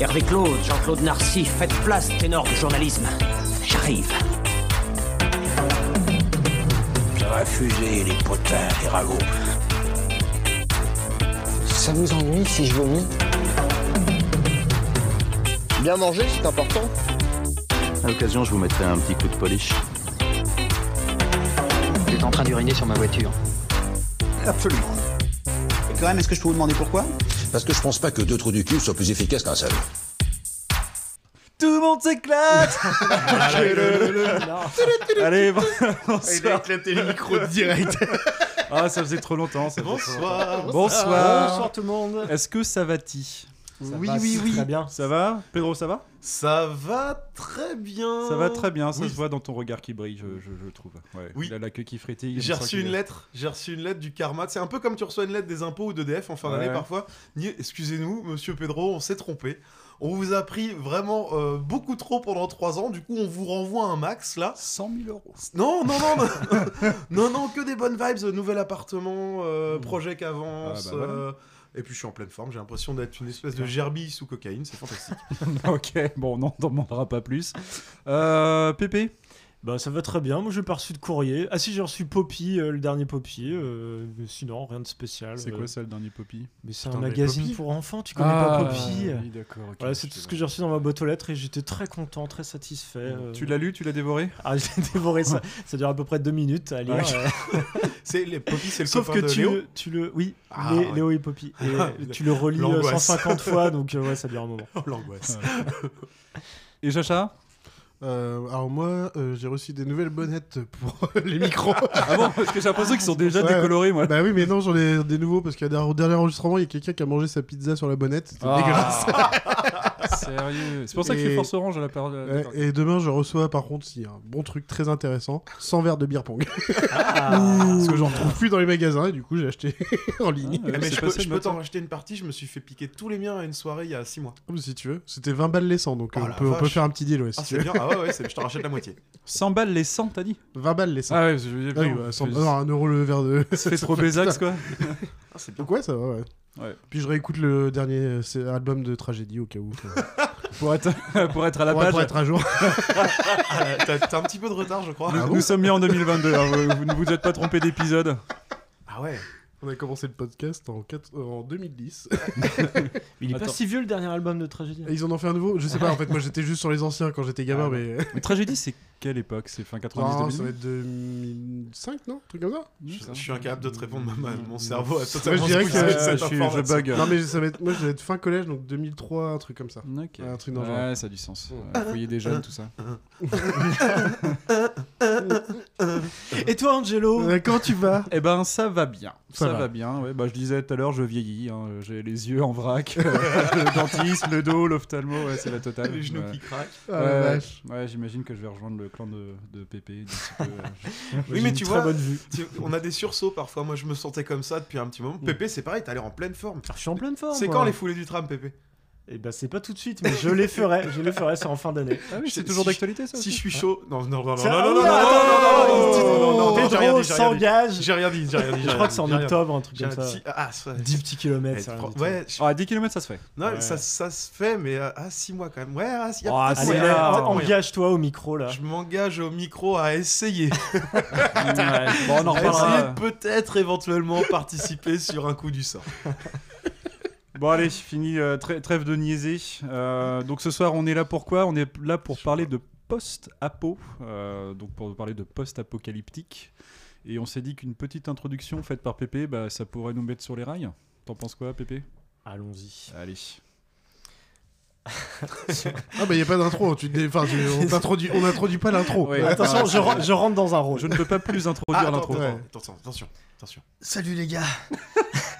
Hervé Claude, Jean-Claude Narcy, faites place, ténor du journalisme. J'arrive. Ça va fuser les potins, les ragots. Ça vous ennuie si je vomis Bien manger, c'est important. À l'occasion, je vous mettrai un petit coup de polish. Vous êtes en train d'uriner sur ma voiture. Absolument. Et quand même, est-ce que je peux vous demander pourquoi? Parce que je pense pas que deux trous du cul soient plus efficaces qu'un seul. Tout le monde s'éclate Allez, bon, bonsoir. éclaté le micro direct. Ah, ça faisait trop longtemps. ça faisait trop Bonsoir. longtemps. Bonsoir. Bonsoir tout le monde. Est-ce que ça oui, oui, oui. Très bien. Ça va Pedro, ça va? Ça va très bien. Ça va très bien, ça Oui. se voit dans ton regard qui brille, je, je- je trouve. Ouais. Oui. Il a la queue qui frétille. J'ai reçu une lettre, j'ai reçu une lettre du karma. C'est un peu comme tu reçois une lettre des impôts ou d'EDF en fin d'année Ouais. parfois. Ni- Excusez-nous, monsieur Pedro, on s'est trompé. On vous a pris vraiment euh, beaucoup trop pendant 3 ans. Du coup, on vous renvoie un max là. 100 000 euros. Non, non, non, non, non, non, que des bonnes vibes. Nouvel appartement, euh, projet qui avance. Ah, bah voilà. euh, et puis je suis en pleine forme. J'ai l'impression d'être une espèce de gerbille sous cocaïne. C'est fantastique. ok, bon, on n'en demandera pas plus. Euh, Pépé? Bah ça va très bien. Moi j'ai pas reçu de courrier. Ah si j'ai reçu Poppy, euh, le dernier Poppy. euh, mais sinon rien de spécial. C'est euh, quoi ça, le dernier Poppy? Mais c'est un Putain, mais magazine Poppy? pour enfants. Tu connais pas Poppy? Oui, d'accord. ok, Voilà, c'est tout ce que j'ai reçu dans ma boîte aux lettres et j'étais très content, très satisfait. euh. Tu l'as lu, tu l'as dévoré? Ah, j'ai dévoré ça. Ça dure à peu près deux minutes à lire. Ouais. euh. C'est les Poppy, c'est le Sauf copain que de tu, Léo. le- tu le. Oui, Ah, Lé- ouais. Léo et Poppy. Et Ah, tu le relis euh, l'angoisse. 150 fois, donc euh, ouais, ça dure un moment. Oh, l'angoisse. Et Chacha? Euh, alors moi, euh, j'ai reçu des nouvelles bonnettes pour les micros. Ah bon Parce que j'ai l'impression qu'ils sont déjà Ouais. décolorés, moi. bah oui, mais non, j'en ai des nouveaux parce qu'au dernier enregistrement, il y a quelqu'un qui a mangé sa pizza sur la bonnette. C'était Ah. dégueulasse. Sérieux C'est pour ça que je Et- fais Force Orange à la période. Ouais, et demain, je reçois par contre si, un bon truc très intéressant 100 verres de beer pong. Ah. Parce que j'en trouve plus dans les magasins et du coup, j'ai acheté en ligne. Ah, Eh, mais je peux, je peux t'en racheter une partie. Je me suis fait piquer tous les miens à une soirée il y a 6 mois. Ah, si tu veux, c'était 20 balles les 100, donc Oh euh, on, peut, on peut faire un petit deal, ouais, si Ah, c'est bien. Ah ouais, ouais, je te rachète la moitié. 100 balles les 100, t'as dit? 20 balles les 100. Ah ouais, je veux dire. Ah oui, non, bah, 100 je- non, un euro le verre de. Ça fait trop Bézax, quoi. Ah, c'est bien. Donc ouais, ça va, ouais. Ouais. Puis je réécoute le dernier euh, album de Tragédie au cas où. euh, Pour être, pour être à la pour, page. pour être à jour. Ah, T'as t'as un petit peu de retard, je crois. Nous, nous sommes bien en 2022, hein, vous, vous ne vous êtes pas trompé d'épisode. Ah ouais. On a commencé le podcast en, quatre- euh, en 2010. Il est pas si vieux le dernier album de Tragédie. Et ils en ont fait un nouveau Je sais pas, en fait, moi j'étais juste sur les anciens quand j'étais gamin, Ah, mais. Mais Tragédie, c'est quelle époque? C'est fin 90 Non, ça 2000 va être 2005, non? Un truc comme ça? Je, je suis incapable de te répondre. ma- Mon cerveau a Moi, totalement je dirais que- Euh, je, suis- je bug. Non, mais ça va être... moi je vais être fin collège, donc 2003, un truc comme ça. Ok. Un truc dans Ouais, genre. ça a du sens. Ouais, foyer des jeunes, tout ça. Et toi, Angelo Euh, comment tu vas? Eh ben, ça va bien. Ça, Ça va. va. bien. Ouais, bah, je disais tout à l'heure, je vieillis. hein. J'ai les yeux en vrac, le dentiste, le dos, l'ophtalmo, ouais, c'est la totale. Les genoux Ouais. qui craquent. Ah, la ouais, vache. ouais, j'imagine que je vais rejoindre le clan de, de Pépé d'ici peu. euh. Oui, J'ai mais une tu très vois, bonne vue. tu- on a des sursauts parfois. Moi, je me sentais comme ça depuis un petit Mm. moment. Pépé, c'est pareil, t'as l'air en pleine forme. Je suis en pleine forme. C'est moi. quand les foulées du tram, Pépé? Eh ben c'est pas tout de suite, mais je les ferai. Je les ferai, c'est en fin d'année. Ah oui, c'est toujours si- d'actualité, ça Si je suis chaud. Non, non, non, non, non, non, Ah non, non, non, non, non, s'engage. J'ai rien dit, j'ai rien dit. Je crois que c'est en octobre, un truc comme ça. Ah, c'est vrai. 10 petits kilomètres. Eh. Ouais, Ah, à 10 km, ça se fait. non, ça, ça se fait, mais à 6 mois quand même. Ouais, ah, Oh, là, peut-être moyen. engage-toi au micro là. Je m'engage au micro à essayer. Bon, on en À reparlera. peut-être éventuellement participer sur un coup du sort. Bon allez, fini, euh, trê- trêve de niaiser. Euh, donc ce soir on est là pour quoi? On est là pour parler de post-apo, euh, donc pour parler de post-apocalyptique. Et on s'est dit qu'une petite introduction faite par Pépé, bah, ça pourrait nous mettre sur les rails. T'en penses quoi Pépé? Allons-y. Allez. Ah bah y a pas d'intro, tu te dé- enfin, tu- on t'introduit, on n'introduit pas l'intro. Ouais. Attention, je, je rentre dans un rôle. Je ne peux pas plus Ah, introduire attends, l'intro. attention, attention, attention. Salut les gars.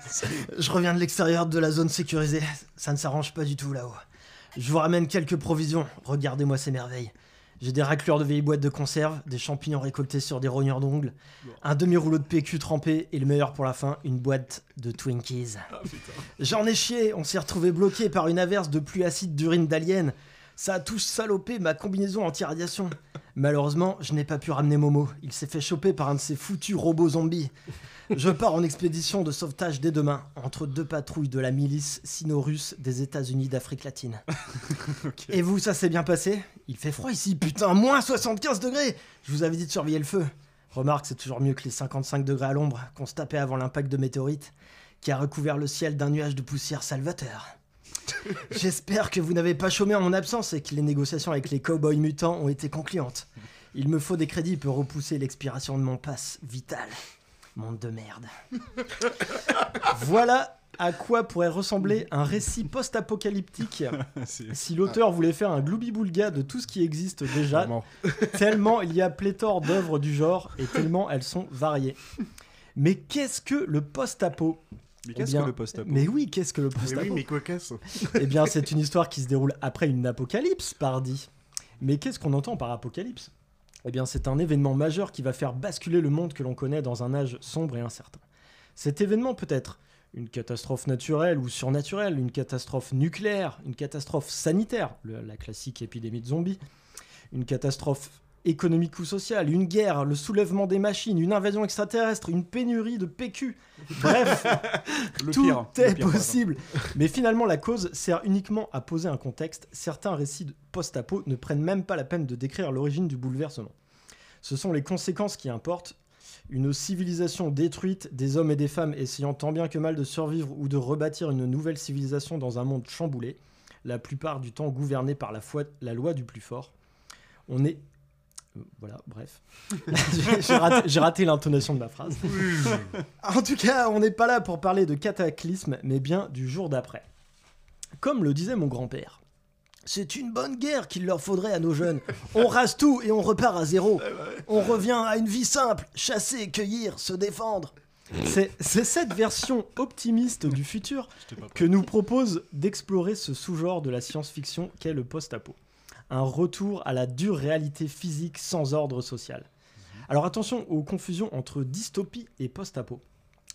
Je reviens de l'extérieur de la zone sécurisée. Ça ne s'arrange pas du tout là-haut. Je vous ramène quelques provisions. Regardez-moi ces merveilles. J'ai des raclures de vieilles boîtes de conserve, des champignons récoltés sur des rogneurs d'ongles, un demi-rouleau de PQ trempé et le meilleur pour la fin, une boîte de Twinkies. J'en ai chié, on s'est retrouvé bloqué par une averse de pluie acide d'urine d'alien. Ça a tout salopé ma combinaison anti-radiation. Malheureusement, je n'ai pas pu ramener Momo. Il s'est fait choper par un de ces foutus robots zombies. Je pars en expédition de sauvetage dès demain, entre deux patrouilles de la milice sino-russe des États-Unis d'Afrique latine. Et vous, ça s'est bien passé? Il fait froid ici, putain, moins 75 degrés Je vous avais dit de surveiller le feu. Remarque, c'est toujours mieux que les 55 degrés à l'ombre qu'on se tapait avant l'impact de météorites, qui a recouvert le ciel d'un nuage de poussière salvateur. J'espère que vous n'avez pas chômé en mon absence et que les négociations avec les cowboys mutants ont été concluantes. Il me faut des crédits pour repousser l'expiration de mon pass vital. Monde de merde. voilà à quoi pourrait ressembler un récit post-apocalyptique si l'auteur voulait faire un gloubi-boulga de tout ce qui existe déjà, tellement il y a pléthore d'œuvres du genre et tellement elles sont variées. Mais qu'est-ce que le post-apo? Mais Eh qu'est-ce bien, que le post-apo Mais oui, qu'est-ce que le Mais post-apo oui, mais quoi Eh bien, c'est une histoire qui se déroule après une apocalypse, pardi. Mais qu'est-ce qu'on entend par apocalypse? Eh bien, c'est un événement majeur qui va faire basculer le monde que l'on connaît dans un âge sombre et incertain. Cet événement peut être une catastrophe naturelle ou surnaturelle, une catastrophe nucléaire, une catastrophe sanitaire, le- la classique épidémie de zombies, une catastrophe économique ou sociale, une guerre, le soulèvement des machines, une invasion extraterrestre, une pénurie de PQ. Bref, Le tout pire, le est pire, possible. Mais finalement, la cause sert uniquement à poser un contexte. Certains récits post-apo ne prennent même pas la peine de décrire l'origine du bouleversement. Ce sont les conséquences qui importent. Une civilisation détruite, des hommes et des femmes essayant tant bien que mal de survivre ou de rebâtir une nouvelle civilisation dans un monde chamboulé, la plupart du temps gouverné par la, foi- la loi du plus fort. On est... Voilà, bref. J'ai- raté, l'intonation de ma phrase. En tout cas, on n'est pas là pour parler de cataclysme, mais bien du jour d'après. Comme le disait mon grand-père, c'est une bonne guerre qu'il leur faudrait à nos jeunes. On rase tout et on repart à zéro. On revient à une vie simple, chasser, cueillir, se défendre. C'est c'est cette version optimiste du futur que nous propose d'explorer ce sous-genre de la science-fiction qu'est le post-apo. Un retour à la dure réalité physique sans ordre social. Alors attention aux confusions entre dystopie et post-apo.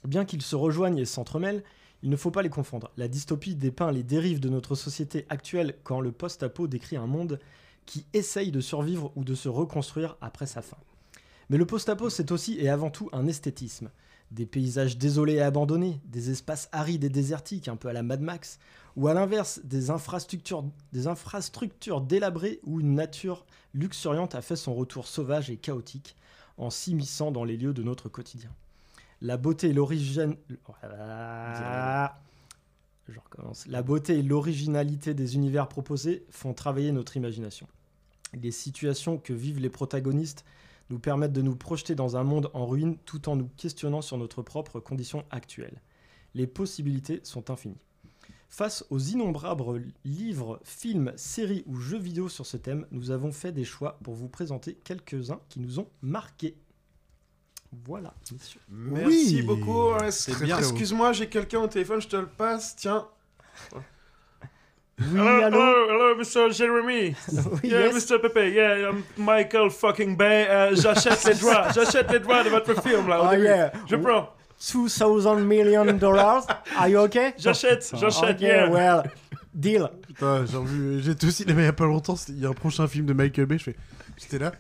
Bien qu'ils se rejoignent et s'entremêlent, il ne faut pas les confondre. La dystopie dépeint les dérives de notre société actuelle quand le post-apo décrit un monde qui essaye de survivre ou de se reconstruire après sa fin. Mais le post-apo, c'est aussi et avant tout un esthétisme. Des paysages désolés et abandonnés, des espaces arides et désertiques, un peu à la Mad Max, ou à l'inverse, des infrastructures, des infrastructures délabrées où une nature luxuriante a fait son retour sauvage et chaotique en s'immisçant dans les lieux de notre quotidien. La beauté et l'origine... Voilà. Je recommence. La beauté et l'originalité des univers proposés font travailler notre imagination. Les situations que vivent les protagonistes nous permettent de nous projeter dans un monde en ruine tout en nous questionnant sur notre propre condition actuelle. Les possibilités sont infinies. Face aux innombrables livres, films, séries ou jeux vidéo sur ce thème, nous avons fait des choix pour vous présenter quelques-uns qui nous ont marqués. Voilà, messieurs. Merci Oui. beaucoup. Ouais, C'est c'est- très, très Excuse-moi, j'ai quelqu'un au téléphone, je te le passe. Tiens. Oui, allô hello, Mr. Jeremy. Oui, Yeah, yes. Mr. Pepe, yeah, I'm Michael fucking Bay. Euh, j'achète les droits, j'achète les droits de votre film là. au Oh début. yeah. Je prends, 2000 million dollars. Are you okay? j'achète, j'achète, yeah. well, deal. Putain, j'ai vu. J'étais aussi. Mais il y a pas longtemps, il y a un prochain film de Michael Bay. Je fais. J'étais là.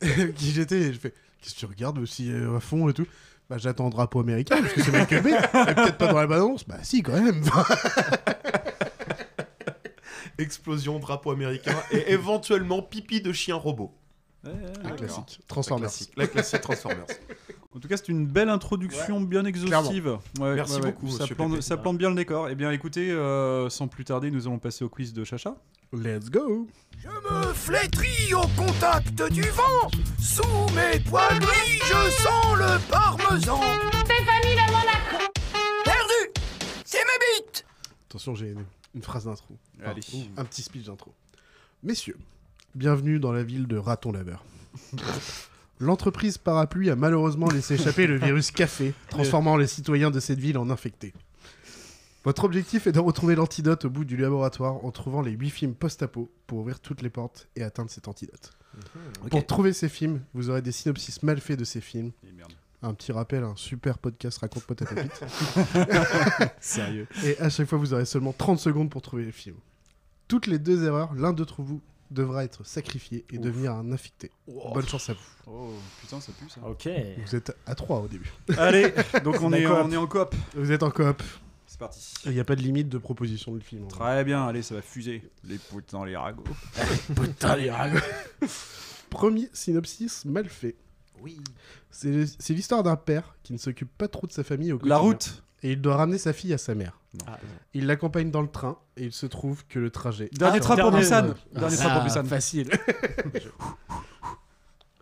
qui j'étais et je fais. Qu'est-ce que tu regardes aussi euh, à fond et tout? Bah, j'attends un drapeau américain parce que c'est Michael Bay. Peut-être pas dans la balance. Bah, si, quand même. Explosion, drapeau américain et éventuellement pipi de chien robot. Ouais, ouais, La classique. La Transformers. classique, la classique Transformers. En tout cas, c'est une belle introduction bien exhaustive. Ouais, Merci beaucoup, Ça plante, Pépé. ça plante bien le décor. Eh bien, écoutez, euh, sans plus tarder, nous allons passer au quiz de Chacha. Let's go. Je me flétris au contact du vent. Sous mes poils gris, je sens le parmesan. Stéphanie de Monaco. Perdu C'est mes bites Attention, j'ai une, une phrase d'intro. Enfin, un petit speech d'intro. Messieurs, bienvenue dans la ville de Raton Laveur. L'entreprise Parapluie a malheureusement laissé échapper le virus café, transformant les citoyens de cette ville en infectés. Votre objectif est de retrouver l'antidote au bout du laboratoire en trouvant les 8 films post-apo pour ouvrir toutes les portes et atteindre cet antidote. Pour trouver ces films, vous aurez des synopsis mal faits de ces films. Merde. Un petit rappel, un super podcast Raconte-moi ta pépite. Sérieux. Et à chaque fois, vous aurez seulement 30 secondes pour trouver les films. Toutes les deux erreurs, l'un d'entre vous devra être sacrifié et devenir un infecté. Bonne chance à vous. Oh putain, ça pue ça. Ok. Vous êtes à 3 au début. Allez, donc on est, D'accord. on est en coop. Vous êtes en coop. C'est parti. Il n'y a pas de limite de proposition de film. vrai. Très bien, allez, ça va fuser. Les putains, les ragots. Putain, les ragots. Premier synopsis mal fait. Oui. C'est l'histoire d'un père qui ne s'occupe pas trop de sa famille au La quotidien. route. Et il doit ramener sa fille à sa mère. Ah, Il l'accompagne dans le train et il se trouve que le trajet. Dernier train pour Busan. Ah, Dernier train pour Busan. Facile.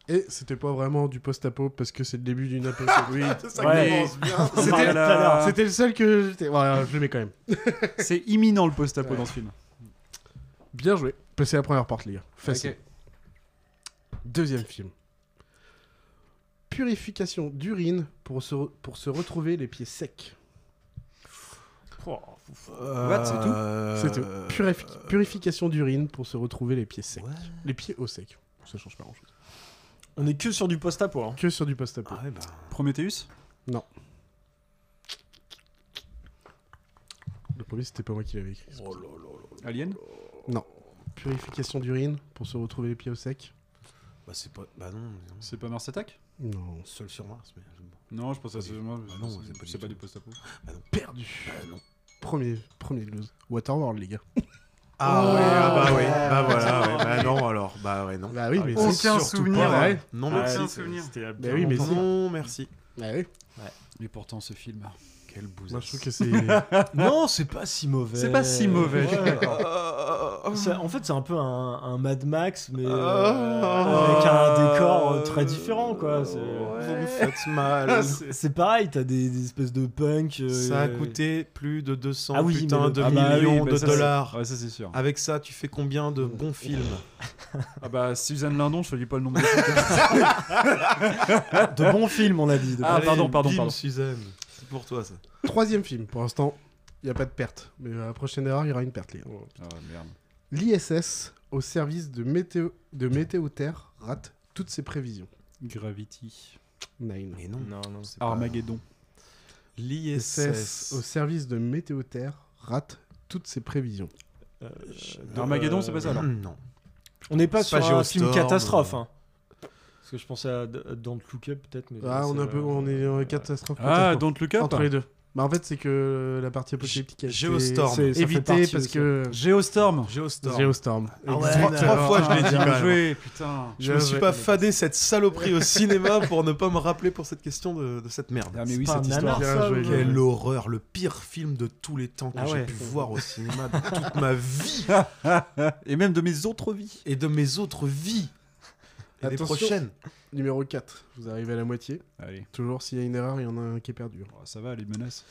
Et c'était pas vraiment du post-apo parce que c'est le début d'une apo. Oui, Ouais. C'était le seul que j'étais. Voilà, je le mets quand même. C'est imminent le post-apo dans ce film. Bien joué. Passez la première porte, les gars. Facile. Deuxième film. Purification d'urine pour se, re- pour se retrouver les pieds secs. What, c'est tout Euh, C'est tout. Purifi- Purification d'urine pour se retrouver les pieds secs. Les pieds au sec. Ça change pas grand chose. On est que sur du post-apo. Hein. Que sur du post-apo. Ah ouais, bah. Prometheus? Non. Le premier, c'était pas moi qui l'avais écrit. Oh Alien? Non. Purification d'urine pour se retrouver les pieds au sec. Bah, c'est pas. Bah non. non. C'est pas Mars Attack? Non. Seul sur Mars, mais. Non, je pense à ce. moi, Bah non, c'est- pas c'est du pas du post-apo. Bah non. Perdu. Bah non. Premier, premier lose. Waterworld, les gars. Ah ouais, ah bah oui. Bah voilà, ouais. Bah non, alors. Bah ouais, non. Bah oui, mais Ah, c'est Aucun surtout souvenir. pas. Ouais. Non, Ah, merci. C'est- souvenir. C'était il y a Bah oui, mais longtemps. Non, merci. Bah oui. Et pourtant, ce film. Quel bouseux. Moi, je trouve que c'est. Non, c'est pas si mauvais. C'est pas si mauvais. Ouais. En fait, c'est un peu un, un Mad Max, mais euh, Ah. avec un décor euh, très différent, quoi. C'est- Vous me faites mal. C'est pareil, t'as des, des espèces de punk. euh, Ça a euh, coûté plus de 200 Ah oui, putain mais le- de ah bah millions oui, de ça, dollars. Ouais, ça c'est sûr. Avec ça, tu fais combien de bons films Ah bah, Suzanne Lindon, je te dis pas le nombre de De bons films, on a dit. de Ah, pardon, pardon, Bim, pardon. Suzanne. Pour toi, ça. Troisième film. Pour l'instant, il n'y a pas de perte. Mais à la prochaine erreur, il y aura une perte, les gars. Ah merde. L'ISS, au service de météo, de météo Terre, rate toutes ses prévisions. Gravity. Nine. Mais non. Non, non. c'est pas- Armageddon. L'ISS, L'ISS. au service de météo Terre, rate toutes ses prévisions. Euh, Armageddon, c'est pas ça alors Non. On n'est pas C'est sur pas un film Geostorm, catastrophe. euh. hein. Parce que je pensais à Don't Look Up, peut-être. mais Ah, on, est un peu, euh, on est en catastrophe. Ah. Don't Look Up Entre les deux. Bah, en fait, c'est que la partie apocalyptique a été Geostorm. Fait évitée parce aussi. que. Geostorm. Geostorm. Geostorm. Ah ouais, Exactement. trois fois, je l'ai dit Bien joué, putain. Je me suis Ouais, pas fadé cette saloperie au cinéma pour ne pas me rappeler pour cette question de, de cette merde. Ah mais oui, cette histoire. nanar, ça. Quelle horreur, le pire film de tous les temps que Ah j'ai ouais. pu voir au cinéma de toute ma vie Et même de mes autres vies. et de mes autres vies. Et des Attention. prochaines. Numéro 4. Vous arrivez à la moitié. Allez. Toujours s'il y a une erreur, il y en a un qui est perdu. Oh, ça va, les menaces.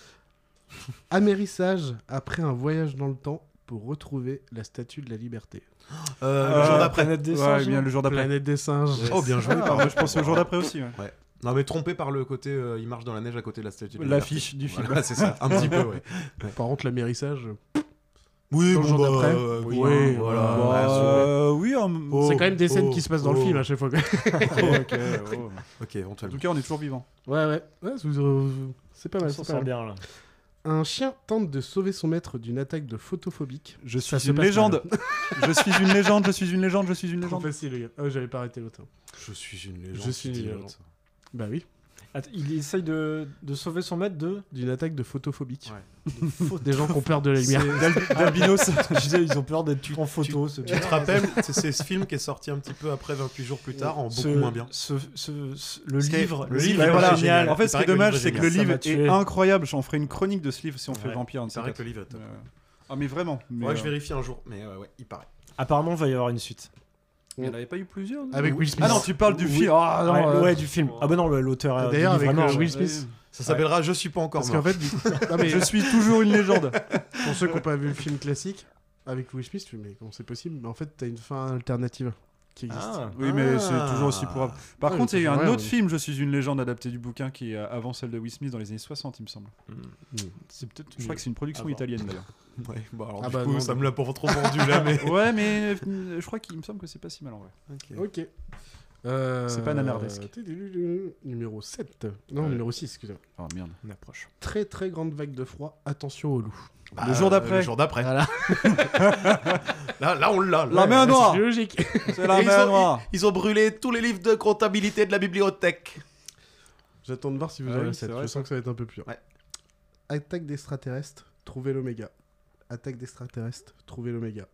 Amérissage après un voyage dans le temps pour retrouver la statue de la liberté. Euh, Euh, le jour d'après. Planète des Ouais, singes, bien le jour d'après. Planète des singes. Oh, bien joué. Ah, moi, je pensais au jour d'après aussi. ouais. Ouais. Non, mais trompé par le côté, euh, il marche dans la neige à côté de la statue. de la L'affiche du film. Voilà, c'est ça, un petit peu, ouais. Par contre, l'amérissage. Oui, Dans le bon, jour bah, d'après. euh, Oui, oui, hein, voilà. bah, ouais, Euh, oui, en... Oh, c'est quand même des scènes oh, qui se passent dans le oh. film à chaque fois. quoi. ok, oh. Ok, En éventuellement. tout cas, on est toujours vivant. ouais, ouais. ouais c'est- euh, c'est pas On mal. s'en c'est pas sort mal. bien, là. Un chien tente de sauver son maître d'une attaque de photophobique. Je suis se une passe légende. je suis une légende, je suis une légende, je suis une Trop légende. facile, les gars. Oh, j'avais pas arrêté l'autre. Je suis une légende. Je suis une légende. Bah oui. Attends, il essaye de, de sauver son maître de. D'une attaque de photophobique. Ouais. Des gens qui ont peur de la lumière. D'albinos. Je disais, ils ont peur d'être en photo. Tu te rappelles, c'est c'est ce film qui est sorti un petit peu après 28 jours plus tard, en beaucoup ce- moins bien. ce- ce- ce- le livre, le livre est voilà, génial. En fait, ce qui est dommage, c'est que le livre est incroyable. J'en ferai une chronique de ce livre si on fait. Vampire. un de Il ces paraît quatre. que le livre est top. Euh, Ah, mais vraiment. Ouais, je euh, vérifie un jour, mais ouais, ouais, il paraît. Apparemment, il va y avoir une suite. Il n'y en avait pas eu plusieurs Avec Will Smith. Ah non, tu parles du Oui. film. Ah non, ouais, euh, ouais, du film. Ah bah non, l'auteur. euh, D'ailleurs, avec euh, mort, Will. Smith. Ça s'appellera Je suis pas encore Parce mort. qu'en fait, du- non, mais Je suis toujours une légende. pour ceux qui n'ont pas vu le film classique, avec Will Smith, tu mais comment c'est possible? Mais en fait, t'as une fin alternative qui existe. Ah. Oui, mais Ah. c'est toujours aussi pour. Par Ouais, contre, il y a eu c'est un vrai, autre film, Je suis une légende, adapté du bouquin, qui est euh, avant celle de Will Smith dans les années 60, il me semble. C'est peut-être. Je crois que c'est une production Ah italienne d'ailleurs. Ouais, bah alors Ah du bah coup, non, ça me l'a pas trop vendu là, mais. ouais, mais euh, je crois qu'il me semble que c'est pas si mal en vrai. Ok. Ok. Euh, C'est pas Nanardesque. Numéro 7. Non, numéro 6, excusez-moi. Oh merde. On approche. Très très grande vague de froid, attention au loup. Bah, Le jour d'après. Le jour d'après. Voilà. là, là, on l'a. La main noire. C'est logique. C'est la main ont, noire. ils- ils ont brûlé tous les livres de comptabilité de la bibliothèque. J'attends de voir si vous Ah avez oui, 7. vrai, Je sens que ça va être un peu plus. Ouais. Attaque d'extraterrestres, trouvez l'oméga. Attaque d'extraterrestres, trouvez l'oméga.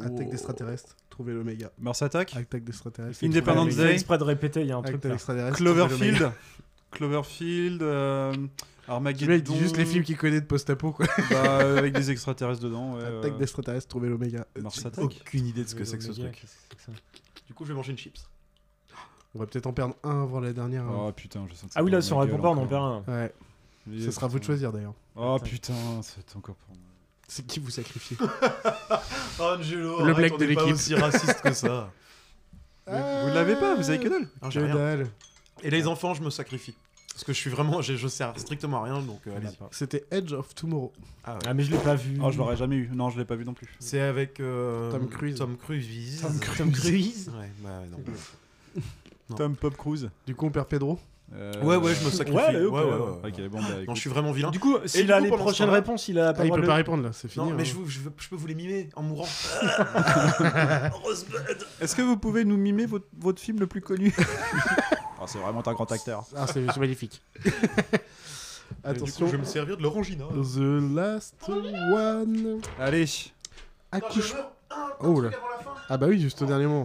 Attaque Oh. d'extraterrestres, trouvez l'oméga. Mars Attack. Attaque d'extraterrestres. Independence Il. Day. exprès de répéter, il y a un truc là. Cloverfield. Cloverfield. euh, Armageddon. Mec dit juste les films qu'il connaît de post-apo quoi. Bah, euh, avec des extraterrestres dedans. Ouais, Attaque euh, d'extraterrestres, trouvez l'oméga. Mars J'ai Attack. aucune idée de ce que c'est que ce truc. Du coup, je vais manger une chips. On va peut-être en perdre un avant la dernière. hein. Oh putain, je sens que Ah oui, là, si on répond pas, on en perd un. Ouais. Ce sera à vous de choisir d'ailleurs. Oh putain, c'est encore pour moi. C'est qui vous sacrifiez Oh, Angelo, Le black de est pas l'équipe. aussi raciste que ça. Mais Vous l'avez pas, vous avez que dalle. Ah, j'ai rien. dalle. Et les enfants, je me sacrifie. Parce que je suis vraiment, je, je sers strictement à rien, donc euh, allez-y. C'était Edge of Tomorrow. Ah ouais. Ah, mais je l'ai pas vu. Oh, je l'aurais jamais eu. Non, je l'ai pas vu non plus. C'est avec euh, Tom Cruise. Tom Cruise. Tom Cruise. Ouais, bah non. Non. Tom Pop Cruise. Du coup, on perd Pedro. Euh, Ouais, ouais, je me sacrifie. Ouais, Ouais, ok. ouais, ouais. Ok, bon, bah, Non, je suis vraiment vilain. Du coup, s'il a coup, les prochaines réponses, il a pas Ah, il peut pas répondre là, c'est fini. Non, mais hein. je, je, je peux vous les mimer en mourant. Est-ce que vous pouvez nous mimer votre, votre film le plus connu? Ah, C'est vraiment un grand acteur. Ah, c'est magnifique. Et Du Attention. coup, je vais me servir de l'orangina. The last one. Allez. Accouche. Oh là. Ah bah oui, juste au dernier moment.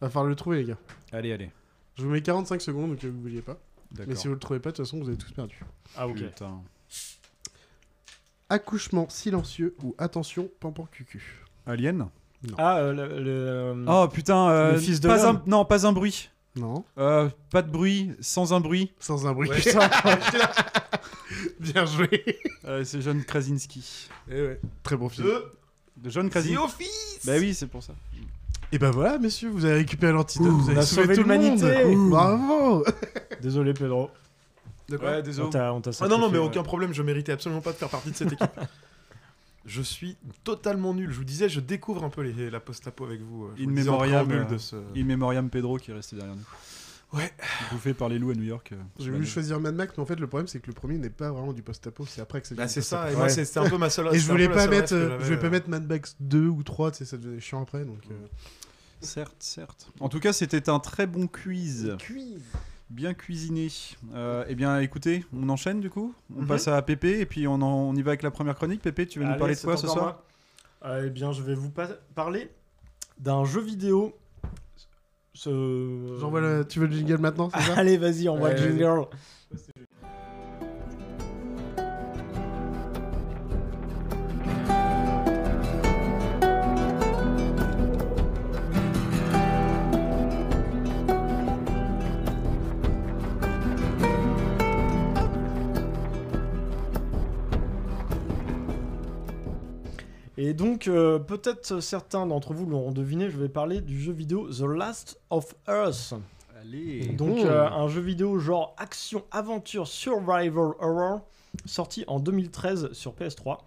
Va falloir le trouver, les gars. Allez, allez. Je vous mets 45 secondes, donc euh, vous vouliez pas. Mais si vous le trouvez pas, de toute façon, vous avez tous perdu. Ah, ok. Putain. Accouchement silencieux ou attention, pampan cucu. Alien? Ah, euh, le. le- Oh putain, euh, Le fils de pas un, l'homme. Non, pas un bruit. Non, Euh, pas de bruit, sans un bruit. sans un bruit. Ouais. Putain. Bien joué. Euh, c'est John Krasinski. Eh ouais, très bon film. De John The Krasinski. Office Bah oui, c'est pour ça. Et bah voilà, messieurs, vous avez récupéré l'antidote, vous on avez a sauvé sauvé tout le monde. l'humanité. Ouh. Bravo. Désolé, Pedro. Ouais, On désolé. t'a on t'a Ah non, non, mais aucun ouais. problème, je méritais absolument pas de faire partie de cette équipe. je suis totalement nul. Je vous disais, je découvre un peu les, la post-apo avec vous. euh, je In vous le memoriam, euh, de ce... In Memoriam Pedro qui est resté derrière nous. Ouais. Bouffé par les loups à New York. euh, J'ai voulu choisir Mad Max, mais en fait, le problème, c'est que le premier n'est pas vraiment du post-apo, c'est après que c'est Bah, du c'est ça, et moi, Ouais. c'était un peu ma seule Et je voulais pas mettre, euh, je vais pas mettre Mad Max 2 ou 3, tu sais, ça devenait chiant après, donc. euh, Certes, certes. En tout cas, c'était un très bon quiz. Bien cuisiné. Euh, eh bien, écoutez, on enchaîne du coup. On Mhm. passe à Pépé et puis on, en- on y va avec la première chronique. Pépé, tu vas nous parler de quoi ce soir? Euh, Eh bien, je vais vous pa- parler d'un jeu vidéo. Ce... Le... Tu veux le jingle maintenant, ça? Allez, vas-y, envoie le Allez, vas-y. jingle. Et donc, euh, peut-être certains d'entre vous l'auront deviné, je vais parler du jeu vidéo The Last of Us. Allez. Donc, Mmh. euh, un jeu vidéo genre action, aventure, survival horror, sorti en 2013 sur PS3.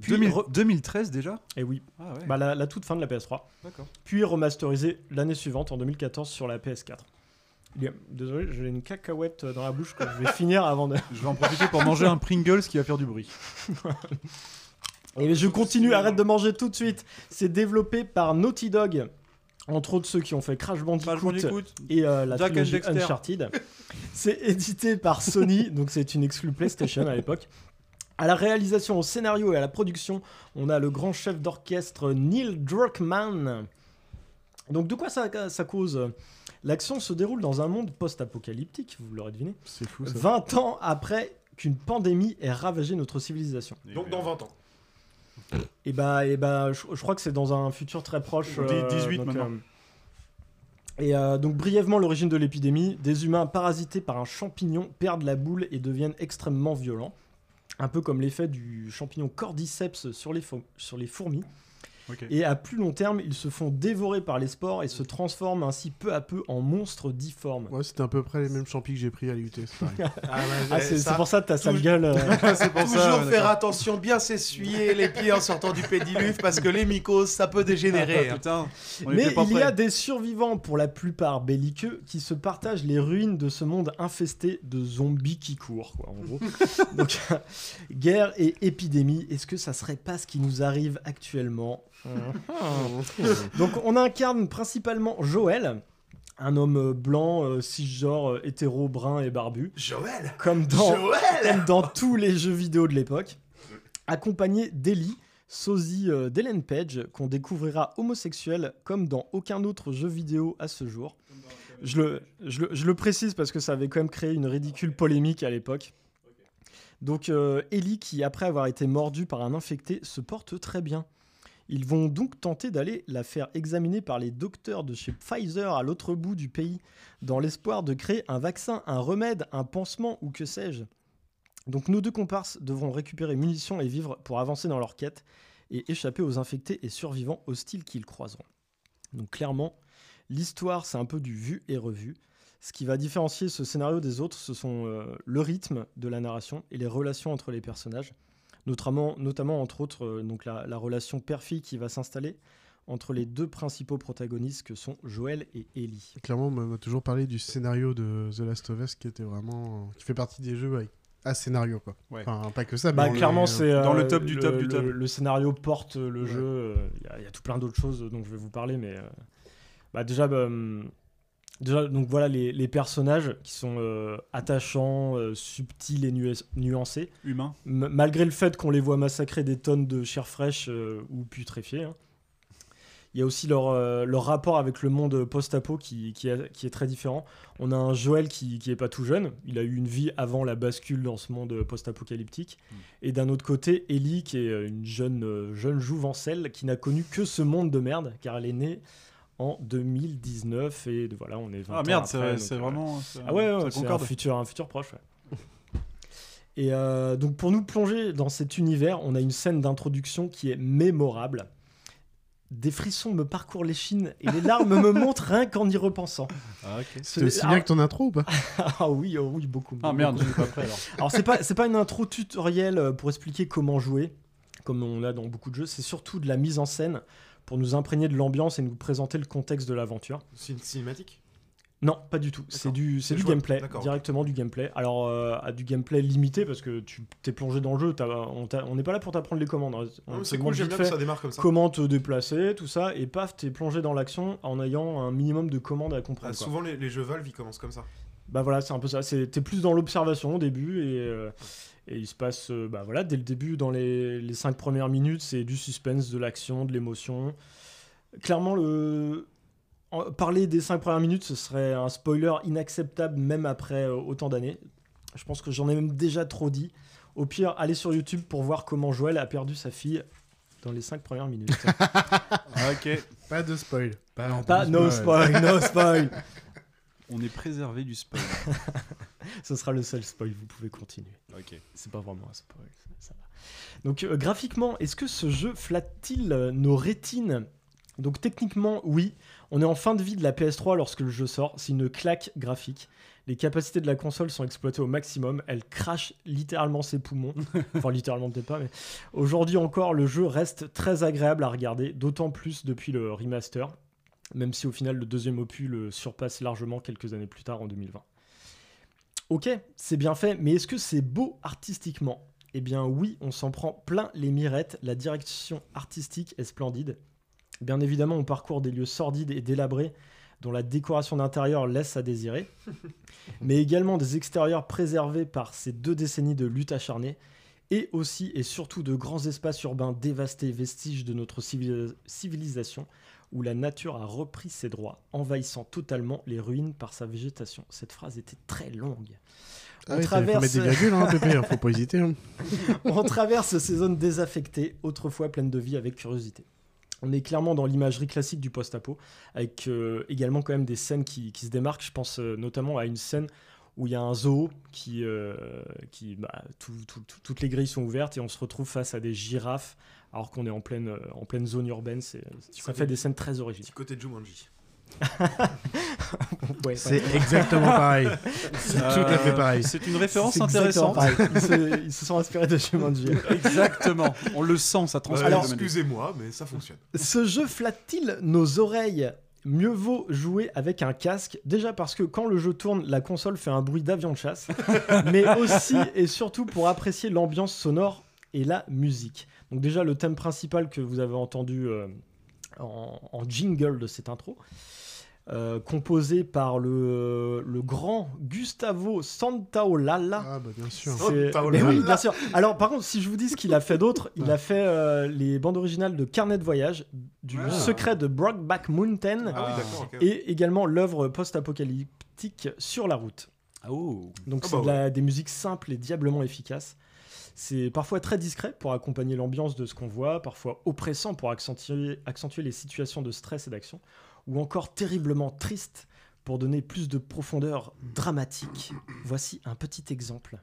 Puis 2000 re- 2013 déjà? Et oui, Ah ouais. bah, la, la toute fin de la PS3. D'accord. Puis remasterisé l'année suivante, en 2014, sur la PS4. Il y a- Désolé, j'ai une cacahuète dans la bouche que je vais finir avant de. Je vais en profiter pour manger un Pringles qui va faire du bruit. Et je continue, arrête de manger tout de suite. C'est développé par Naughty Dog, entre autres ceux qui ont fait Crash Bandicoot, et euh, la Jack trilogie. Uncharted. C'est édité par Sony, donc c'est une exclue PlayStation à l'époque. À la réalisation, au scénario et à la production, on a le grand chef d'orchestre Neil Druckmann. Donc de quoi ça, ça cause? L'action se déroule dans un monde post-apocalyptique, vous l'aurez deviné, C'est fou ça. 20 ans après qu'une pandémie ait ravagé notre civilisation. Donc dans 20 ans. Et bah, et bah je, je crois que c'est dans un futur très proche. Dix- 18 donc, maintenant. euh, et euh, donc brièvement l'origine de l'épidémie, des humains parasités par un champignon perdent la boule et deviennent extrêmement violents, un peu comme l'effet du champignon cordyceps sur les, sur les fourmis. Et à plus long terme, ils se font dévorer par les spores et se transforment ainsi peu à peu en monstres difformes. Ouais, c'était à peu près les mêmes champis que j'ai pris à c'est pareil. Ah, ouais, Ah, c'est ça- pour ça que ta sale gueule. euh, c'est pour ça, Toujours ouais, faire attention, bien s'essuyer les pieds en sortant du pédiluve parce que les mycoses, ça peut dégénérer. hein. Putain, on Mais il y a des survivants, pour la plupart belliqueux, qui se partagent les ruines de ce monde infesté de zombies qui courent, quoi, en gros. Donc, guerre et épidémie, est-ce que ça serait pas ce qui nous arrive actuellement Donc, on incarne principalement Joël, un homme euh, blanc, euh, cisgenre, euh, hétéro, brun et barbu. Joël Comme dans, Joël comme dans tous les jeux vidéo de l'époque, accompagné d'Ellie, sosie euh, d'Ellen Page, qu'on découvrira homosexuel comme dans aucun autre jeu vidéo à ce jour. Je le, je, le, je le précise parce que ça avait quand même créé une ridicule polémique à l'époque. Donc euh, Ellie, qui après avoir été mordue par un infecté, se porte très bien. Ils vont donc tenter d'aller la faire examiner par les docteurs de chez Pfizer à l'autre bout du pays, dans l'espoir de créer un vaccin, un remède, un pansement ou que sais-je. Donc nos deux comparses devront récupérer munitions et vivres pour avancer dans leur quête et échapper aux infectés et survivants hostiles qu'ils croiseront. Donc clairement, l'histoire c'est un peu du vu et revu. Ce qui va différencier ce scénario des autres, ce sont euh, le rythme de la narration et les relations entre les personnages, notamment, notamment entre autres euh, donc la, la relation père-fille qui va s'installer entre les deux principaux protagonistes que sont Joël et Ellie. Clairement, on m'a toujours parlé du scénario de The Last of Us qui était vraiment. qui fait partie des jeux avec à scénario, quoi. Ouais. Enfin, pas que ça, mais. Bah, dans le- clairement, c'est dans le euh, top du top du top. Le, scénario porte le Ouais. jeu. euh, Il y a- il y, a tout plein d'autres choses dont je vais vous parler, mais euh, bah, déjà, bah, hum, déjà, donc voilà les, les personnages qui sont euh, attachants, euh, subtils et nu- nuancés, Humain. M- malgré le fait qu'on les voit massacrer des tonnes de chair fraîche euh, ou putréfiée. hein. Il y a aussi leur, leur rapport avec le monde post-apo qui, qui, est, qui est très différent. On a un Joël qui, qui est pas tout jeune. Il a eu une vie avant la bascule dans ce monde post-apocalyptique. Et d'un autre côté, Ellie, qui est une jeune, jeune jouvencelle qui n'a connu que ce monde de merde, car elle est née en 2019 et de- voilà, on est 20 Ah merde, c'est c'est euh, vraiment. c'est- ah ouais, ouais, c'est un concorde. futur, un futur proche. ouais. Et euh, donc pour nous plonger dans cet univers, on a une scène d'introduction qui est mémorable. Des frissons me parcourent l'échine et les larmes me montent rien qu'en y repensant. Ah. C'était aussi bien que ton intro ou pas? Ah oui, oh oui, beaucoup. Ah merde, beaucoup. je suis pas prêt alors. Alors c'est pas c'est pas une intro tutoriel euh, pour expliquer comment jouer, comme on a dans beaucoup de jeux. C'est surtout de la mise en scène pour nous imprégner de l'ambiance et nous présenter le contexte de l'aventure. C'est une cinématique? Non, pas du tout. C'est du, c'est du gameplay, directement du gameplay. Alors, euh, à du gameplay limité parce que tu t'es plongé dans le jeu. on n'est pas là pour t'apprendre les commandes. hein. C'est cool, j'aime bien que ça démarre comme ça. Comment te déplacer, tout ça, et paf, t'es plongé dans l'action en ayant un minimum de commandes à comprendre. quoi. souvent, les, les jeux Valve, ils commencent comme ça. Bah voilà, c'est un peu ça. T'es plus dans l'observation au début et, euh, et il se passe, euh, bah voilà, dès le début, dans les, les cinq premières minutes, c'est du suspense, de l'action, de l'émotion. Clairement, le... parler des cinq premières minutes, ce serait un spoiler inacceptable même après euh, autant d'années. Je pense que j'en ai même déjà trop dit. Au pire, allez sur YouTube pour voir comment Joël a perdu sa fille dans les cinq premières minutes. Ok. Pas de spoil. Pas, Pas de no spoil, no spoil. On est préservé du spoil. Ce sera le seul spoil, vous pouvez continuer. ok. C'est pas vraiment un spoil, ça, ça va. Donc euh, graphiquement, est-ce que ce jeu flatte-t-il euh, nos rétines? Donc techniquement, oui. On est en fin de vie de la PS3 lorsque le jeu sort. C'est une claque graphique. Les capacités de la console sont exploitées au maximum. Elle crache littéralement ses poumons. enfin, littéralement peut-être pas, mais aujourd'hui encore, le jeu reste très agréable à regarder, d'autant plus depuis le remaster. Même si au final, le deuxième opus le surpasse largement quelques années plus tard en 2020. Ok, c'est bien fait, mais est-ce que c'est beau artistiquement? Eh bien oui, on s'en prend plein les mirettes, la direction artistique est splendide. Bien évidemment, on parcourt des lieux sordides et délabrés dont la décoration d'intérieur laisse à désirer, mais également des extérieurs préservés par ces deux décennies de lutte acharnée, et aussi et surtout de grands espaces urbains dévastés, vestiges de notre civili- civilisation, où la nature a repris ses droits, envahissant totalement les ruines par sa végétation. Cette phrase était très longue. Ah oui, faut mettre des virgules, hein, Pépé, faut pas hésiter. hein. On traverse ces zones désaffectées, autrefois pleines de vie, avec curiosité. On est clairement dans l'imagerie classique du post-apo, avec euh, également quand même des scènes qui, qui se démarquent. Je pense euh, notamment à une scène où il y a un zoo qui, euh, qui bah, tout- tout- tout- toutes les grilles sont ouvertes et on se retrouve face à des girafes alors qu'on est en pleine, euh, en pleine zone urbaine. C'est, ça côté- fait des scènes très originales. Petit côté Jumanji. Ouais, C'est exactement pareil. C'est tout à fait pareil. C'est une référence intéressante. Ils, se, ils se sont inspirés de Jumanji. Exactement. On le sent, ça transpire. Alors, le Manu. excusez-moi, mais ça fonctionne. Ce jeu flatte-t-il nos oreilles? Mieux vaut jouer avec un casque, déjà parce que quand le jeu tourne, la console fait un bruit d'avion de chasse, mais aussi et surtout pour apprécier l'ambiance sonore et la musique. Donc déjà le thème principal que vous avez entendu euh, en, en jingle de cette intro, euh, composé par le, le grand Gustavo Santaolalla. Ah bah bien sûr. C'est- Santaolalla. Mais oui, bien sûr. Alors, par contre, si je vous dis ce qu'il a fait d'autre, il a fait euh, les bandes originales de Carnet de voyage, du Ah. Secret de Brockback Mountain, Ah oui, et également l'œuvre post-apocalyptique Sur la route. Oh. Donc, Ah c'est bah de des musiques simples et diablement efficaces. C'est parfois très discret pour accompagner l'ambiance de ce qu'on voit, parfois oppressant pour accentuer, accentuer les situations de stress et d'action, ou encore terriblement triste pour donner plus de profondeur dramatique. Voici un petit exemple.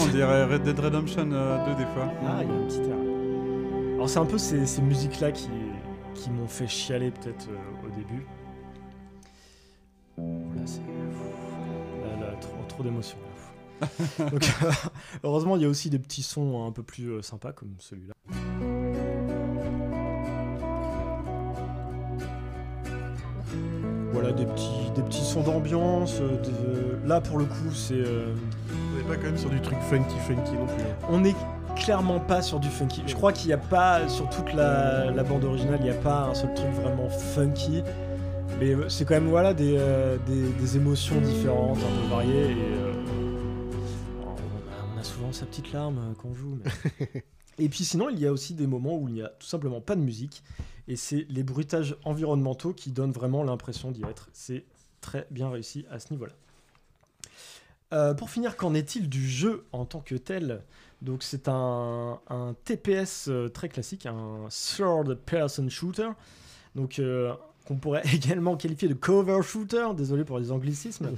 On dirait Red Dead Redemption euh, 2 des fois. Ah, il y a un petit air. Alors c'est un peu ces, ces musiques-là qui, qui m'ont fait chialer peut-être euh, au début. Trop, d'émotions. Donc, heureusement, il y a aussi des petits sons un peu plus euh, sympas comme celui-là. Voilà, des petits, des petits sons d'ambiance. euh, Là, pour le coup, c'est... euh, On n'est pas quand même sur du truc funky funky non plus. hein. on est clairement pas sur du funky. Je crois qu'il n'y a pas, sur toute la, la bande originale, il n'y a pas un seul truc vraiment funky. Mais euh, c'est quand même voilà, des, euh, des, des émotions différentes, un peu variées. Et, euh, on, a, souvent sa petite larme euh, quand on joue. mais- et puis sinon, il y a aussi des moments où il n'y a tout simplement pas de musique. Et c'est les bruitages environnementaux qui donnent vraiment l'impression d'y être. C'est très bien réussi à ce niveau-là. Euh, pour finir, qu'en est-il du jeu en tant que tel? Donc c'est un, un TPS très classique, un third person shooter, donc euh, qu'on pourrait également qualifier de cover shooter. Désolé pour les anglicismes.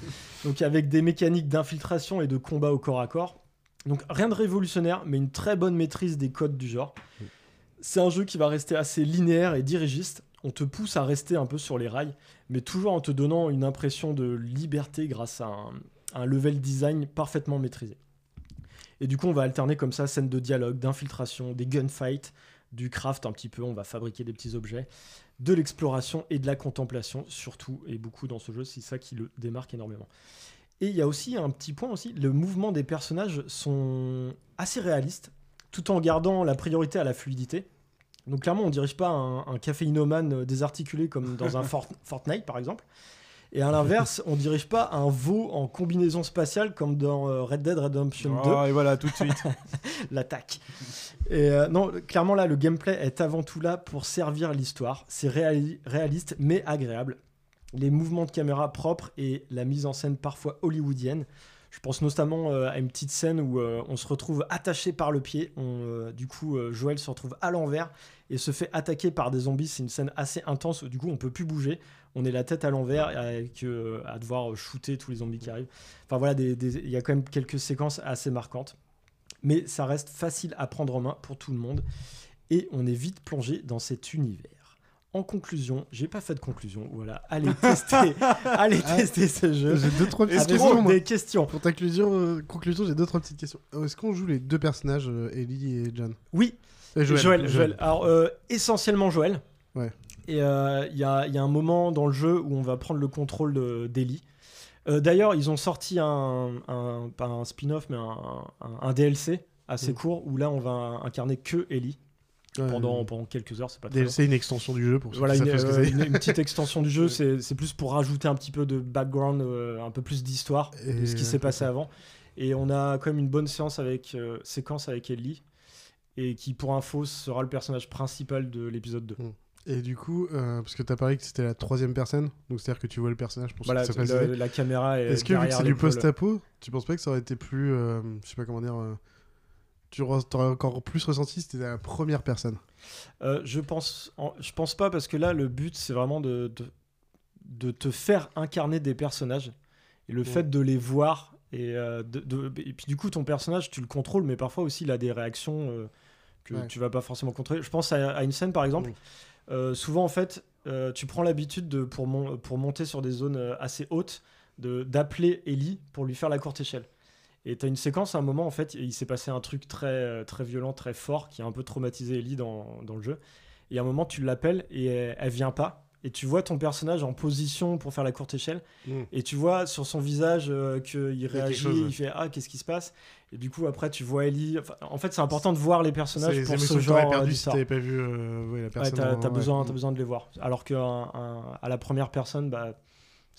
donc avec des mécaniques d'infiltration et de combat au corps à corps. Donc rien de révolutionnaire, mais une très bonne maîtrise des codes du genre. C'est un jeu qui va rester assez linéaire et dirigiste. On te pousse à rester un peu sur les rails, mais toujours en te donnant une impression de liberté grâce à un, un level design parfaitement maîtrisé. Et du coup, on va alterner comme ça scènes de dialogue, d'infiltration, des gunfights, du craft un petit peu, on va fabriquer des petits objets, de l'exploration et de la contemplation, surtout, et beaucoup dans ce jeu, c'est ça qui le démarque énormément. Et il y a aussi un petit point aussi, le mouvement des personnages sont assez réalistes, tout en gardant la priorité à la fluidité. Donc clairement, on dirige pas un, un caféinomane désarticulé comme dans un Fort- Fortnite par exemple. Et à l'inverse, on dirige pas un veau en combinaison spatiale comme dans euh, Red Dead Redemption 2 Oh, et voilà, tout de suite. l'attaque. Et euh, non, clairement là, le gameplay est avant tout là pour servir l'histoire. C'est réali- réaliste mais agréable. Les mouvements de caméra propres et la mise en scène parfois hollywoodienne. Je pense notamment euh, à une petite scène où euh, on se retrouve attaché par le pied. On, euh, du coup, Joël se retrouve à l'envers et se fait attaquer par des zombies. C'est une scène assez intense. où, Du coup, on peut plus bouger. On est la tête à l'envers avec, euh, à devoir shooter tous les zombies qui arrivent. Enfin voilà, il y a quand même quelques séquences assez marquantes mais ça reste facile à prendre en main pour tout le monde et on est vite plongé dans cet univers. En conclusion, j'ai pas fait de conclusion, voilà, allez tester, allez Ah, tester ce jeu. J'ai deux trois petites questions. moi. des questions. Pour ta conclusion, euh, conclusion j'ai deux trois petites questions. Euh, Est-ce qu'on joue les deux personnages, euh, Ellie et John? Oui, Joël, Joël, Alors euh, essentiellement Joël. Ouais. Et euh, il y, a, il y a un moment dans le jeu où on va prendre le contrôle de- d'Ellie. Euh, D'ailleurs, ils ont sorti un, un- pas un spin-off, mais un, un- un DLC assez Mm. court où là on va incarner que Ellie Ouais, pendant, euh, pendant quelques heures. C'est pas très long. DLC, une extension du jeu pour ceux Voilà, qui une, savent pas ce que euh, une- une petite extension du jeu, c'est plus pour rajouter un petit peu de background, euh, un peu plus d'histoire de ce qui euh, s'est passé avant. Et on a quand même une bonne séance avec, euh, séquence avec Ellie, et qui pour info sera le personnage principal de l'épisode 2. Et du coup, euh, parce que t'as parlé que c'était la troisième personne, donc c'est-à-dire que tu vois le personnage pour Voilà, qui savent pas le- ce que la caméra est. Est-ce que vu que c'est du post-apo, tu penses pas que ça aurait été plus, euh, je sais pas comment dire, euh, tu t'aurais encore plus ressenti si c'était la première personne? Euh, je pense, en- je pense pas parce que là le but c'est vraiment de, de, de te faire incarner des personnages et le fait de les voir et, de, de- et puis du coup ton personnage tu le contrôles mais parfois aussi il a des réactions que Ouais. tu vas pas forcément contrôler. Je pense à, à une scène par exemple. Euh, souvent en fait euh, tu prends l'habitude de pour, mon- pour monter sur des zones euh, assez hautes d'appeler Ellie pour lui faire la courte échelle. Et t'as une séquence à un moment en fait, il s'est passé un truc très très violent, très fort qui a un peu traumatisé Ellie dans, dans le jeu. Et à un moment tu l'appelles et elle, elle vient pas. Et tu vois ton personnage en position pour faire la courte échelle. Mm. Et tu vois sur son visage euh, qu'il réagit, chose, ouais. il fait ah qu'est-ce qui se passe? Et du coup après tu vois Ellie. Enfin, en fait c'est important de voir les personnages les pour ce genre perdues si t'avais pas vu euh, ouais, la Ouais, personne. t'as, en- t'as ouais. besoin, t'as besoin de les voir. Alors qu'à la première personne, bah,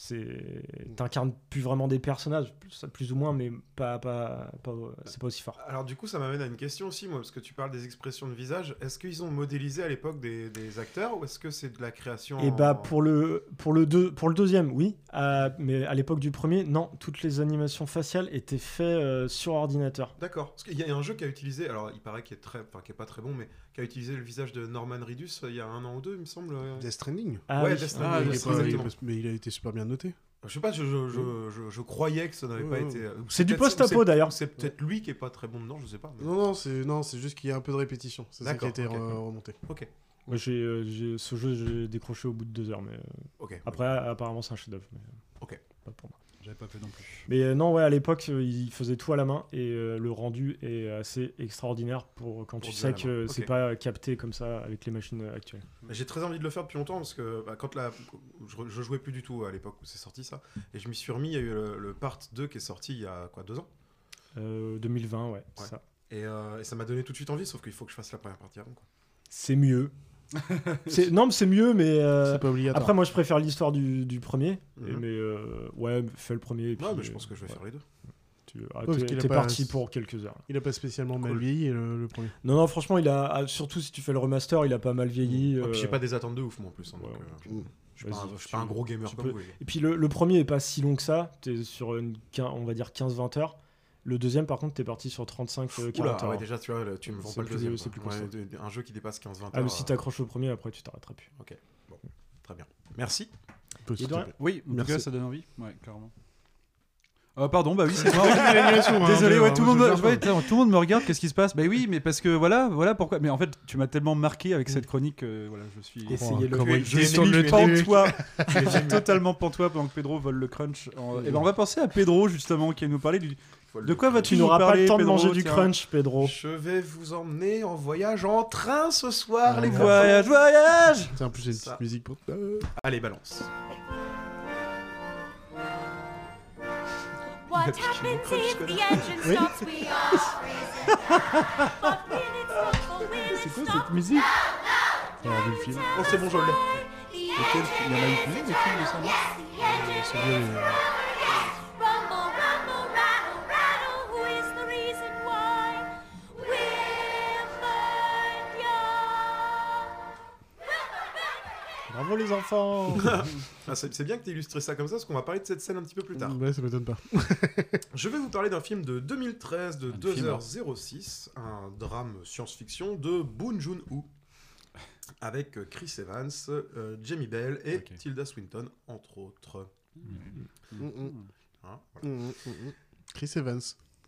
c'est, t'incarnes plus vraiment des personnages, plus, plus ou moins, mais pas, pas, pas- c'est pas aussi fort. Alors du coup, ça m'amène à une question aussi, moi, parce que tu parles des expressions de visage. Est-ce qu'ils ont modélisé à l'époque des, des acteurs ou est-ce que c'est de la création Et en- bah pour le, pour le, deux, pour le deuxième, oui, euh, mais à l'époque du premier, non, toutes les animations faciales étaient faites euh, sur ordinateur. D'accord. Parce qu'il y a un jeu qui a utilisé, alors il paraît qu'il est très, enfin qui est pas très bon, mais qui a utilisé le visage de Norman Reedus euh, il y a un an ou deux, il me semble. Death Stranding. Ah ouais, oui. Death Ah, Stranding, il pas- il pas- mais il a été super bien noté. Je sais pas, je, je, je, je- je croyais que ça n'avait pas Ouais, été. C'est du post-apo, d'ailleurs. C'est peut-être lui qui est pas très bon dedans, je sais pas. mais- Non, non, c'est non, c'est juste qu'il y a un peu de répétition. C'est ça qui a été remonté. Ok. Moi, j'ai, euh, j'ai- ce jeu, j'ai décroché au bout de deux heures, mais euh, Ok. après, apparemment, c'est un chef-d'œuvre. mais, Ok. Pas pour moi. J'avais pas fait non plus. Mais euh, non, ouais, à l'époque, euh, il faisait tout à la main et euh, le rendu est assez extraordinaire pour quand Pour tu sais que c'est pas capté comme ça avec les machines actuelles. J'ai très envie de le faire depuis longtemps parce que bah, quand la... je, je jouais plus du tout à l'époque où c'est sorti ça. Et je m'y suis remis, il y a eu le, le Part 2 qui est sorti il y a quoi, deux ans? Euh, 2020, ouais, Ouais. ça. et, euh, et ça m'a donné tout de suite envie, sauf qu'il faut que je fasse la première partie avant. Quoi. C'est mieux. C'est- non, mais c'est mieux, mais euh, C'est pas obligatoire. après, moi, je préfère l'histoire du, du premier. et- Mhm. mais euh, ouais, fais le premier. et Ouais, puis, mais je euh, pense que je vais ouais, faire les deux. tu- ah, Ouais, pas- parti pour quelques heures. Il a pas spécialement mal vieilli le, le premier. Non, non, franchement, il a ah, surtout si tu fais le remaster, il a pas mal vieilli. Et puis j'ai euh, pas des attentes de ouf moi en plus. hein, ouais, donc, ouais. euh, je suis pas, un- je suis pas un gros gamer comme peux- vous. Et puis le, le premier est pas si long que ça, t'es sur une, on va dire 15-20 heures. Le deuxième, par contre, t'es parti sur 35-40 Oula, heures. ah ouais, déjà tu vois, tu me vends C'est pas le plus- deuxième. c'est quoi. plus Ouais, constant. de- un jeu qui dépasse 15-20 heures. Ah, mais si euh, t'accroches au premier, après tu t'arrêteras plus. Ok, bon, très bien. Merci. De rien. Oui, en Merci. tout cas, ça donne envie. Ouais, clairement. Euh, pardon, bah oui, c'est moi. Hein, Désolé, ouais, euh, tout, le monde, me- ouais, attends, tout le monde me regarde, qu'est-ce qui se passe? Bah oui, mais parce que voilà, voilà pourquoi. Mais en fait, tu m'as tellement marqué avec cette chronique, euh, voilà, je suis. Essayez-le. comment il Je suis. Pantois, je suis totalement pantois pendant que Pedro vole le crunch. Et ben on va penser à Pedro justement qui va nous parler du. De quoi vas-tu Tu nous n'auras pas parler, le temps de Pedro, manger du tiens crunch, Pedro. Je vais vous emmener en voyage en train ce soir, Ah, les gars. Voyage, voyage Tiens, en plus, j'ai une Ça. petite musique pour. Euh, Allez, balance. What happens if the engine Oui. stops? We are. But C'est quoi cette musique? J'ai vu le film. Oh, c'est bon, je l'ai. The Il y en a eu plusieurs Bravo les enfants Ah, c'est c'est bien que tu illustré ça comme ça, parce qu'on va parler de cette scène un petit peu plus tard. Ouais, ça m'étonne pas. Je vais vous parler d'un film de 2013 de Un film, 2h06, un drame science-fiction de Boon Joon-ho, avec Chris Evans, euh, Jamie Bell et. Tilda Swinton, entre autres. Mm. Hein, voilà. Mm, mm. Chris Evans,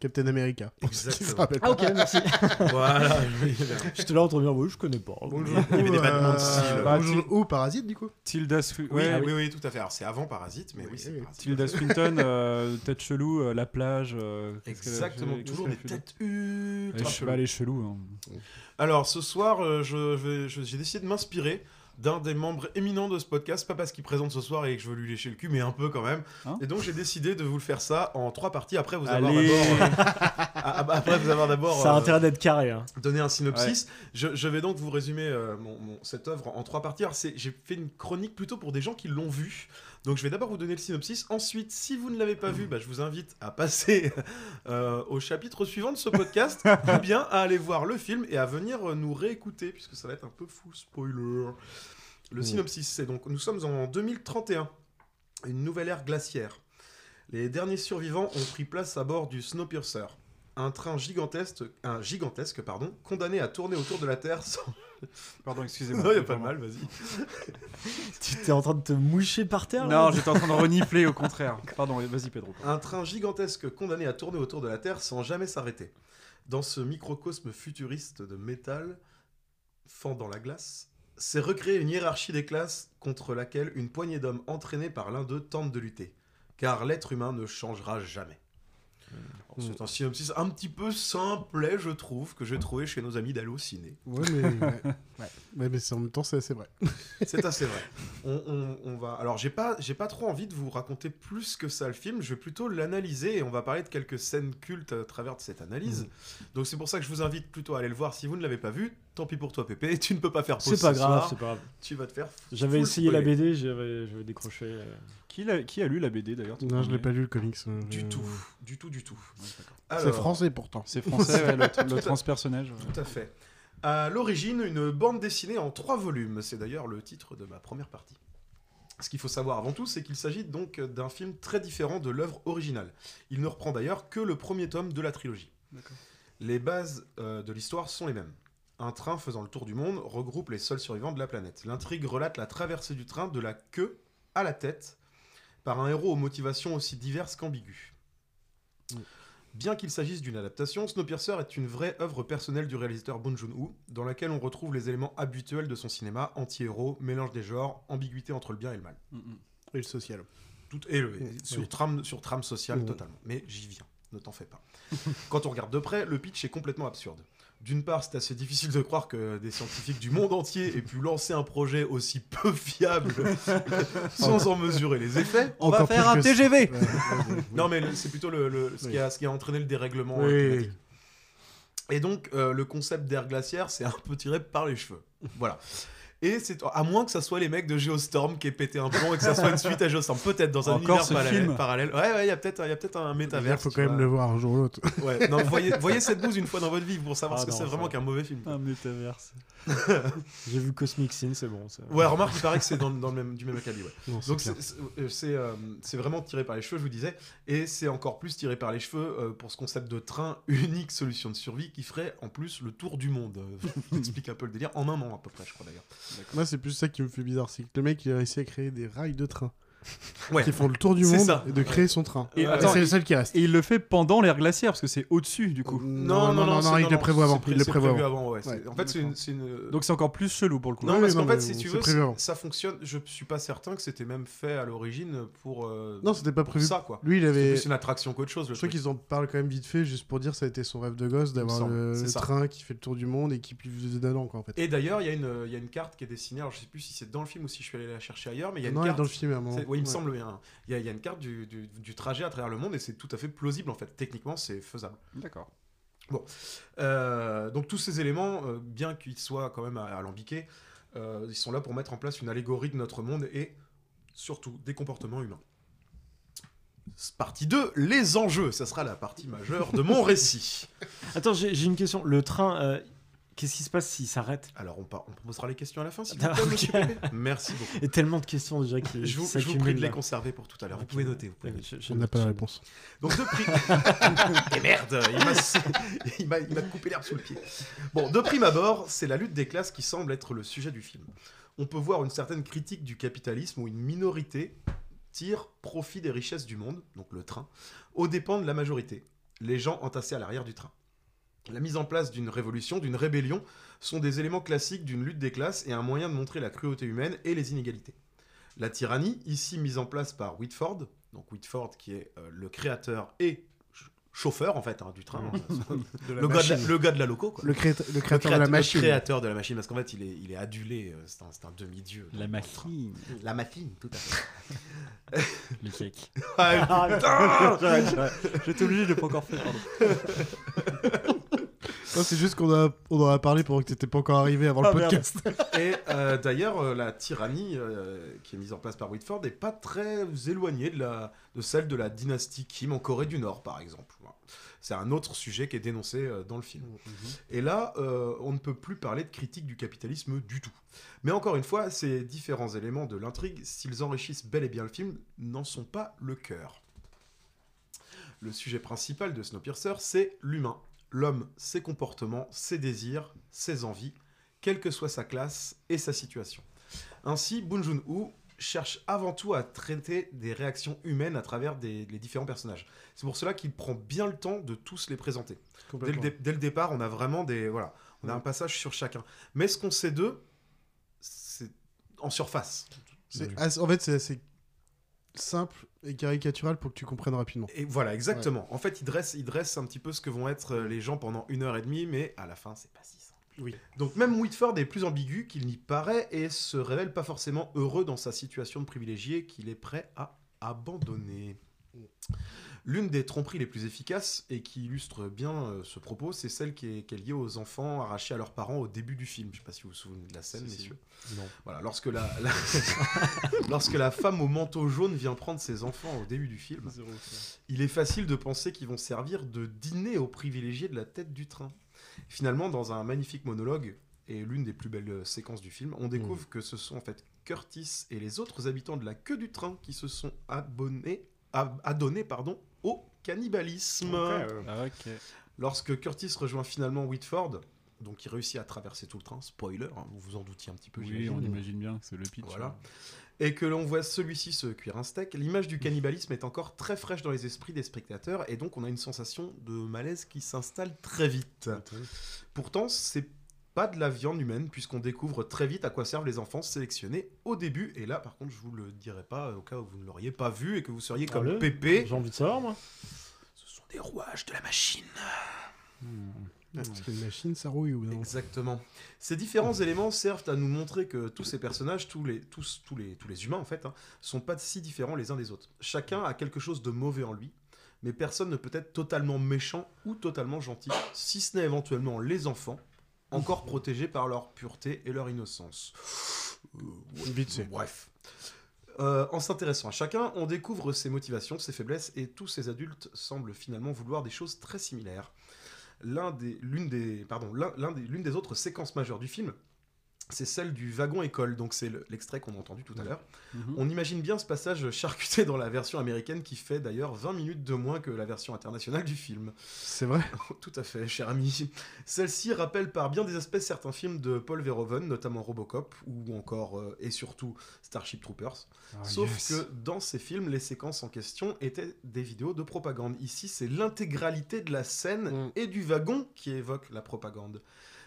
Captain America. Exactement. Ah ok, merci. voilà. J'étais là en train de dire, oui, je connais pas. Bonjour. Il y avait des vêtements de style. Bah, Bonjour. Ou Parasite, du coup. Tilda, Swi- Oui, ouais, oui, oui, tout à fait. Alors, c'est avant Parasite, mais oui, Oui, c'est oui. Parasite. Tilda Swinton, euh, tête chelou, euh, la plage. euh, Exactement, toujours des têtes Elle ultra cheloues. bah, elle est chelou. hein. Alors ce soir, euh, je vais- je- j'ai décidé de m'inspirer d'un des membres éminents de ce podcast, pas parce qu'il présente ce soir et que je veux lui lécher le cul, mais un peu quand même. Hein et donc j'ai décidé de vous le faire ça en trois parties. Après vous avoir d'abord, euh, ah, ah, bah, après vous avoir d'abord Ça a euh, intérêt d'être carré. hein. donné un synopsis. Je, je vais donc vous résumer euh, mon- mon- cette œuvre en trois parties. Alors, c'est- j'ai fait une chronique plutôt pour des gens qui l'ont vu. Donc je vais d'abord vous donner le synopsis. Ensuite, si vous ne l'avez pas vu, bah, je vous invite à passer euh, au chapitre suivant de ce podcast, ou bien à aller voir le film et à venir nous réécouter, puisque ça va être un peu full spoiler. Le synopsis, c'est donc, nous sommes en 2031, une nouvelle ère glaciaire. Les derniers survivants ont pris place à bord du Snowpiercer. Un train gigantesque, un gigantesque pardon, condamné à tourner autour de la Terre sans... Pardon, excusez-moi. Non, y a pas de mal, vas-y. Tu t'es en train de te moucher par terre Non, j'étais en train de renifler au contraire. Pardon, vas-y Pedro. Un train gigantesque condamné à tourner autour de la Terre sans jamais s'arrêter. Dans ce microcosme futuriste de métal fendant la glace, c'est recréer une hiérarchie des classes contre laquelle une poignée d'hommes entraînés par l'un d'eux tentent de lutter. Car l'être humain ne changera jamais. Alors, C'est un synopsis un petit peu simplet, je trouve, que j'ai trouvé chez nos amis d'Allociné. Ouais, mais, ouais. Ouais, mais en même temps, c'est assez vrai. C'est assez vrai. On, on- on va. Alors, j'ai pas, pas trop envie de vous raconter plus que ça le film. Je vais plutôt l'analyser et on va parler de quelques scènes cultes à travers de cette analyse. Donc, c'est pour ça que je vous invite plutôt à aller le voir si vous ne l'avez pas vu. Tant pis pour toi, Pépé. Tu ne peux pas faire pause C'est pas ce grave, c'est pas grave. Tu vas te faire. J'avais essayé la. BD, j'avais décroché. euh. Qui, a lu la BD d'ailleurs Non, je l'ai pas lu le comics. euh, Du tout, du tout, du tout. C'est français pourtant. C'est français, ouais, le, le transpersonnage. ouais. Tout à fait. À l'origine, une bande dessinée en trois volumes. C'est d'ailleurs le titre de ma première partie. Ce qu'il faut savoir avant tout, c'est qu'il s'agit donc d'un film très différent de l'œuvre originale. Il ne reprend d'ailleurs que le premier tome de la trilogie. Les bases euh, de l'histoire sont les mêmes. Un train faisant le tour du monde regroupe les seuls survivants de la planète. L'intrigue relate la traversée du train de la queue à la tête par un héros aux motivations aussi diverses qu'ambiguës. Bien qu'il s'agisse d'une adaptation, Snowpiercer est une vraie œuvre personnelle du réalisateur Bong Joon-ho, dans laquelle on retrouve les éléments habituels de son cinéma, anti-héros, mélange des genres, ambiguïté entre le bien et le mal. Et le social. Tout est le- Mm, sur, trame, sur trame sociale Mm. totalement. Mais j'y viens, ne t'en fais pas. Quand on regarde de près, le pitch est complètement absurde. D'une part, c'est assez difficile de croire que des scientifiques du monde entier aient pu lancer un projet aussi peu fiable sans en mesurer les effets. On va faire un TGV. Ouais, ouais, ouais. Non, mais c'est plutôt le, le- ce, qui a, ce qui a entraîné le dérèglement Oui. climatique. Et donc, euh, le concept d'air glaciaire, c'est un peu tiré par les cheveux. Voilà. Et c'est à moins que ça soit les mecs de Geostorm qui aient pété un plomb et que ça soit une suite à Geostorm, peut-être dans un Encore univers ce parallèle. film. parallèle. Ouais, ouais, il y a peut-être, il y a peut-être un métavers. Il faut quand même le voir un jour ou l'autre. Ouais, non, voyez, voyez cette bouse une fois dans votre vie pour savoir Ah ce que c'est vraiment qu'un mauvais film. Un métaverse. J'ai vu Cosmic Sin, c'est bon. ça. Ouais, remarque, il paraît que c'est dans, dans le même, du même acabit. Ouais. Non, c'est Donc clair. c'est- c'est euh, euh, c'est vraiment tiré par les cheveux, je vous disais, et c'est encore plus tiré par les cheveux euh, pour ce concept de train unique solution de survie qui ferait en plus le tour du monde. Je explique un peu le délire en un an à peu près, je crois d'ailleurs. Moi, c'est plus ça qui me fait bizarre, c'est que le mec il a réussi à créer des rails de train. Ouais. Qui font le tour du C'est monde ça. et de créer son train. Et c'est le seul qui reste. Et il le fait pendant l'ère glaciaire, parce que c'est au-dessus du coup. Non, non, non, c'est- il le prévoit avant. c'est Il le c'est prévoit avant. avant, ouais, c'est- En fait, c'est une, c'est une- Donc c'est encore plus chelou pour le coup. Non, Ouais, parce non, qu'en fait, si tu c'est veux, ça fonctionne. Je suis pas certain que c'était même fait à l'origine pour. euh, Non, c'était pas prévu. Ça, quoi. Lui, il C'est avait. plus une attraction qu'autre chose. Le Je crois qu'ils en parlent quand même vite fait, juste pour dire ça a été son rêve de gosse d'avoir le, c'est train qui fait le tour du monde et qui vit dedans, quoi, en fait. Et d'ailleurs, il y, a une- carte qui est dessinée. Alors, je sais plus si c'est dans le film ou si je suis allé la chercher ailleurs, mais il y a une Non, carte. dans le film, Oui, il me semble bien. Il y, a, il y a une carte du, du- du trajet à travers le monde et c'est tout à fait plausible en fait. Techniquement, c'est faisable. D'accord. Bon, Euh, donc tous ces éléments, euh, bien qu'ils soient quand même alambiqués, euh, ils sont là pour mettre en place une allégorie de notre monde et surtout des comportements humains. Partie 2, les enjeux. Ça sera la partie majeure de mon récit. Attends, j'ai j'ai une question. Le train, euh, qu'est-ce qui se passe s'il s'arrête? Alors on, par- on posera les questions à la fin, s'il vous Ah, plaît, ok. monsieur Pépé. Merci beaucoup. Il y a tellement de questions déjà qui Je vous, je vous prie de les conserver pour tout à l'heure. Vous pouvez noter. Vous pouvez noter. je- je On n'a note, pas la réponse. Donc de prix. Et merde, il m'a- il m'a il m'a coupé l'herbe sous le pied. Bon, de prime abord, c'est la lutte des classes qui semble être le sujet du film. On peut voir une certaine critique du capitalisme où une minorité tire profit des richesses du monde, donc le train, aux dépens de la majorité, les gens entassés à l'arrière du train. La mise en place d'une révolution, d'une rébellion, sont des éléments classiques d'une lutte des classes et un moyen de montrer la cruauté humaine et les inégalités. La tyrannie, ici mise en place par Whitford, donc Whitford qui est euh, le créateur et chauffeur en fait hein, du train, De la le, gars de la, machine. le gars de la loco. Quoi. Le, créateur- le Le créateur de la machine. Le créateur de la machine, parce qu'en fait, il est, il est adulé, euh, c'est un, demi-dieu. La machine. La machine, tout à fait. Les cakes. Ah. J'étais obligé, je l'ai pas encore fait, pardon. Non, c'est juste qu'on a, on en a parlé pendant que t'étais pas encore arrivé avant Ah, le merde. podcast. Et euh, d'ailleurs, euh, la tyrannie euh, qui est mise en place par Whitford n'est pas très éloignée de, la, de celle de la dynastie Kim en Corée du Nord, par exemple. Voilà. C'est un autre sujet qui est dénoncé euh, dans le film. Et là, euh, on ne peut plus parler de critique du capitalisme du tout. Mais encore une fois, ces différents éléments de l'intrigue, s'ils enrichissent bel et bien le film, n'en sont pas le cœur. Le sujet principal de Snowpiercer, c'est l'humain. L'homme, ses comportements, ses désirs, ses envies, quelle que soit sa classe et sa situation. Ainsi, Boon Joon-ho cherche avant tout à traiter des réactions humaines à travers des- les différents personnages. C'est pour cela qu'il prend bien le temps de tous les présenter. Dès le, dès le départ, on a vraiment des voilà, on a un passage sur chacun. Mais ce qu'on sait d'eux, c'est en surface. En fait, c'est assez simple et caricatural pour que tu comprennes rapidement. Et voilà, exactement. En fait, il dresse, il dresse un petit peu ce que vont être euh, les gens pendant une heure et demie, mais à la fin, c'est pas si simple. Oui. Donc même Whitford est plus ambigu qu'il n'y paraît et se révèle pas forcément heureux dans sa situation de privilégié qu'il est prêt à abandonner. L'une des tromperies les plus efficaces et qui illustre bien euh, ce propos, c'est celle qui est, qui est liée aux enfants arrachés à leurs parents au début du film. Je sais pas si vous vous souvenez de la scène, Si, si. messieurs. Non. Voilà, lorsque la, la- lorsque la femme au manteau jaune vient prendre ses enfants au début du film, il est facile de penser qu'ils vont servir de dîner aux privilégiés de la tête du train. Finalement, dans un magnifique monologue et l'une des plus belles euh, séquences du film, on découvre que ce sont en fait Curtis et les autres habitants de la queue du train qui se sont abonnés, ab- adonnés pardon, au cannibalisme. Ah. Lorsque Curtis rejoint finalement Whitford, donc il réussit à traverser tout le train, spoiler, hein, vous vous en doutiez un petit peu. Oui, on imagine bien que c'est le pitch. Voilà. Et que l'on voit celui-ci se cuire un steak, l'image du cannibalisme est encore très fraîche dans les esprits des spectateurs et donc on a une sensation de malaise qui s'installe très vite. Pourtant, c'est pas de la viande humaine puisqu'on découvre très vite à quoi servent les enfants sélectionnés au début. Et là, par contre, je vous le dirai pas au cas où vous ne l'auriez pas vu et que vous seriez comme Allez, Pépé. J'ai envie de savoir, moi. Ce sont des rouages de la machine. Ah, parce qu'une machine, ça rouille ou non Exactement. Ces différents éléments servent à nous montrer que tous ces personnages, tous les, tous, tous les, tous les humains en fait, hein, sont pas si différents les uns des autres. Chacun a quelque chose de mauvais en lui, mais personne ne peut être totalement méchant ou totalement gentil, si ce n'est éventuellement les enfants, encore protégés par leur pureté et leur innocence. Euh, Vite. Bref. Euh, en s'intéressant à chacun, on découvre ses motivations, ses faiblesses, et tous ces adultes semblent finalement vouloir des choses très similaires. L'un des, l'une des, pardon, l'un, l'un des, l'une des autres séquences majeures du film, c'est celle du wagon école. Donc c'est le- l'extrait qu'on a entendu tout à l'heure. Mhm. On imagine bien ce passage charcuté dans la version américaine qui fait d'ailleurs 20 minutes de moins que la version internationale du film. C'est vrai Tout à fait, cher ami. Celle-ci rappelle par bien des aspects certains films de Paul Verhoeven, notamment Robocop ou encore euh, et surtout Starship Troopers. Ah, Sauf yes. que dans ces films, les séquences en question étaient des vidéos de propagande. Ici, c'est l'intégralité de la scène Mm. et du wagon qui évoque la propagande.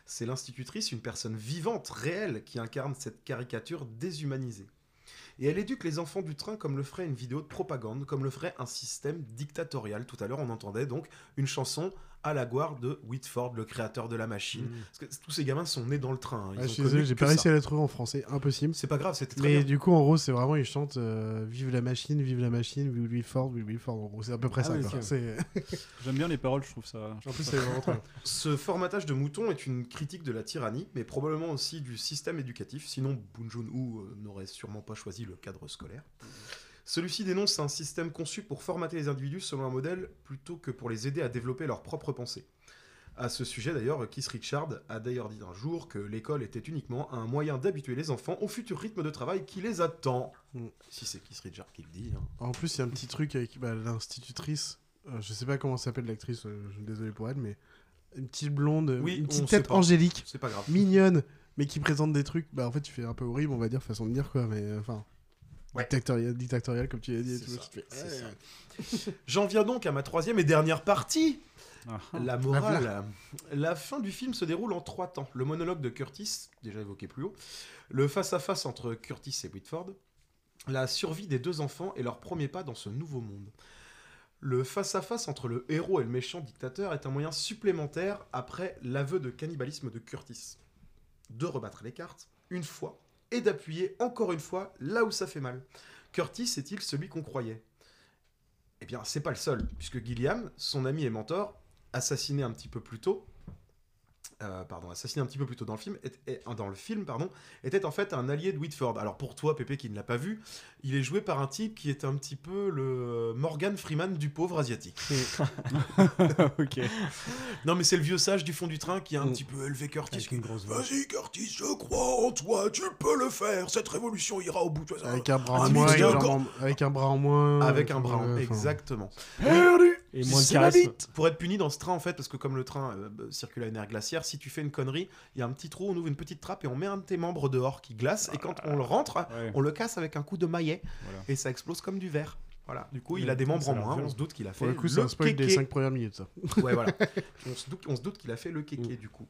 C'est l'institutrice, une personne vivante, réelle, qui incarne cette caricature déshumanisée. Et elle éduque les enfants du train comme le ferait une vidéo de propagande, comme le ferait un système dictatorial. Tout à l'heure, on entendait donc une chanson à la gloire de Whitford, le créateur de la machine. Mm. Parce que tous ces gamins sont nés dans le train. hein. Ils Ah, ont je suis connu désolé, j'ai pas réussi à la trouver en français, impossible. C'est pas grave, c'était très Mais bien. du coup, en gros, c'est vraiment, ils chantent euh, Vive la machine, vive la machine, vive Wilford, vive Wilford. En gros, c'est à peu près Ah ça. J'aime bien les paroles, je trouve ça. je En plus, ça vraiment très bien. Ce formatage de mouton est une critique de la tyrannie, mais probablement aussi du système éducatif, sinon Boon Joon-ho euh, n'aurait sûrement pas choisi le cadre scolaire. Celui-ci dénonce un système conçu pour formater les individus selon un modèle plutôt que pour les aider à développer leur propre pensée. À ce sujet d'ailleurs, Keith Richard a d'ailleurs dit un jour que l'école était uniquement un moyen d'habituer les enfants au futur rythme de travail qui les attend. Mm. Si c'est Keith Richard qui le dit. hein. En plus, il y a un petit truc avec bah, l'institutrice. euh, je sais pas comment s'appelle l'actrice, euh, je suis désolé pour elle, mais une petite blonde, Oui, une petite tête angélique, C'est pas grave. mignonne, mais qui présente des trucs. Bah, en fait, tu fais un peu horrible, on va dire, façon de dire quoi, mais euh, enfin. Ouais. Dictatorial, dictatorial, comme tu l'as dit. ouais. J'en viens donc à ma troisième et dernière partie. Ah. La morale. La fin du film se déroule en trois temps. Le monologue de Curtis, déjà évoqué plus haut, le face-à-face entre Curtis et Whitford, la survie des deux enfants et leur premier pas dans ce nouveau monde. Le face-à-face entre le héros et le méchant dictateur est un moyen supplémentaire après l'aveu de cannibalisme de Curtis. De rebattre les cartes, une fois, et d'appuyer encore une fois là où ça fait mal. Curtis est-il celui qu'on croyait? Eh bien, c'est pas le seul, puisque Gilliam, son ami et mentor, assassiné un petit peu plus tôt, euh, pardon, assassiné un petit peu plus tôt dans le film, est- est- dans le film, pardon, était en fait un allié de Whitford. Alors pour toi, Pépé, qui ne l'a pas vu, il est joué par un type qui est un petit peu le Morgan Freeman du pauvre asiatique. ok. Non, mais c'est le vieux sage du fond du train qui a un Mm. petit peu élevé Curtis. Avec une grosse voix. Vas-y, Curtis, je crois en toi, tu peux le faire. Cette révolution ira au bout de ça. Avec un bras Ah, en moins, avec, un en- avec bras en moins. Avec euh, un bras, enfin, exactement. Perdu Et moins de charisme. bite Pour être puni dans ce train, en fait, parce que comme le train euh, bah, circule à une aire glaciaire, si tu fais une connerie, il y a un petit trou, on ouvre une petite trappe et on met un de tes membres dehors qui glace. Et quand on le rentre, Ouais. on le casse avec un coup de maillet Voilà. et ça explose comme du verre. Voilà. Du coup, il a des membres en moins. On se doute qu'il a fait Pour le coup, c'est un spoil des kéké. 5 premières minutes, ça. Ouais, voilà. on, se doute, on se doute qu'il a fait le kéké, du coup.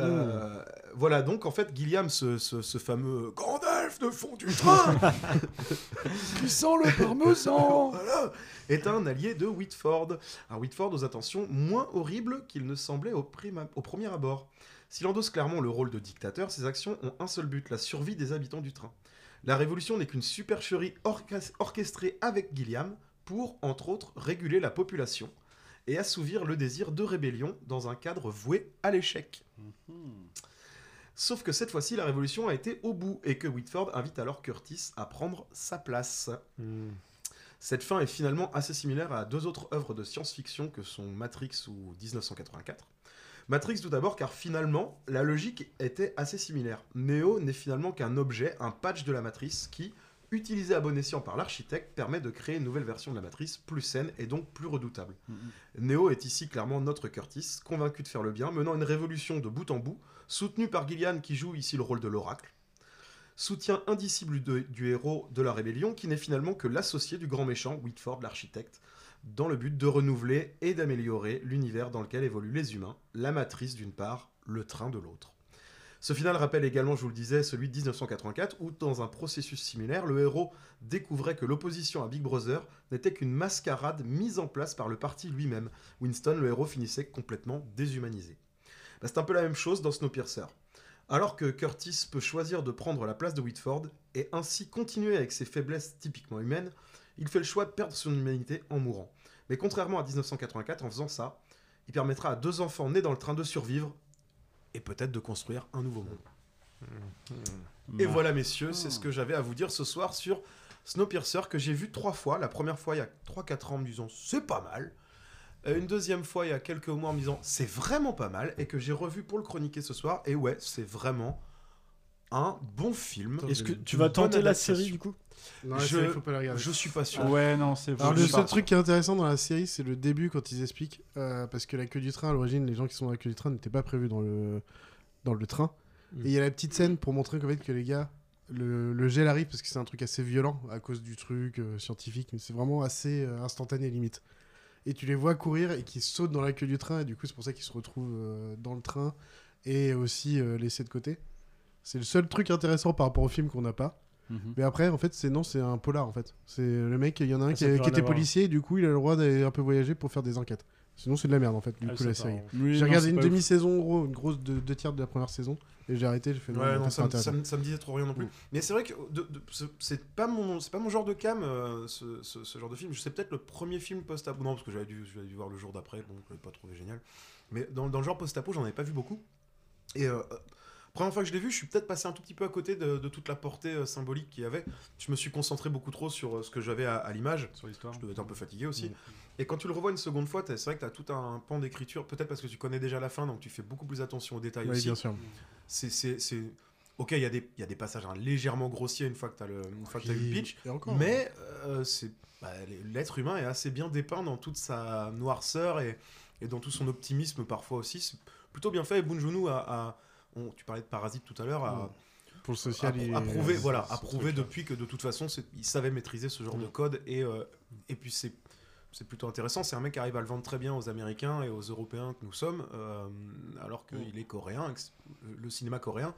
Euh, Voilà, donc en fait, Gilliam, ce, ce- ce fameux Gandalf de fond du train, Tu sens le parmesan voilà, est un allié de Whitford. Un Whitford aux intentions moins horribles qu'il ne semblait au, au premier abord. S'il endosse clairement le rôle de dictateur, ses actions ont un seul but, la survie des habitants du train. La révolution n'est qu'une supercherie orchest- orchestrée avec Gilliam pour, entre autres, réguler la population et assouvir le désir de rébellion dans un cadre voué à l'échec. Sauf que cette fois-ci, la révolution a été au bout et que Whitford invite alors Curtis à prendre sa place. Cette fin est finalement assez similaire à deux autres œuvres de science-fiction que sont Matrix ou 1984. Matrix tout d'abord car finalement la logique était assez similaire. Neo n'est finalement qu'un objet, un patch de la matrice qui, utilisé à bon escient par l'architecte, permet de créer une nouvelle version de la matrice plus saine et donc plus redoutable. Neo est ici clairement notre Curtis, convaincu de faire le bien, menant une révolution de bout en bout, soutenu par Gillian qui joue ici le rôle de l'oracle. Soutien indicible de- du héros de la rébellion qui n'est finalement que l'associé du grand méchant Whitford l'architecte, dans le but de renouveler et d'améliorer l'univers dans lequel évoluent les humains, la matrice d'une part, le train de l'autre. Ce final rappelle également, je vous le disais, celui de 1984, où dans un processus similaire, le héros découvrait que l'opposition à Big Brother n'était qu'une mascarade mise en place par le parti lui-même. Winston, le héros, finissait complètement déshumanisé. Bah, c'est un peu la même chose dans Snowpiercer. Alors que Curtis peut choisir de prendre la place de Whitford et ainsi continuer avec ses faiblesses typiquement humaines, il fait le choix de perdre son humanité en mourant. Mais contrairement à 1984, en faisant ça, il permettra à deux enfants nés dans le train de survivre et peut-être de construire un nouveau monde. Et Bah. voilà, messieurs, c'est ce que j'avais à vous dire ce soir sur Snowpiercer que j'ai vu trois fois. La première fois il y a 3-4 ans en me disant c'est pas mal. Euh, Une deuxième fois il y a quelques mois en me disant c'est vraiment pas mal. Et que j'ai revu pour le chroniquer ce soir. Et ouais, c'est vraiment un bon film. Est-ce que tu vas tenter la série du coup? Non, la je, série, faut pas la regarder. je suis pas sûr. Ouais, non, c'est Alors le seul pas. truc qui est intéressant dans la série, c'est le début quand ils expliquent, euh, parce que la queue du train, à l'origine, les gens qui sont dans la queue du train n'étaient pas prévus dans le, dans le train. Mm. Et il y a la petite scène pour montrer qu'en fait, que les gars, le, le gel arrive, parce que c'est un truc assez violent à cause du truc euh, scientifique, mais c'est vraiment assez euh, instantané limite. Et tu les vois courir et qui sautent dans la queue du train, et du coup c'est pour ça qu'ils se retrouvent euh, dans le train et aussi euh, laissés de côté. C'est le seul truc intéressant par rapport au film qu'on n'a pas. Mhm. Mais après, en fait, c'est non, c'est un polar en fait. C'est le mec, il y en a un Ah, qui, a était policier, et du coup, il a le droit d'aller un peu voyager pour faire des enquêtes. Sinon, c'est de la merde en fait, du Ah, coup, c'est la pas série. Oui, J'ai regardé c'est une demi-saison, gros, une grosse deux, deux tiers de la première saison, et j'ai arrêté. J'ai fait non, Ouais, non, ça, c'est ça me- ça me disait trop rien non plus. Mm. Mais c'est vrai que de- de- ce- c'est pas mon, c'est pas mon genre de cam, euh, ce, ce- ce genre de film. Je sais peut-être le premier film post-apo, non parce que j'avais dû, j'avais dû voir le jour d'après, donc je l'ai pas trouvé génial. Mais dans, dans le genre post-apo, j'en avais pas vu beaucoup. Et euh, première fois que je l'ai vu, je suis peut-être passé un tout petit peu à côté de, de toute la portée euh, symbolique qu'il y avait. Je me suis concentré beaucoup trop sur euh, ce que j'avais à, à l'image. Sur l'histoire. Je devais être un peu fatigué aussi. Mm. Et quand tu le revois une seconde fois, c'est vrai que tu as tout un pan d'écriture, peut-être parce que tu connais déjà la fin, donc tu fais beaucoup plus attention aux détails Oui, aussi bien sûr. c'est c'est c'est ok il y a des il y a des passages hein, légèrement grossiers une fois que tu as le une fois que t'as eu le pitch mais euh, c'est bah, l'être humain est assez bien dépeint dans toute sa noirceur et, et dans tout son optimisme parfois aussi c'est plutôt bien fait et Bunjunu a, a- on- tu parlais de Parasite tout à l'heure a, Pour le social, a prouvé voilà a prouvé depuis que de toute façon il savait maîtriser ce genre Mm. de code et euh, et puis c'est c'est plutôt intéressant. C'est un mec qui arrive à le vendre très bien aux Américains et aux Européens que nous sommes, euh, alors qu'il est coréen. le cinéma coréen,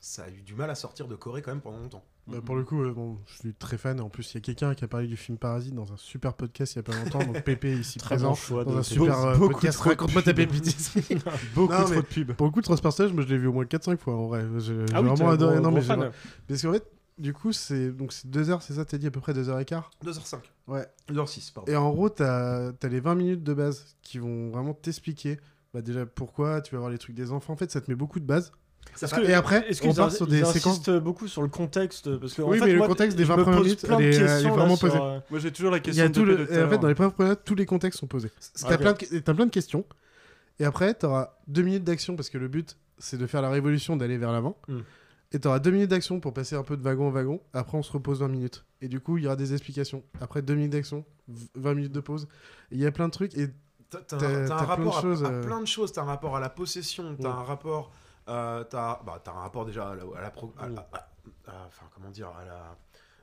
ça a eu du mal à sortir de Corée quand même pendant longtemps. Bah, pour le coup, euh, bon, je suis très fan. En plus, il y a quelqu'un qui a parlé du film Parasite dans un super podcast il y a pas longtemps. donc Pépé ici Très présent bon choix dans un super euh, Beaucoup podcast. trop de Raconte-moi ta pépite ici. Beaucoup Non, trop de pubs. Pour le coup, Transpersonnage, moi je l'ai vu au moins 4-5 fois en vrai. J'ai Ah oui, vraiment adoré. non, mais Parce qu'en fait, du coup, c'est donc c'est 2 heures, c'est ça T'as dit à peu près 2 heures et quart 2h05. Ouais. 2h06, pardon. Et en gros, t'as as les 20 minutes de base qui vont vraiment t'expliquer bah, déjà pourquoi tu vas voir les trucs des enfants. En fait, ça te met beaucoup de base. Parce et après, est-ce on part sur des séquences. beaucoup sur le contexte parce que en Oui, fait, mais le contexte des je 20 me premières minutes, plein de elle est- elle est vraiment posée. euh, Moi j'ai toujours la Il y question a de tout le... et en fait, dans les premières minutes, tous les contextes sont posés. Ah, T'as ok. plein, de... t'as plein de questions. Et après, t'auras deux minutes d'action parce que le but, c'est de faire la révolution, d'aller vers l'avant. Mm. Et t'auras deux minutes d'action pour passer un peu de wagon en wagon. Après, on se repose 20 minutes. Et du coup, il y aura des explications. Après, deux minutes d'action, v- 20 minutes de pause. Il y a plein de trucs. Et T'as t'as un, T'as- t'as un t'as plein de rapport à, euh. plein de choses. T'as un rapport à la possession, t'as Ouais. un rapport, euh, t'as bah, un rapport déjà à la, à la pro- à- à- à- à- enfin comment dire, à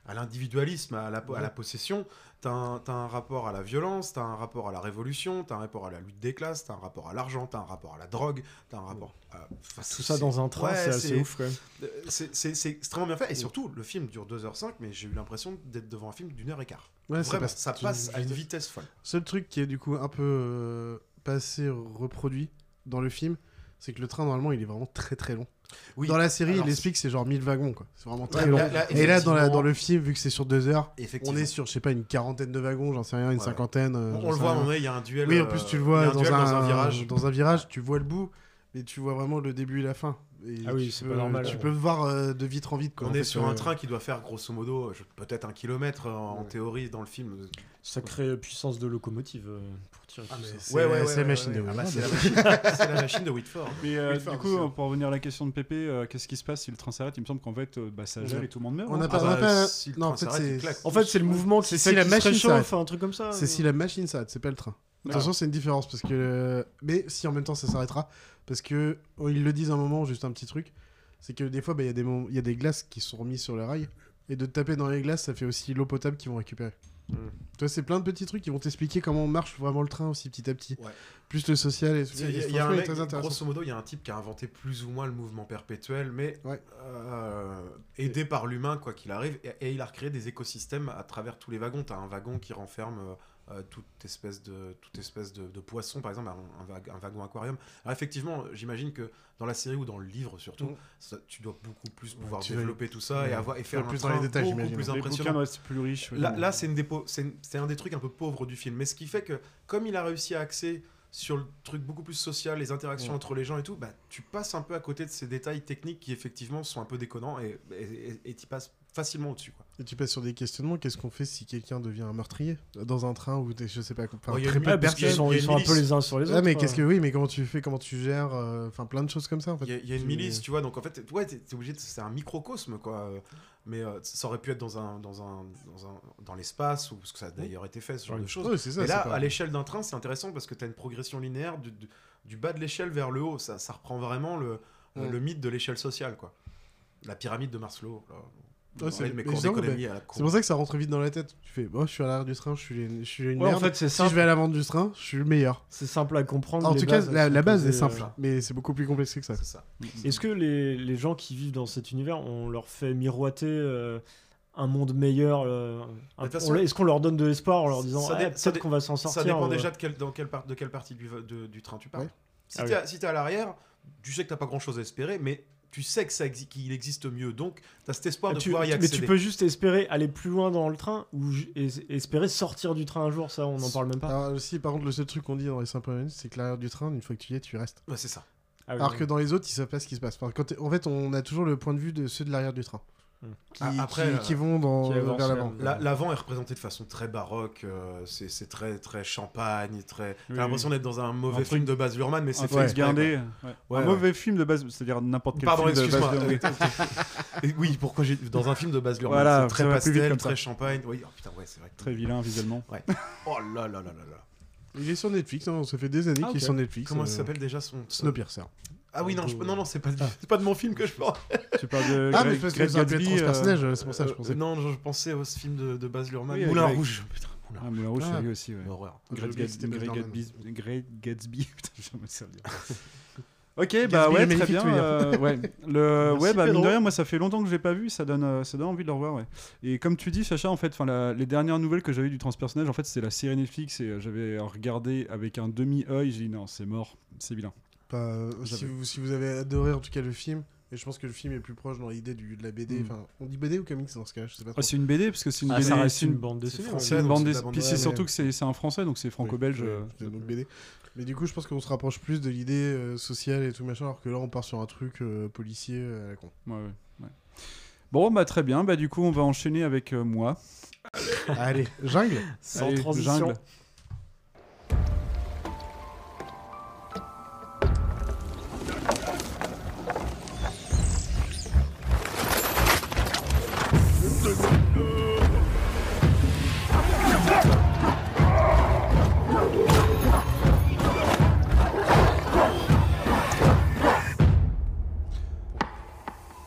à l'individualisme, à la, à la possession, t'as un, t'as un rapport à la violence, t'as un rapport à la révolution, t'as un rapport à la lutte des classes, t'as un rapport à l'argent, t'as un rapport à la drogue, t'as un rapport à... enfin, Tout ça dans un train, ouais, c'est assez ouf, quand même. euh, C'est extrêmement bien fait, et surtout, le film dure 2h05, mais j'ai eu l'impression d'être devant un film d'une heure et quart. Ouais, ça Vraiment, passe- ça passe à une vitesse folle. Seul truc qui est du coup un peu euh, pas assez reproduit dans le film, c'est que le train normalement il est vraiment très très long. Oui, Dans la série, alors, il explique que c'est genre 1000 wagons quoi. C'est vraiment très Ouais, long. là- là, Et là dans, la, effectivement- dans le film, vu que c'est sur deux heures, on est sur je sais pas une quarantaine de wagons, j'en sais rien, une Ouais. cinquantaine. euh, On- le voit il y a un duel, Oui, en euh, plus tu le y vois dans, un, dans un virage. Dans un virage, tu vois le bout. Et tu vois vraiment le début et la fin. Et Ah oui, c'est pas normal. Tu peux voir euh, de vitre en vitre. quoi. On En est fait, sur euh, un train qui doit faire grosso modo peut-être un kilomètre euh, en, en théorie dans le film. Sacrée puissance de locomotive euh, pour tirer Ah, ça. c'est la- c'est la machine de Ah bah, Whitford. c'est la machine- c'est la machine de Whitford. Mais euh, Whitford, du coup, pour revenir à la question de Pépé, euh, qu'est-ce qui se passe si le train s'arrête? Il me semble qu'en fait, euh, bah, ça Ouais. gèle et tout le monde meurt. On hein. n'a pas. Ah bah, pas- non, en train fait, c'est. claque. En fait, c'est le mouvement qui C'est fait si la qu'il se machine réchauffe, s'arrête. un truc comme ça. C'est si la machine s'arrête, c'est pas le train. De toute façon, c'est une différence parce que. Mais si en même temps ça s'arrêtera, parce que oh, ils le disent un moment, juste un petit truc, c'est que des fois, bah, il y a des moments- y a des glaces qui sont remises sur le rail, et de taper dans les glaces, ça fait aussi l'eau potable qu'ils vont récupérer. Mm. Tu vois, c'est plein de petits trucs qui vont t'expliquer comment marche vraiment le train aussi petit à petit. Ouais. Plus le social et tout. Il y a, il y a un mec, grosso modo, il y a un type qui a inventé plus ou moins le mouvement perpétuel, mais Ouais. euh, aidé par l'humain, quoi qu'il arrive, et, et il a recréé des écosystèmes à travers tous les wagons. Tu as un wagon qui renferme euh, euh, toute espèce, de, toute espèce de, de poisson, par exemple, un, un wag- un wagon aquarium. Alors effectivement, j'imagine que dans la série ou dans le livre surtout, Mm. ça- tu dois beaucoup plus pouvoir développer tout ça et, Ouais. avoir, et faire un plus dans les détails, beaucoup plus impressionnant. plus ouais. Là, là, c'est c'est un des trucs un peu pauvres du film. Mais ce qui fait que, comme il a réussi à axer sur le truc beaucoup plus social, les interactions Ouais. entre les gens et tout, bah, tu passes un peu à côté de ces détails techniques qui, effectivement, sont un peu déconnants et tu passes facilement au-dessus. quoi. Et tu passes sur des questionnements. Qu'est-ce qu'on fait si quelqu'un devient un meurtrier dans un train ou des- je sais pas. Enfin, Oh, il y a très peu de personnes. sont, ils sont un peu milice. les uns sur les autres. Ah mais quoi. qu'est-ce que oui mais comment tu fais comment tu gères euh, enfin plein de choses comme ça en fait Il y a, il y a une milice, tu vois, donc en fait, ouais, t'es t'es obligé, de- c'est un microcosme, quoi. euh, Mais euh, ça aurait pu être dans un, dans un, dans un, dans l'espace ou parce que ça a d'ailleurs été fait, ce genre Ouais. de choses. Ça, Mais là, pas- à l'échelle d'un train, c'est intéressant parce que tu as une progression linéaire du, du- du bas de l'échelle vers le haut. Ça, ça reprend vraiment le, Ouais. le mythe de l'échelle sociale, quoi. La pyramide de Maslow. là. Ouais, c'est- pour ça que ça rentre vite dans la tête tu fais oh je suis à l'arrière du train je suis une, je suis une Ouais, en fait, c'est si simple. je vais à l'avant du train je suis le meilleur C'est simple à comprendre. en tout cas la, base est simple euh, mais c'est beaucoup plus complexe que ça C'est ça. Est-ce que les, les gens qui vivent dans cet univers, on leur fait miroiter euh, un monde meilleur euh, Est-ce qu'on leur donne de l'espoir en leur disant Eh, ça peut-être qu'on va s'en sortir Ça dépend euh, déjà de, quel, dans quelle part, de quelle partie du, de- du train tu parles. Ouais. Si Ah t'es à, si t'es à l'arrière, tu sais que t'as pas grand chose à espérer, mais tu sais que ça exi- qu'il existe mieux. Donc, t'as cet espoir de tu- pouvoir y mais accéder. tu peux juste espérer aller plus loin dans le train ou espérer sortir du train un jour, ça on n'en parle même pas. alors aussi par contre le seul truc qu'on dit dans les 5 premières minutes c'est que l'arrière du train une fois que tu y es tu y restes Ouais, c'est ça. Ah oui, alors oui. que dans les autres ils savent pas ce qui se passe Enfin, quand en fait on a toujours le point de vue de ceux de l'arrière du train. Qui, Ah, après, qui, euh, qui vont dans, qui vers l'avant La- L'avant est représenté de façon très baroque, euh, c'est très très champagne, très. T'as Oui, l'impression d'être dans un mauvais Un film truc- de Baz Luhrmann, mais c'est fait quoi. ouais. Ouais, un ouais. mauvais film de base, c'est-à-dire n'importe quel Pardon, film de euh, et oui, pourquoi j'ai dans un film de Baz Luhrmann, Voilà, c'est très pastel, très champagne. Oui, oh, putain, ouais, c'est vrai. que- Très vilain visuellement. Ouais. Oh là là là là là il est sur Netflix hein, ça fait des années Ah, qu'il est sur Netflix Comment euh, ça s'appelle déjà son Snowpiercer Ah oui, non, je- non, non, c'est pas, c'est pas de mon film que je parle. Tu parles de ah mais Greg- parce que Greg ça Gatsby, euh, personnage c'est pour ça que je Euh, pensais non, je, pensais au film de, de Baz Luhrmann. Oui, Moulin avec- Rouge. Putain, Moulin Ah, Moulin Rouge, Ah. c'est lui aussi, ouais. Que c'était Gatsby. Gatsby. Putain. Ok, Gatsby, bah ouais, très bien. euh, ouais, le, Merci, ouais, bah mine de rien, moi ça fait longtemps que je l'ai pas vu, ça donne, euh, ça donne envie de le revoir, ouais. Et comme tu dis, Sacha, en fait, enfin, la- les dernières nouvelles que j'avais eues du transpersonnage, en fait, c'était la série Netflix et euh, j'avais regardé avec un demi-œil, j'ai dit non, c'est mort, c'est vilain. Pas- euh, si, vous, si vous avez adoré en tout cas le film, et je pense que le film est plus proche dans l'idée de la BD, Mm. enfin, on dit BD ou comics dans ce cas, je sais pas trop. Ah, c'est une BD parce que c'est une Ah, BD, ça reste c'est une une, bande dessinée. français. c'est une donc bande dessinée. Puis c'est surtout que c'est un français, donc c'est franco-belge. Oui, euh, donc BD. Mais du coup, je pense qu'on se rapproche plus de l'idée euh, sociale et tout machin, alors que là, on part sur un truc euh, policier à la con. ouais, ouais, ouais. Bon, bah très bien, bah du coup, on va enchaîner avec euh, moi. Allez, jungle Sans Allez, transition. jungle.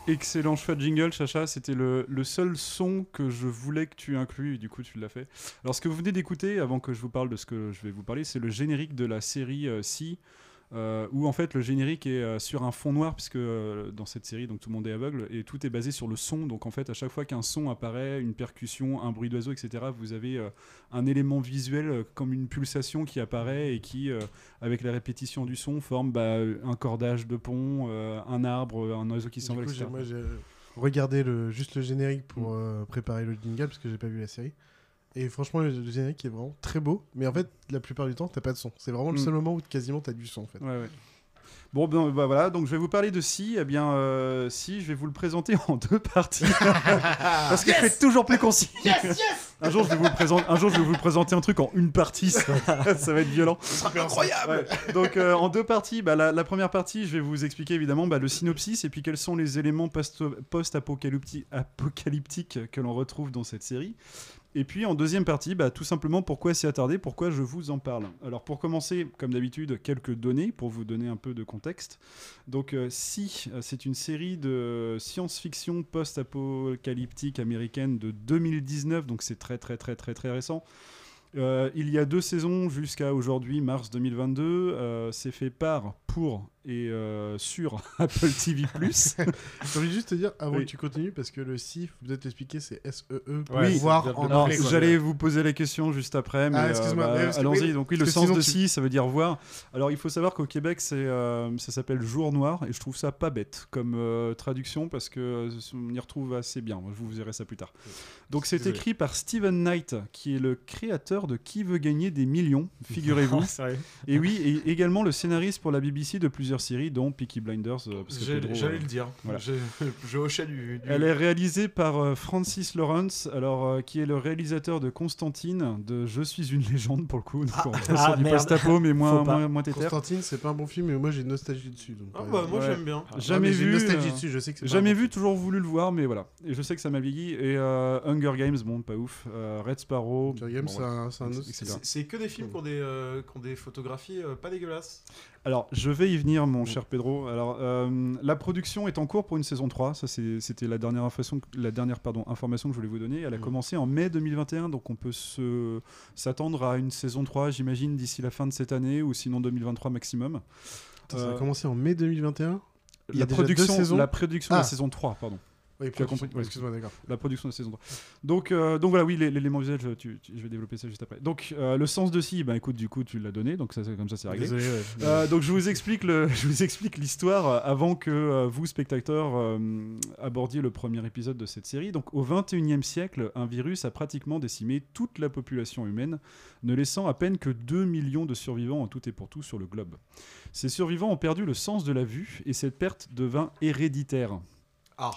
Excellent choix de jingle, Chacha. C'était le, le seul son que je voulais que tu inclues, du coup, tu l'as fait. Alors, ce que vous venez d'écouter, avant que je vous parle de ce que je vais vous parler, c'est le générique de la série euh, Si, où en fait le générique est euh, sur un fond noir, puisque euh, dans cette série, donc tout le monde est aveugle, et tout est basé sur le son. Donc, en fait, à chaque fois qu'un son apparaît, une percussion, un bruit d'oiseau, etc., vous avez euh, un élément visuel euh, comme une pulsation qui apparaît et qui, euh, avec la répétition du son, forme bah, un cordage de pont, euh, un arbre, un oiseau qui s'envole, etc. j'ai- moi, j'ai regardé le, juste le générique pour euh, préparer le jingle parce que j'ai pas vu la série. Et franchement, le, le générique est vraiment très beau. Mais en fait, la plupart du temps, t'as pas de son. C'est vraiment le Mm. seul moment où quasiment t'as du son en fait. Ouais, ouais. Bon, ben bah, voilà, donc je vais vous parler de Si. Eh bien, euh, Si, je vais vous le présenter en deux parties. Parce que je fais toujours plus concis. Un jour, je vais vous présenter, un jour, je vais vous présenter un truc en une partie. Ça, ça va être violent. incroyable Ouais. Donc, euh, en deux parties, bah, la, la première partie, je vais vous expliquer évidemment bah, le synopsis et puis quels sont les éléments post- post-apocalypti- apocalyptiques que l'on retrouve dans cette série. Et puis en deuxième partie, bah, tout simplement pourquoi s'y attarder, pourquoi je vous en parle. Alors pour commencer, comme d'habitude, quelques données pour vous donner un peu de contexte. Donc euh, Si, euh, c'est une série de science-fiction post-apocalyptique américaine de 2019, donc c'est très très très très très récent. Euh, il y a deux saisons jusqu'à aujourd'hui, mars 2022. Euh, c'est fait par, pour et euh, sur Apple TV+. J'ai envie de juste te dire, avant Oui. que tu continues, parce que le si, faut peut-être expliquer, c'est S-E-E pour Oui, voir en anglais. J'allais vous poser la question juste après, mais Ah, euh, excuse-moi, bah, allons-y. Donc oui, le sens de tu- si, ça veut dire voir. Alors il faut savoir qu'au Québec, c'est euh, ça s'appelle Jour Noir, et je trouve ça pas bête comme euh, traduction parce que euh, on y retrouve assez bien. Je vous verrai ça plus tard. Donc c'est écrit par Steven Knight, qui est le créateur de Qui veut gagner des millions, figurez-vous. Et oui, et également le scénariste pour la BBC de plusieurs séries, dont Peaky Blinders. euh, J'allais euh, le dire. voilà. Je, je hochais du. du- Elle est réalisée par euh, Francis Lawrence, alors euh, qui est le réalisateur de Constantine, de Je suis une légende pour le coup, donc on Ah, sur du post-apo mais moins moins, moins tétère. Constantine, c'est pas un bon film, mais moi j'ai une nostalgie dessus. Donc, Ah bah moi Ouais. j'aime bien. Jamais vu, nostalgie dessus, je sais que Jamais vu, film. toujours voulu le voir, mais voilà. Et je sais que ça m'a vieilli. Et euh, Hunger Games, bon, pas ouf. Euh, Red Sparrow. Hunger Games, bon, c'est un- c'est un autre-. C'est- que des films qui ont des, euh, qui ont des photographies pas dégueulasses. Alors, je vais y venir, mon cher Pedro. Alors, euh, la production est en cours pour une saison 3. Ça, c'était la dernière, information, la dernière pardon, information que je voulais vous donner. Elle a commencé en mai 2021, donc on peut s'attendre à une saison 3, j'imagine, d'ici la fin de cette année, ou sinon 2023 maximum. Attends, Ça Euh, a commencé en mai 2021 Il y a la, déjà deux production, saisons? la production de la Ah. saison 3, pardon. Oui, Tu as compris, ouais. Excuse-moi, d'accord. La production de saison 3. Donc, euh, donc voilà, oui, l'élément visuel, je, tu- tu- je vais développer ça juste après. Donc, euh, le sens de si, bah écoute, du coup, tu l'as donné, donc ça, comme ça, c'est réglé. Désolé, ouais. Euh, donc je vous explique le, je vous explique l'histoire avant que vous spectateurs abordiez le premier épisode de cette série. Donc au 21e siècle, un virus a pratiquement décimé toute la population humaine, ne laissant à peine que 2 millions de survivants en tout et pour tout sur le globe. Ces survivants ont perdu le sens de la vue et cette perte devint héréditaire. Ah.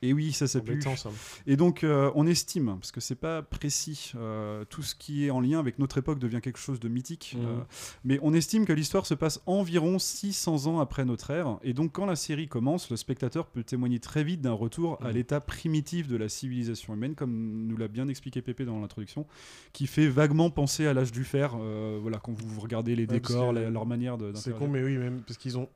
Et oui, ça, ça pue. Embêtant, ça. Et donc, euh, on estime, parce que c'est pas précis, euh, tout ce qui est en lien avec notre époque devient quelque chose de mythique. Mhm. euh, mais on estime que l'histoire se passe environ 600 ans après notre ère. Et donc, quand la série commence, le spectateur peut témoigner très vite d'un retour à Mhm. l'état primitif de la civilisation humaine, comme nous l'a bien expliqué Pépé dans l'introduction, qui fait vaguement penser à l'âge du fer. voilà, quand vous regardez les Ouais, décors, la- leur manière de. C'est con, mais oui, même parce qu'ils ont,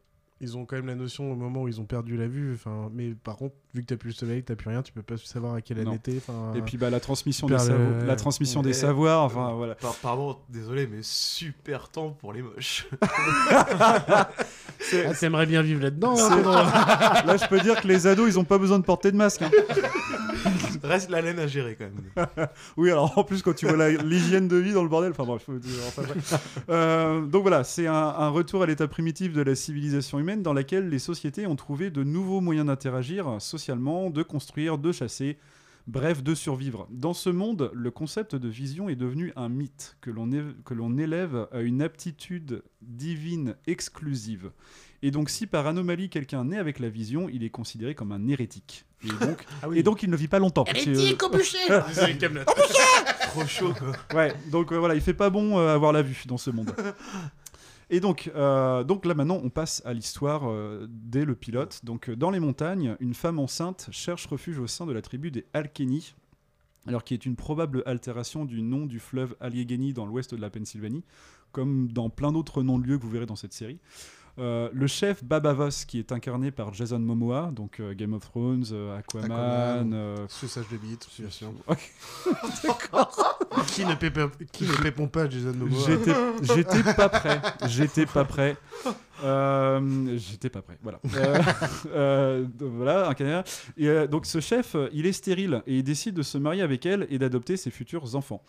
ils ont quand même la notion au moment où ils ont perdu la vue. Enfin, mais par contre, vu que t'as plus le soleil, t'as plus rien, tu peux pas savoir à quelle année t'es. Et puis bah, la transmission, des, le- la transmission Ouais. des savoirs, enfin voilà. Par- pardon, désolé, mais super temps pour les moches. ah, t'aimerais bien vivre là-dedans. hein. Là, je peux dire que les ados, ils ont pas besoin de porter de masque. hein. Reste la laine à gérer quand même. Oui, alors en plus, quand tu vois l'hygiène de vie dans le bordel, enfin bref. enfin, bref. Euh, donc voilà, c'est un, un retour à l'état primitif de la civilisation humaine dans laquelle les sociétés ont trouvé de nouveaux moyens d'interagir socialement, de construire, de chasser. Bref, de survivre. Dans ce monde, le concept de vision est devenu un mythe que l'on élève à une aptitude divine exclusive. Et donc, si par anomalie quelqu'un naît avec la vision, il est considéré comme un hérétique. Et donc, et donc il ne vit pas longtemps. Hérétique C'est, euh, au bûcher. Trop chaud quoi. Ouais, donc euh, voilà, il fait pas bon euh, avoir la vue dans ce monde. Et donc, euh, donc là maintenant, on passe à l'histoire euh, dès le pilote. Donc dans les montagnes, une femme enceinte cherche refuge au sein de la tribu des Alkeni, alors qui est une probable altération du nom du fleuve Allegheny dans l'ouest de la Pennsylvanie, comme dans plein d'autres noms de lieux que vous verrez dans cette série. Euh, le chef Baba Voss, qui est incarné par Jason Momoa, donc euh, Game of Thrones, euh, Aquaman. Aquaman, euh, Suicide de bite, bien sûr. Ok. qui ne pépon qui ne pas Jason Momoa j'étais pas prêt. J'étais pas prêt. Euh, j'étais pas prêt. Voilà. Euh, euh, donc voilà, un canard. Et euh, donc ce chef, il est stérile et il décide de se marier avec elle et d'adopter ses futurs enfants.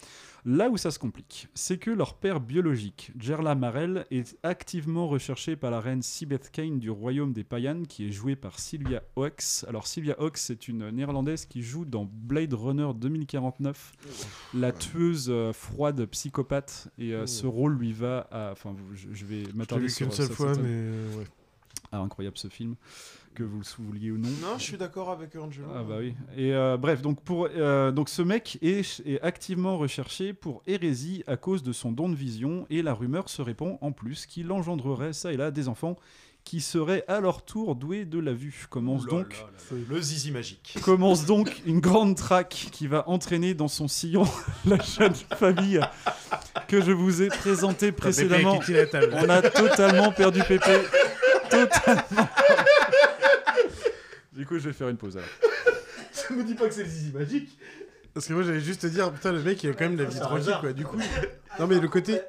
Là où ça se complique, c'est que leur père biologique, Gerla Marel, est activement recherché par la reine Sibeth Kane du royaume des Payan, qui est jouée par Sylvia Hawks. Alors Sylvia Hawks, c'est une néerlandaise qui joue dans Blade Runner 2049, la tueuse euh, froide psychopathe, et euh, ce rôle lui va à... Enfin, je, je vais m'attarder sur qu'une seule ça, fois, mais euh, ouais. Ah, incroyable ce film, que vous le vouliez ou non. Non, je suis d'accord avec Angelo. Ah bah oui. Et euh, bref, donc, pour, euh, donc ce mec est, est activement recherché pour hérésie à cause de son don de vision et la rumeur se répand en plus qu'il engendrerait ça et là des enfants qui seraient à leur tour doués de la vue. Commence donc là là là. Le zizi magique. commence donc une grande traque qui va entraîner dans son sillon la jeune famille que je vous ai présentée précédemment. On a totalement perdu Pépé. Totalement. Du coup, je vais faire une pause alors. Ça me dit pas que c'est le zizi magique. Parce que moi j'allais juste te dire, putain, le mec il a quand même la vie C'est un tranquille quoi. Du coup, non mais le côté,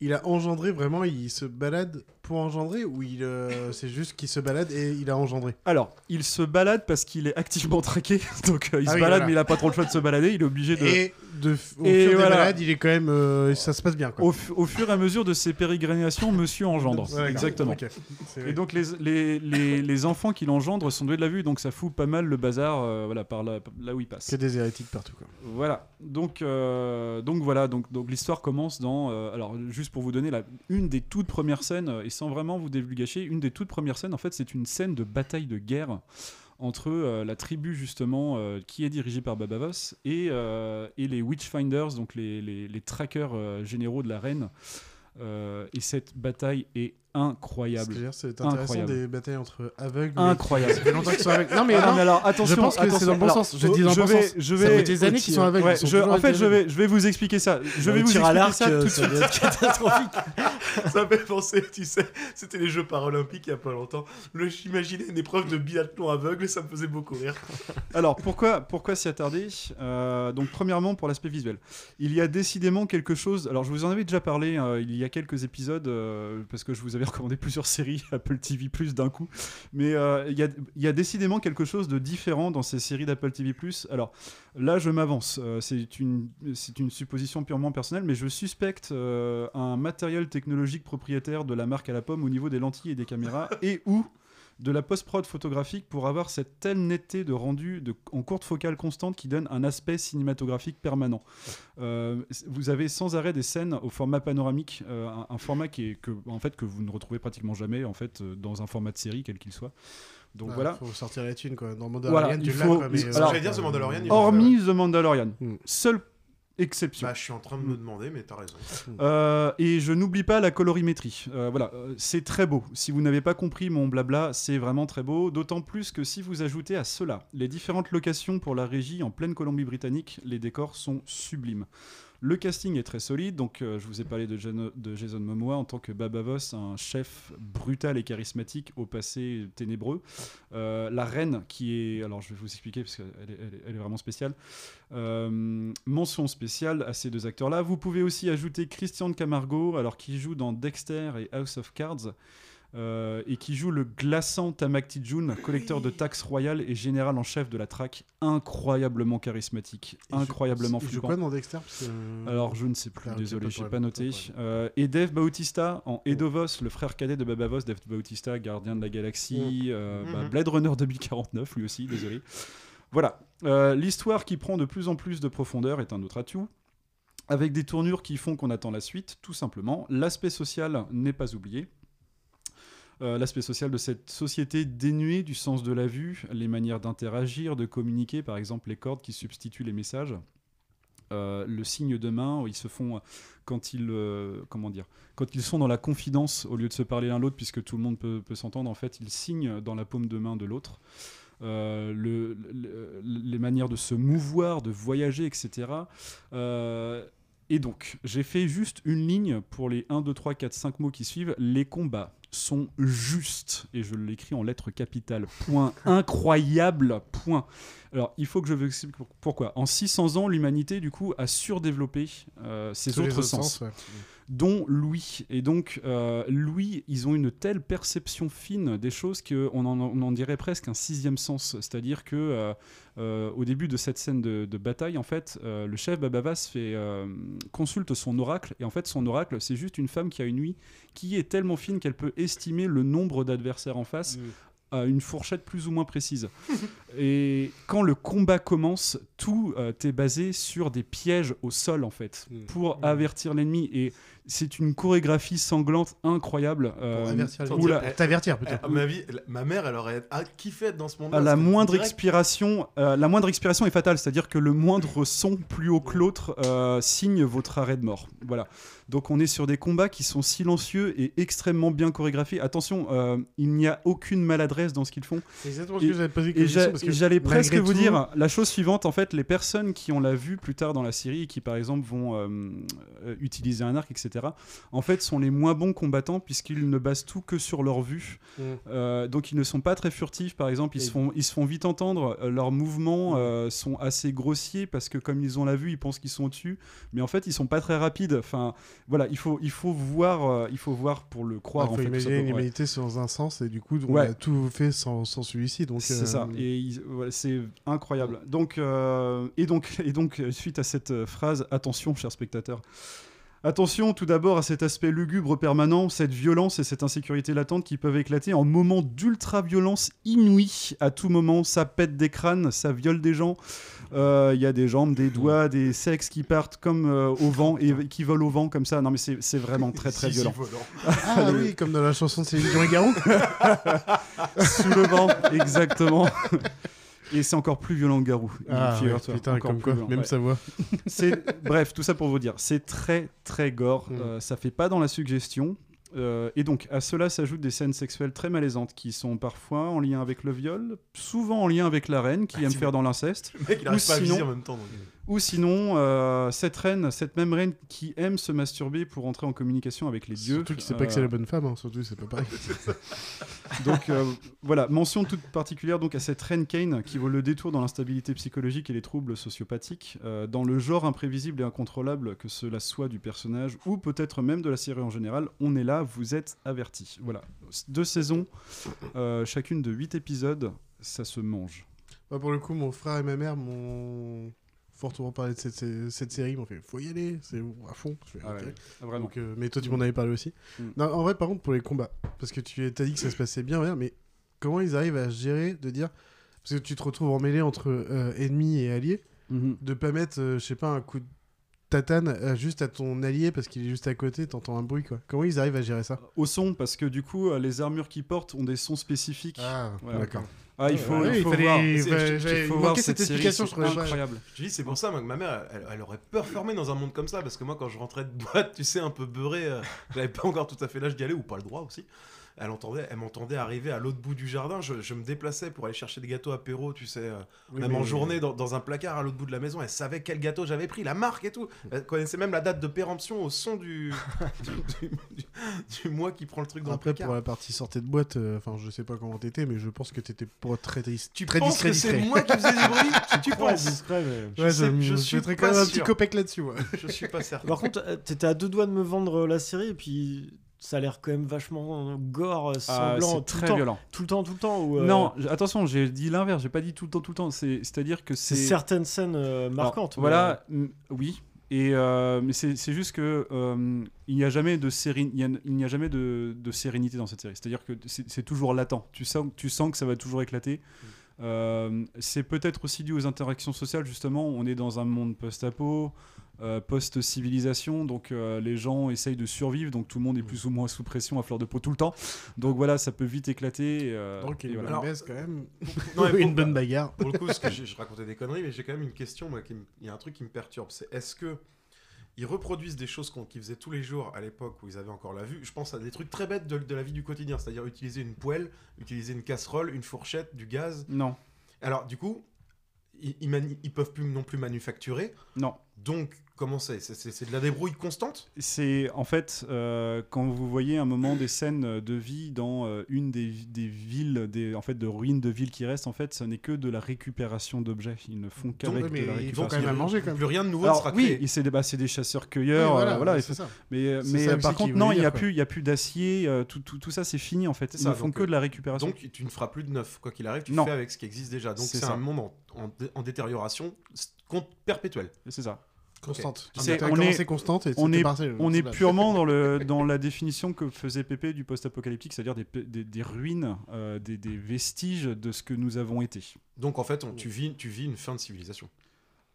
il a engendré vraiment, il se balade pour engendrer ou il, euh, c'est juste qu'il se balade et il a engendré Alors, il se balade parce qu'il est activement traqué. Donc, euh, il Ah se oui, balade, voilà. mais il a pas trop le choix de se balader. Il est obligé de. Et de, au Et fur des voilà. balades, il est quand même, euh, ça se passe bien quoi. Au, fu- au fur et à mesure de ses pérégrinations, monsieur engendre. Ouais, d'accord. Exactement. Ok. C'est vrai. Et donc, les, les, les, les enfants qu'il engendre sont doués de la vue, donc ça fout pas mal le bazar euh, voilà, par là, là où il passe. que des hérétiques partout quoi. Voilà. Donc, euh, donc voilà. Donc, donc l'histoire commence dans. euh, alors, juste pour vous donner la, une des toutes premières scènes, euh, et sans vraiment vous divulgacher, une des toutes premières scènes, en fait, c'est une scène de bataille de guerre entre euh, la tribu justement euh, qui est dirigée par Babavos et, euh, et les Witchfinders, donc les, les, trackers généraux de la reine. Et cette bataille est incroyable. C'est intéressant Incroyable. des batailles entre aveugles. mais- Incroyable. Longtemps qu'ils sont aveugles. Non mais, Ah non, alors attention, je pense que c'est dans le bon Alors, sens. Je dis dans le bon vais, sens. je Ça vais fait des années qu'ils sont aveugles. Ouais, ils sont je- toujours en fait, je vais, je vais vous expliquer ça. Je vais vous expliquer ça euh, tout de suite. catastrophique. Ça fait penser, tu sais, c'était les Jeux paralympiques il y a pas longtemps. Le, j'imaginais une épreuve de biathlon aveugle et ça me faisait beaucoup rire. Alors pourquoi, pourquoi s'y attarder? Euh, Donc premièrement pour l'aspect visuel. Il y a décidément quelque chose. Alors je vous en avais déjà parlé euh, il y a quelques épisodes euh, parce que je vous avais recommandé plusieurs séries Apple TV Plus d'un coup. Mais euh, il y, a, décidément quelque chose de différent dans ces séries d'Apple TV Plus. Alors là je m'avance. Euh, c'est une une supposition purement personnelle, mais je suspecte euh, un matériel technologique propriétaire de la marque à la pomme au niveau des lentilles et des caméras et ou de la post-prod photographique pour avoir cette telle netteté de rendu de, en courte focale constante qui donne un aspect cinématographique permanent. Euh, vous avez sans arrêt des scènes au format panoramique, euh, un, un format qui est, que, en fait, que vous ne retrouvez pratiquement jamais en fait, euh, dans un format de série, quel qu'il soit. Donc Ah, voilà. Faut sortir la thune quoi. Dans Mandalorian, Voilà, tu il l'as faut- quoi. Mais, il- alors, J'allais dire The Mandalorian, il Hormis The Mandalorian, Hmm. seule exception. Bah, je suis en train de me demander, mais t'as raison. Euh, et je n'oublie pas la colorimétrie. Euh, voilà, euh, c'est très beau. Si vous n'avez pas compris mon blabla, c'est vraiment très beau. D'autant plus que si vous ajoutez à cela les différentes locations pour la régie en pleine Colombie-Britannique, les décors sont sublimes. Le casting est très solide, donc euh, je vous ai parlé de, de Jason Momoa en tant que Babavos, un chef brutal et charismatique au passé ténébreux. Euh, la reine qui est, alors je vais vous expliquer parce qu'elle est, vraiment spéciale. Euh, mention spéciale à ces deux acteurs-là. Vous pouvez aussi ajouter Christian Camargo, alors qui joue dans Dexter et House of Cards. Euh, et qui joue le glaçant Tamak Tijun, collecteur de taxes royales et général en chef de la traque, incroyablement charismatique, joue- incroyablement joue flippant. quoi dans Dexter Parce que, Alors je ne sais plus, Ah, désolé, de j'ai pas noté. Euh, et Dave Bautista en Edovos, le frère cadet de Babavos, Dave Bautista, gardien de la galaxie, euh, Mhm. bah, Blade Runner 2049 lui aussi, désolé. Voilà, l'histoire qui prend de plus en plus de profondeur est un autre atout. Avec des tournures qui font qu'on attend la suite, tout simplement. L'aspect social n'est pas oublié. Euh, l'aspect social de cette société dénuée du sens de la vue, les manières d'interagir, de communiquer, par exemple les cordes qui substituent les messages. Euh, le signe de main, ils se font quand ils, euh, comment dire, quand ils sont dans la confidence au lieu de se parler l'un l'autre, puisque tout le monde peut, peut s'entendre, en fait, ils signent dans la paume de main de l'autre. Le- le- les manières de se mouvoir, de voyager, etc. et donc, j'ai fait juste une ligne pour les 1, 2, 3, 4, 5 mots qui suivent. Les combats sont justes, et je l'écris en lettres capitales. Point incroyable, point. Alors, il faut que je vous explique pour- pourquoi. En 600 ans, l'humanité, du coup, a surdéveloppé euh, ses Tous les autres autres sens sens, ouais. Dont Louis. Et donc, euh, Louis, ils ont une telle perception fine des choses qu'on en, on en dirait presque un sixième sens. C'est-à-dire que euh, euh, au début de cette scène de, de bataille, en fait, le chef Babavas fait, consulte son oracle. Et en fait, son oracle, c'est juste une femme qui a une nuit qui est tellement fine qu'elle peut estimer le nombre d'adversaires en face à une fourchette plus ou moins précise. Et quand le combat commence, tout euh, est basé sur des pièges au sol en fait, pour avertir l'ennemi. Et c'est une chorégraphie sanglante incroyable. euh, l'ennemi. la- T'avertir, plutôt. À ma, avis, la- ma mère, elle aurait ah, kiffé être dans ce monde-là. à la moindre direct- expiration, euh, la moindre expiration est fatale, c'est-à-dire que le moindre son plus haut que l'autre euh, signe votre arrêt de mort. Voilà. Donc on est sur des combats qui sont silencieux et extrêmement bien chorégraphiés. Attention, euh, il n'y a aucune maladresse dans ce qu'ils font. C'est exactement ce que j'allais et parce que et j'allais malgré presque vous dire la chose suivante. En fait, les personnes qui ont la vue plus tard dans la série et qui, par exemple, vont euh, euh, utiliser un arc, etc., en fait, sont les moins bons combattants puisqu'ils ne basent tout que sur leur vue. Mm. Euh, donc, ils ne sont pas très furtifs, par exemple. Ils, se, font, ils se font vite entendre. Euh, leurs mouvements euh, sont assez grossiers parce que, comme ils ont la vue, ils pensent qu'ils sont au-dessus. Mais en fait, ils sont pas très rapides. Enfin, voilà, il faut, il faut voir, euh, il faut voir pour le croire. Il en faut fait, imaginer l'humanité dans un sens et du coup on Ouais. a tout fait sans, sans celui-ci C'est ça, et c'est incroyable. Donc, et donc, et donc, suite à cette phrase, attention, chers spectateurs. Attention tout d'abord à cet aspect lugubre permanent, cette violence et cette insécurité latente qui peuvent éclater en moments d'ultra-violence inouïe. À tout moment, ça pète des crânes, ça viole des gens. Euh, Il y a des jambes, des doigts, des sexes qui partent comme euh, au vent et qui volent au vent comme ça. Non mais c'est vraiment très très Si, violent. ah oui comme dans la chanson de Céline Dion et Garou Sous le vent, exactement. Et c'est encore plus violent que Garou. Ah, ouais, putain, encore comme quoi, violent, même ouais. sa voix. Bref, tout ça pour vous dire, c'est très très gore. Mm. Euh, ça fait pas dans la suggestion. Euh, et donc à cela s'ajoutent des scènes sexuelles très malaisantes qui sont parfois en lien avec le viol, souvent en lien avec la reine qui aime tu- faire dans l'inceste. Le mec, il Ou pas à sinon- en même temps. donc. Ou sinon, euh, cette reine, cette même reine qui aime se masturber pour entrer en communication avec les dieux. surtout qu'il sait pas que c'est la bonne femme hein, surtout c'est pas pareil donc euh, voilà, mention toute particulière donc à cette reine Kane qui vaut le détour dans l'instabilité psychologique et les troubles sociopathiques, euh, dans le genre imprévisible et incontrôlable que cela soit du personnage ou peut-être même de la série en général. On est là, vous êtes avertis. Voilà, deux saisons, chacune de 8 épisodes, ça se mange. Pour le coup mon frère et ma mère m'ont fortement parlé de cette, cette- cette série ils m'ont fait faut y aller c'est à fond Je fais, Ah ouais. Donc, euh, mais toi tu m'en avais parlé aussi Mm. non, en vrai par contre pour les combats parce que tu as dit que ça se passait bien mais comment ils arrivent à gérer de dire parce que tu te retrouves emmêlé entre euh, ennemis et alliés Mhm. de pas mettre, euh, je sais pas, un coup de tatane euh, juste à ton allié parce qu'il est juste à côté, t'entends un bruit quoi. Comment ils arrivent à gérer ça? Au son, parce que du coup, euh, les armures qu'ils portent ont des sons spécifiques. Ah, Voilà. d'accord. Ah, il faut, ouais, il il faut fallait- voir. il faut voir cette série, explication, c'est incroyable. Je dis, c'est pour ça moi, que ma mère, elle, elle aurait performé dans un monde comme ça, parce que moi, quand je rentrais de boîte, tu sais, un peu beurré, euh, j'avais pas encore tout à fait l'âge d'y aller, ou pas le droit aussi. Elle, entendait, elle m'entendait arriver à l'autre bout du jardin, je, je me déplaçais pour aller chercher des gâteaux apéro, tu sais, euh, Oui, même mais- en journée, dans, dans un placard à l'autre bout de la maison, elle savait quel gâteau j'avais pris, la marque et tout. Elle connaissait même la date de péremption au son du, du, du- du mois qui prend le truc dans Après, le placard. pour la partie sortie de boîte, euh, enfin, je sais pas comment t'étais, mais je pense que t'étais pas très, Tu très penses discret. que c'est moi qui faisais du bruit Tu penses discret, mais... Je Ouais, sais- je, je je suis mettrais pas quand même un petit copec là-dessus. ouais. Je suis pas certain. Par contre, euh, t'étais à deux doigts de me vendre euh, la série et puis ça a l'air quand même vachement euh, gore, euh, Ah, sanglant, tout très le temps. violent. Tout le temps, tout le temps. ou, euh, Non, j- attention, j'ai dit l'inverse, j'ai pas dit tout le temps, tout le temps. C'est- C'est-à-dire que c'est certaines scènes euh, Alors, marquantes. Voilà, mm, oui. Et euh, mais c'est juste que euh, il n'y a jamais de sérénité, il a- n'y a jamais de, de sérénité dans cette série. C'est-à-dire que c'est toujours latent. Tu sens, tu sens que ça va toujours éclater. Euh, c'est peut-être aussi dû aux interactions sociales justement. On est dans un monde post-apo, euh, post-civilisation, donc euh, les gens essayent de survivre, donc tout le monde est plus ou moins sous pression à fleur de peau tout le temps. Donc voilà, ça peut vite éclater. euh, Donc, il y a une voilà. bonne baisse quand même. Non, mais pour- une bonne bagarre. Pour le coup, ce que je, je racontais des conneries, mais j'ai quand même une question. Moi, qui me- il y a un truc qui me perturbe. C'est est-ce que ils reproduisent des choses qu'ils faisaient tous les jours à l'époque où ils avaient encore la vue? Je pense à des trucs très bêtes de, de la vie du quotidien, c'est-à-dire utiliser une poêle, utiliser une casserole, une fourchette, du gaz. Non, Alors, du coup, ils, ils, ils peuvent plus non plus manufacturer. non. Donc, Comment c'est? C'est- de la débrouille constante? C'est en fait euh, quand vous voyez un moment des scènes de vie dans euh, une des, des villes, des, en fait de ruines de villes qui restent, en fait, ce n'est que de la récupération d'objets. Ils ne font qu'avec de la ils vont quand même à manger, quand même. Plus rien de nouveau Alors, ne sera oui, créé. c'est des, bah, c'est des chasseurs-cueilleurs, Oui, voilà, euh, voilà. ça. Mais, mais ça par contre, non, il n'y a plus, il y a plus d'acier. euh, tout, tout, tout ça, c'est fini en fait. Ils ça, ne font donc, que de la récupération. Donc tu ne feras plus de neuf. Quoi qu'il arrive, tu Non. fais avec ce qui existe déjà. Donc C'est un monde en, en dé- en détérioration perpétuelle. c'est ça. Constante. On est- constante et on est, on est purement dans, le, dans la définition que faisait Pépé du post-apocalyptique, c'est-à-dire des, des, des ruines, euh, des, des vestiges de ce que nous avons été. Donc en fait, on- tu, vis, tu vis une fin de civilisation.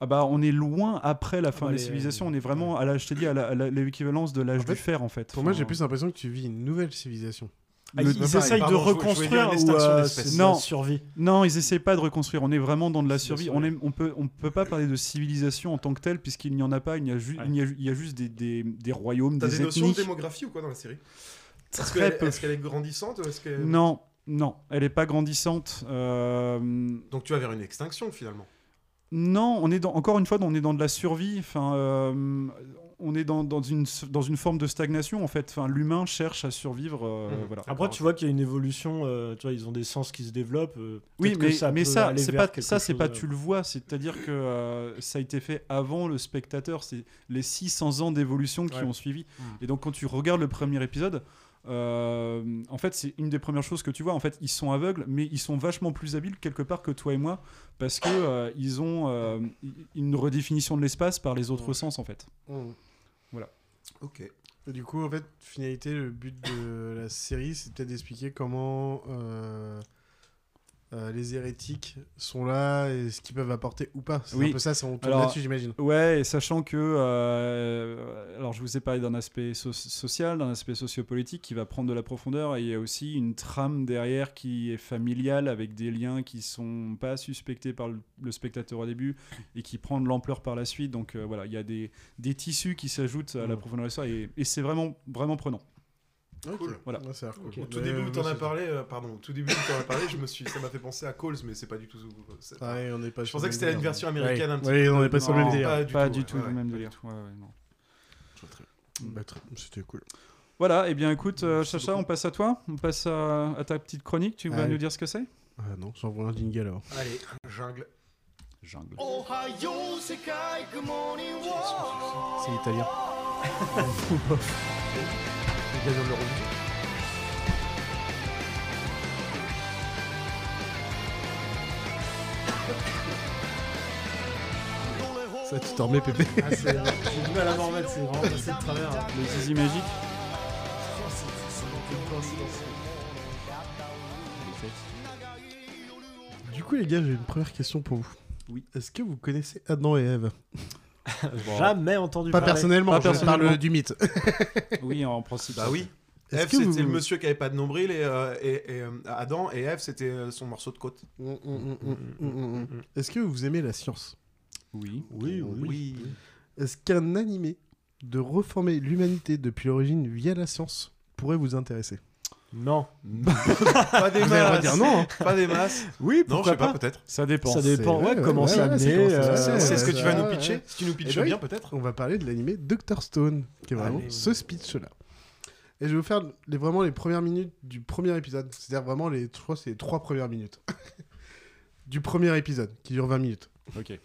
Ah bah on est loin après la fin bah, des civilisations, on est vraiment à la, je t'ai dit, à l'équivalence de l'âge En fait, du fer en fait. Pour moi, j'ai plus l'impression que tu vis une nouvelle civilisation. Ah, Le- ils essayent de reconstruire ou l'extinction euh, Non. la survie Non, ils essaient pas de reconstruire. On est vraiment dans de la survie. On, est, on peut, on peut pas parler de civilisation en tant que telle puisqu'il n'y en a pas. Il y a, ju- Ouais. il y a, il y a juste des, des, des royaumes, T'as des, des notions de démographie ou quoi dans la série? Est-ce Très qu'elle peu. est, qu'elle est grandissante ou est-ce que... Non, non, elle est pas grandissante. Euh, Donc tu vas vers une extinction finalement? Non, on est dans, encore une fois, on est dans de la survie. Enfin, euh, on est dans, dans une, dans une forme de stagnation en fait. Enfin, l'humain cherche à survivre. euh, Mhm. voilà. après tu vois qu'il y a une évolution euh, tu vois ils ont des sens qui se développent euh, Oui, mais ça mais ça, c'est pas quelque ça, c'est chose, pas tu le vois. C'est-à-dire que euh, ça a été fait avant le spectateur. C'est les 600 ans d'évolution qui Ouais. ont suivi. Mm. Et donc quand tu regardes le premier épisode. euh, en fait, c'est une des premières choses que tu vois. En fait, ils sont aveugles, mais ils sont vachement plus habiles quelque part que toi et moi, parce que euh, ils ont euh, une redéfinition de l'espace par les autres sens, en fait. Ok. Et du coup, en fait, finalité, le but de la série, c'est peut-être d'expliquer comment euh, euh, les hérétiques sont là et ce qu'ils peuvent apporter ou pas. C'est Oui. un peu ça, c'est on tourne là-dessus, j'imagine. Ouais, et sachant que, euh, alors je vous ai parlé d'un aspect so- social, d'un aspect sociopolitique qui va prendre de la profondeur, et il y a aussi une trame derrière qui est familiale avec des liens qui sont pas suspectés par le, le spectateur au début et qui prend de l'ampleur par la suite. Donc euh, voilà, il y a des, des tissus qui s'ajoutent à la Mm. profondeur de l'histoire et, et c'est vraiment vraiment prenant. Ok. Voilà. Ouais, cool. Au tout Mais, début où t'en as parlé, euh, pardon, au tout début où t'en as parlé, je me suis, ça m'a fait penser à Calls, mais c'est pas du tout. Ah on est pas Je pensais que c'était une version américaine Ouais. un petit Ouais, peu. on n'est pas sur le même délire. Pas du Pas tout, du le même délire. très- Bah, C'était cool. Voilà, et bien écoute, euh, Chacha, beaucoup. on passe à toi, on passe à, à ta petite chronique. Tu vas nous dire ce que c'est? Ah non, j'envoie un jingle alors. Allez, jungle. Jungle. C'est italien. Gagnants de l'Eurovision. Ça, tu t'en remets, Pépé ah, c'est- j'ai du mal à m'en remettre c'est vraiment passé de travers hein. Le zizi magique. C'est- c'est une coïncidence. Du coup, les gars, j'ai une première question pour vous. Oui. Est-ce que vous connaissez Adam et Ève? jamais entendu Pas parler. personnellement, Pas je personnellement. parle du mythe. Oui, en principe. Bah oui. Eve, que c'était vous- le monsieur qui avait pas de nombril et, euh, et, et, euh, Adam et Eve, c'était euh, son morceau de côte. Mm, mm, mm, mm, mm, mm. Est-ce que vous aimez la science? Oui. oui oui, Est-ce qu'un animé de reformer l'humanité depuis l'origine via la science pourrait vous intéresser? Non pas des masses. redire non, hein. Pas des masses. oui Non, je sais pas, pas, peut-être. Ça dépend. ça dépend ouais, ouais, comment ouais, c'est amené euh, C'est ce que tu vas nous ouais. pitcher Si tu nous Eh pitches ben bien, peut-être. On va parler de l'animé Dr Stone, qui est vraiment Allez. ce speech-là. Et je vais vous faire les, vraiment les premières minutes du premier épisode. C'est-à-dire vraiment les, je crois que c'est les trois premières minutes du premier épisode, qui dure 20 minutes. Ok.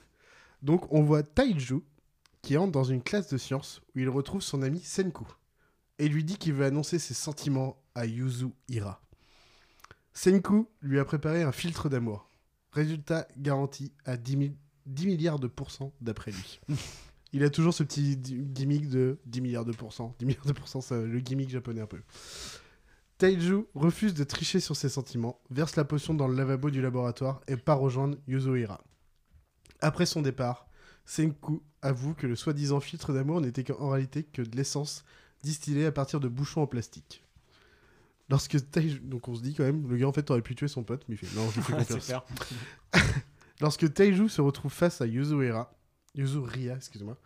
Donc on voit Taiju qui entre dans une classe de sciences où il retrouve son ami Senku et lui dit qu'il veut annoncer ses sentiments à Yuzu Hira. Senku lui a préparé un filtre d'amour. Résultat garanti à 10, mi- 10 milliards de pourcents d'après lui. Il a toujours ce petit gimmick de 10 milliards de pourcents. 10 milliards de pourcents, c'est le gimmick japonais un peu. Taiju refuse de tricher sur ses sentiments, verse la potion dans le lavabo du laboratoire et part rejoindre Yuzuhira. Après son départ, Senku avoue que le soi-disant filtre d'amour n'était en réalité que de l'essence distillée à partir de bouchons en plastique. Lorsque Taiju... Donc on se dit quand même, le gars en fait aurait pu tuer son pote, mais il fait non, je lui fais c'est confiance. Lorsque Taiju se retrouve face à Yuzuhira, Yuzuria, excuse-moi,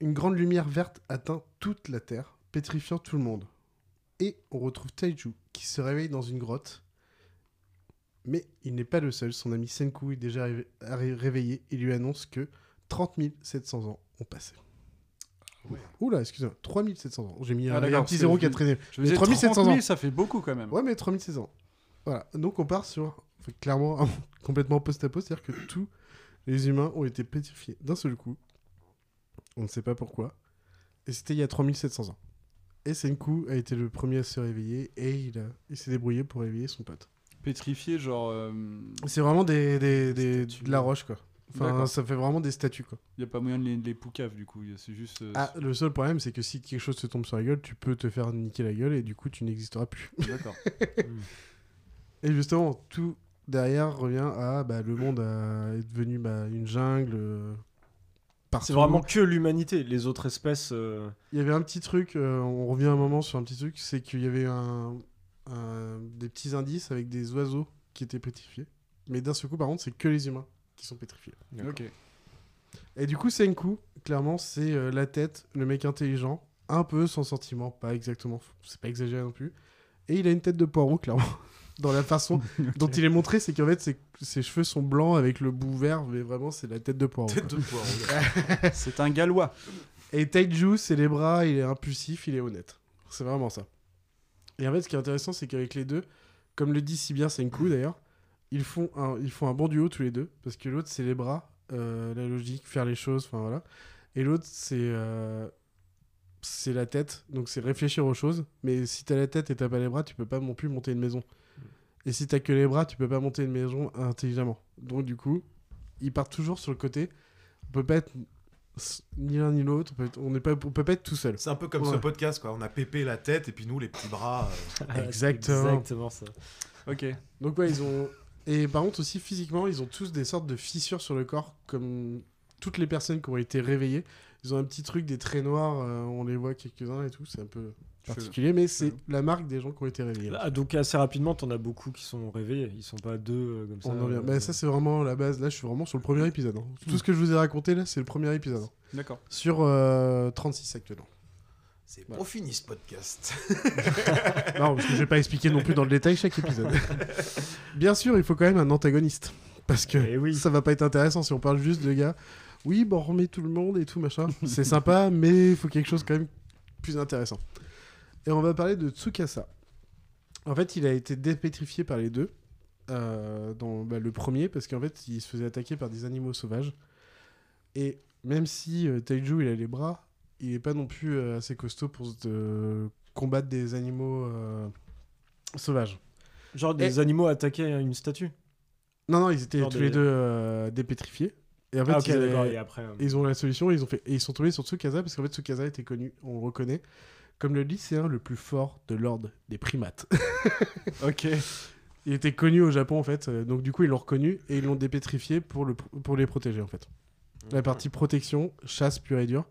une grande lumière verte atteint toute la Terre, pétrifiant tout le monde. Et on retrouve Taiju qui se réveille dans une grotte. Mais il n'est pas le seul, son ami Senku est déjà ré- ré- réveillé et lui annonce que 30 700 ans ont passé. Oula, excusez-moi, 3700 ans. J'ai mis Ah, un, petit zéro qui a traîné. je Mais disais 3700 30 ans. 000, ça fait beaucoup quand même. Ouais, mais 3600 ans. Voilà, donc on part sur clairement un- complètement post-apo, c'est-à-dire que tous les humains ont été pétrifiés d'un seul coup. On ne sait pas pourquoi. Et c'était il y a 3700 ans. Et Senku a été le premier à se réveiller et il, a- il s'est débrouillé pour réveiller son pote. Pétrifié, genre. euh, C'est vraiment des, des, des- de la roche, quoi. Enfin, ça fait vraiment des statues, quoi. Il n'y a pas moyen de les, de les poucave du coup. C'est juste. euh, Ah, le seul problème, c'est que si quelque chose te tombe sur la gueule, tu peux te faire niquer la gueule et du coup, tu n'existeras plus. D'accord. et justement, tout derrière revient à bah, le monde a- est devenu bah, une jungle. euh. C'est vraiment que l'humanité. Les autres espèces. euh, Il y avait un petit truc, euh, on revient un moment sur un petit truc, c'est qu'il y avait un, un- des petits indices avec des oiseaux qui étaient pétrifiés. Mais d'un seul coup, par contre, c'est que les humains qui sont pétrifiés. Ok. Et du coup, Senku, clairement, c'est euh, la tête, le mec intelligent, un peu sans sentiment, pas exactement, c'est pas exagéré non plus. Et il a une tête de poireau, clairement. Dans la façon dont il est montré, c'est qu'en fait, ses, ses cheveux sont blancs avec le bout vert, mais vraiment, c'est la tête de poireau. Tête quoi. de poireau. c'est un gallois. Et Taiju, c'est les bras, il est impulsif, il est honnête. C'est vraiment ça. Et en fait, ce qui est intéressant, c'est qu'avec les deux, comme le dit si bien Senku d'ailleurs, ils font, un, ils font un bon duo tous les deux, parce que l'autre, c'est les bras, euh, la logique, faire les choses, enfin voilà. Et l'autre, c'est euh, c'est la tête, donc c'est réfléchir aux choses. Mais si t'as la tête et t'as pas les bras, tu peux pas non plus monter une maison. Et si t'as que les bras, tu peux pas monter une maison intelligemment. Donc du coup, ils partent toujours sur le côté. On peut pas être ni l'un ni l'autre. On peut être- On n'est pas, on peut pas être tout seul. C'est un peu comme ce podcast, quoi. On a pépé la tête et puis nous, les petits bras. euh, Exactement. Exactement ça. Ok. Donc ouais, ils ont et par contre aussi physiquement, ils ont tous des sortes de fissures sur le corps comme toutes les personnes qui ont été réveillées. Ils ont un petit truc des traits noirs, euh, on les voit quelques-uns et tout, c'est un peu particulier, mais c'est la marque des gens qui ont été réveillés. Ah, donc assez rapidement, t'en as beaucoup qui sont réveillés. Ils sont pas deux euh, comme ça. On en vient. euh, Bah, ça c'est vraiment la base. Là, je suis vraiment sur le premier épisode. hein. Tout ce que je vous ai raconté là, c'est le premier épisode. hein. D'accord. Sur euh, 36 actuellement. C'est pas fini ce podcast. non, parce que je vais pas expliquer non plus dans le détail chaque épisode. Bien sûr, il faut quand même un antagoniste. Parce que Eh ça va pas être intéressant si on parle juste de gars. Oui, bon, on remet tout le monde et tout, machin. C'est sympa, mais il faut quelque chose quand même plus intéressant. Et on va parler de Tsukasa. En fait, il a été dépétrifié par les deux. euh, dans bah, le premier, parce qu'en fait, il se faisait attaquer par des animaux sauvages. Et même si euh, Taiju, il a les bras, il est pas non plus euh, assez costaud pour euh, combattre des animaux euh, sauvages. Genre des Et- animaux attaquaient une statue? Non, non, ils étaient Genre tous des- les deux euh, dépétrifiés. Et en fait, Ah, ils, d'accord, avaient- et après, euh, ils ont la solution, ils, ont fait... et ils sont tombés sur Tsukasa, parce qu'en fait, Tsukasa était connu, on le reconnaît, comme le lycéen le plus fort de l'ordre des primates. ok. Il était connu au Japon, en fait, donc du coup, ils l'ont reconnu et ils l'ont dépétrifié pour, le... pour les protéger, en fait. La partie protection, chasse pure et dure.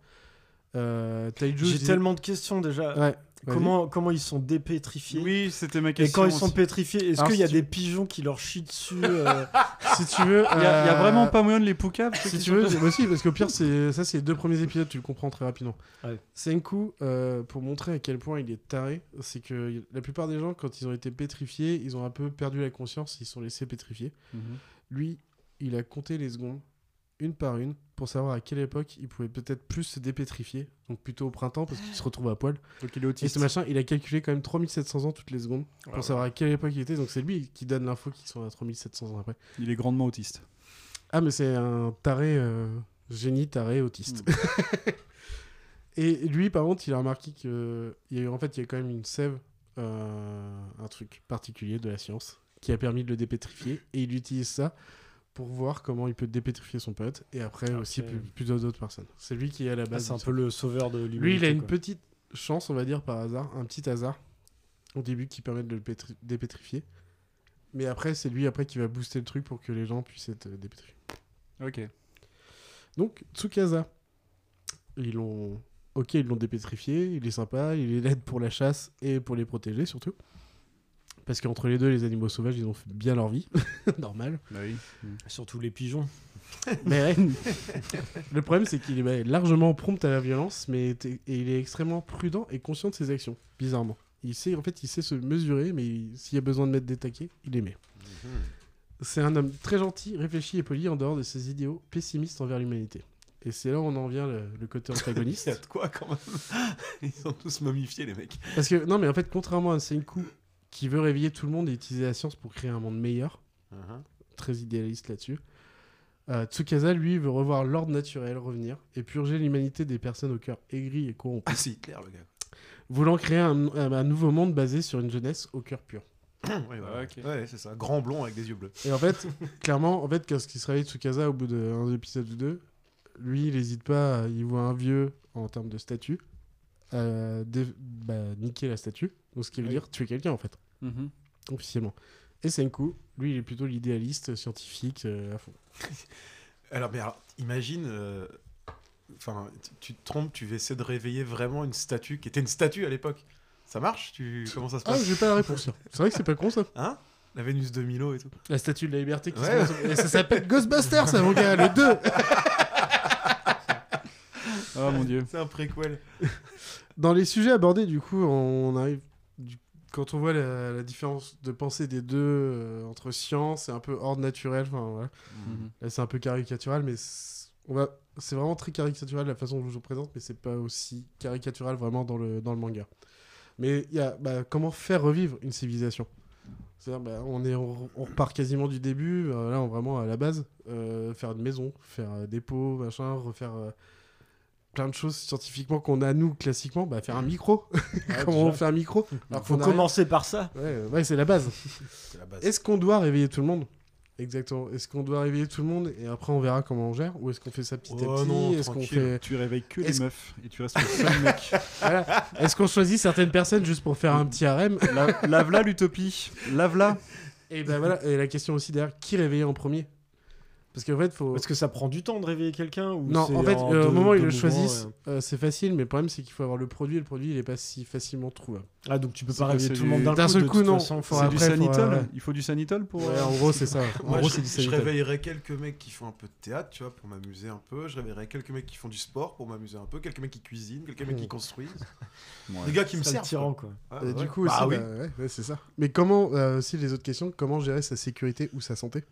Euh, J'ai tellement de questions déjà. Ouais. Comment, comment ils sont dépétrifiés Oui, c'était ma Et question. quand ils sont aussi. pétrifiés, est-ce qu'il y a des pigeons qui leur chient dessus euh, si tu veux. Il y, a- euh, vraiment pas moyen de les poucave ceux Si tu veux, aussi, parce qu'au pire, c'est ça, c'est les deux premiers épisodes, tu le comprends très rapidement. Ouais. Senku, euh, pour montrer à quel point il est taré, c'est que la plupart des gens, quand ils ont été pétrifiés, ils ont un peu perdu la conscience, ils se sont laissés pétrifier. Mhm. Lui, il a compté les secondes, une par une, pour savoir à quelle époque il pouvait peut-être plus se dépétrifier, donc plutôt au printemps, parce qu'il se retrouve à poil. Donc il est Et autiste. ce machin, il a calculé quand même 3700 ans toutes les secondes, pour ouais. savoir à quelle époque il était, donc c'est lui qui donne l'info qu'ils sont à 3700 ans après. Il est grandement autiste. Ah, mais c'est un taré, euh, génie taré autiste. et lui, par contre, il a remarqué que il y a, eu- en fait, il y a quand même une sève, euh, un truc particulier de la science, qui a permis de le dépétrifier. Et il utilise ça pour voir comment il peut dépétrifier son pote. Et après aussi plusieurs autres personnes. C'est lui qui est à la ah, base. C'est un peu le sauveur de l'humanité. Lui, il a une quoi. petite chance, on va dire, par hasard, un petit hasard au début qui permet de le pétri- dépétrifier. Mais après, c'est lui après qui va booster le truc pour que les gens puissent être euh, dépétrifiés. Ok. Donc, Tsukasa, ils l'ont. Ok, ils l'ont dépétrifié, il est sympa, il est l'aide pour la chasse et pour les protéger surtout. Parce qu'entre les deux, les animaux sauvages, ils ont fait bien leur vie. Normal. Bah oui. Surtout les pigeons. Mais ouais. le problème, c'est qu'il est bah, largement prompt à la violence, mais et il est extrêmement prudent et conscient de ses actions, bizarrement. Il sait, en fait, il sait se mesurer, mais il- s'il y a besoin de mettre des taquets, il les met. C'est un homme très gentil, réfléchi et poli en dehors de ses idéaux pessimistes envers l'humanité. Et c'est là où on en vient le, le côté antagoniste. Il y a de quoi quand même Ils sont tous momifiés, les mecs. Parce que, non, mais en fait, contrairement à Senku, qui veut réveiller tout le monde et utiliser la science pour créer un monde meilleur, Mhm. très idéaliste là-dessus, euh, Tsukasa, lui, veut revoir l'ordre naturel revenir et purger l'humanité des personnes au cœur aigri et corrompu. Ah, c'est Hitler, le gars. Voulant créer un, nouveau monde basé sur une jeunesse au cœur pur. ouais, voilà. Ouais, c'est ça. Grand blond avec des yeux bleus. Et en fait, clairement, en fait, quand il se réveille Tsukasa au bout d'un épisode ou deux, lui, il n'hésite pas, il voit un vieux en termes de statut, euh, dé- bah, niquer la statue, donc ce qui veut Oui. dire tuer quelqu'un en fait, Mhm. officiellement. Et Senku, lui, il est plutôt l'idéaliste scientifique euh, à fond. Alors, mais alors, imagine. euh, Enfin, tu- tu te trompes, tu essaies de réveiller vraiment une statue qui était une statue à l'époque. Ça marche? Tu... Comment ça se Ah, passe j'ai pas la réponse. C'est vrai que c'est pas con ça. Hein? La Vénus de Milo et tout. La statue de la liberté qui Ouais. se met en- Et ça s'appelle Ghostbusters, ça, mon gars, le 2 Oh mon dieu. C'est un préquel. Dans les sujets abordés, du coup, on arrive. du- Quand on voit la, la différence de pensée des deux euh, entre science et un peu ordre naturel, enfin voilà. Mhm. Là, c'est un peu caricatural, mais c'est- on va. C'est vraiment très caricatural la façon dont je vous présente, mais c'est pas aussi caricatural vraiment dans le, dans le manga. Mais il y a bah, comment faire revivre une civilisation? C'est-à-dire, bah, on, est, on, on repart quasiment du début, euh, là, on, vraiment à la base. euh, faire une maison, faire euh, des pots, machin, refaire euh, plein de choses scientifiquement qu'on a, nous, classiquement. Bah, faire un micro. comment on fait un micro Alors, faut commencer par ça. Ouais, ouais, c'est la base. C'est la base. Est-ce qu'on doit réveiller tout le monde? Exactement. Est-ce qu'on doit réveiller tout le monde et après on verra comment on gère Ou est-ce qu'on fait ça petit à Oh petit? non, Est-ce qu'on fait... Tu réveilles que les meufs et tu restes le seul mec. Voilà. Est-ce qu'on choisit certaines personnes juste pour faire un petit harem? La- Lave-la l'utopie. Lave-la. Et ben voilà. Et la question aussi derrière, qui réveiller en premier? Parce qu'en fait, faut. Parce que ça prend du temps de réveiller quelqu'un ou Non, en fait, en euh, deux- au moment où ils le choisissent, ouais. euh, c'est facile, mais le problème c'est qu'il faut avoir le produit, et le produit il est pas si facilement trouvable. Ah, donc tu peux pas réveiller tout le monde d'un coup. d'un seul de coup, non. façon. Faut C'est après, du faut, sanitol. euh, Il faut du sanitol pour. Ouais, euh, en gros, c'est ça. En Moi, gros, je, c'est du je sanitol. réveillerais quelques mecs qui font un peu de théâtre, tu vois, pour m'amuser un peu. Je réveillerais quelques mecs qui font du sport pour m'amuser un peu. Quelques mecs qui cuisinent, quelques mecs qui construisent. Des gars qui me servent. tyran, quoi. Ah, du coup Bah bah, c'est ça. Mais comment aussi les autres questions Comment gérer sa sécurité ou sa santé?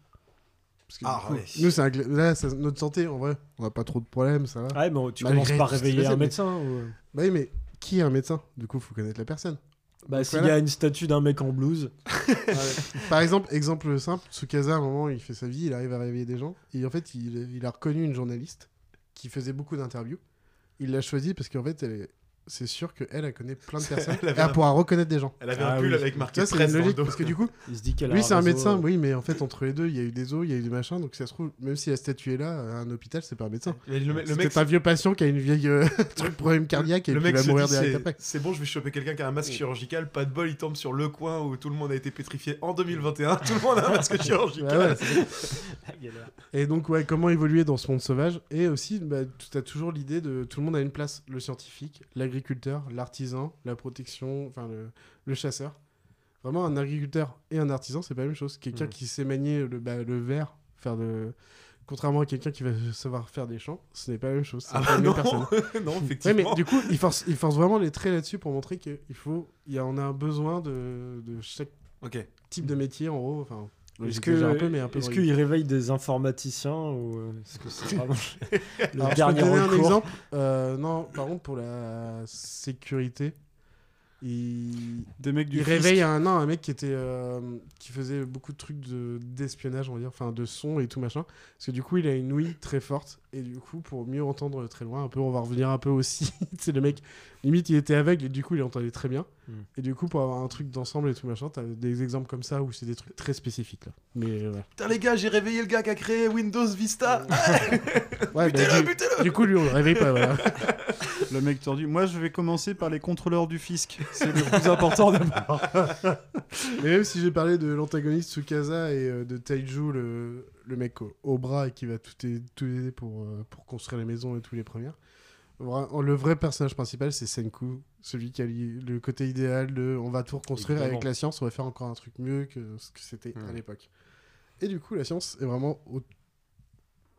Parce que Ah, du coup, ouais. nous, c'est là, notre santé, en vrai, on a pas trop de problèmes, ça va. Ouais, mais tu Malgré commences par réveiller un mais- médecin. ou- Bah oui, mais qui est un médecin? Du coup, faut connaître la personne. Bah, s'il voilà. y a une statue d'un mec en blouse. Par exemple, exemple simple, Tsukasa, à un moment, il fait sa vie, il arrive à réveiller des gens, et en fait, il, il a reconnu une journaliste qui faisait beaucoup d'interviews. Il l'a choisie parce qu'en fait, elle est- c'est sûr qu'elle, elle connaît plein de personnes, Elle elle un- pourra reconnaître des gens. Elle avait Ah un pull oui. avec marqué Ça, c'est presse une dans le logique, dos. parce que du coup, Il se dit qu'elle a Lui, c'est un médecin, euh, oui, mais en fait, entre les deux, il y a eu des os, il y a eu des machins, donc ça se trouve, même si la statue est là, à un hôpital, c'est pas un médecin. Le, le, le C'est mec, un vieux patient qui a une vieille euh, truc problème cardiaque et le puis il mec va mourir direct c'est- après. c'est bon, je vais choper quelqu'un qui a un masque chirurgical. Pas de bol, il tombe sur le coin où tout le monde a été pétrifié en 2021. Tout le monde a un masque chirurgical. Et donc, ouais, comment évoluer dans ce monde sauvage? Et aussi, bah, tu as toujours l'idée de tout le monde a une place le scientifique, l'agriculteur, l'artisan, la protection, enfin le, le chasseur. Vraiment, un agriculteur et un artisan, c'est pas la même chose. Quelqu'un Mhm. qui sait manier le, bah, le verre, faire de. Contrairement à quelqu'un qui va savoir faire des champs, ce n'est pas la même chose. Ah bah non, non, Ouais, effectivement. mais du coup, il force, il force vraiment les traits là-dessus pour montrer qu'il faut, il y a, on a un besoin de, de chaque type de métier en gros. Enfin, Est-ce j'exagère que un peu, mais un peu. est-ce dans qu'il réveille des informaticiens ou euh, est-ce que c'est vraiment le Alors, je peux dernier te donner un exemple. Euh, non, par contre, pour la sécurité, il, Des mecs du il réveille un, non, un mec qui était euh, qui faisait beaucoup de trucs de- d'espionnage, on va dire, enfin de son et tout machin. Parce que du coup, il a une ouïe très forte et du coup, pour mieux entendre très loin, un peu, on va revenir un peu aussi. c'est le mec, limite, il était aveugle et du coup, il entendait très bien. Hmm. Et du coup, pour avoir un truc d'ensemble et tout machin, t'as des exemples comme ça où c'est des trucs très spécifiques là. Mais euh, ouais. Putain, les gars, j'ai réveillé le gars qui a créé Windows Vista. Ouais, bah, Butez-le, du, butez-le du coup, lui, on le réveille pas. Voilà. Le mec tordu. Moi, je vais commencer par les contrôleurs du fisc. C'est le plus important d'abord. Mais même si j'ai parlé de l'antagoniste Tsukasa et euh, de Taiju, le, le mec au, au bras et qui va tout, aider- tout aider pour, euh, pour construire les maisons et tous les premières, vra- le vrai personnage principal, c'est Senku, celui qui a le côté idéal de on va tout reconstruire avec la science, on va faire encore un truc mieux que ce que c'était à Hmm. l'époque. Et du coup, la science est vraiment. au-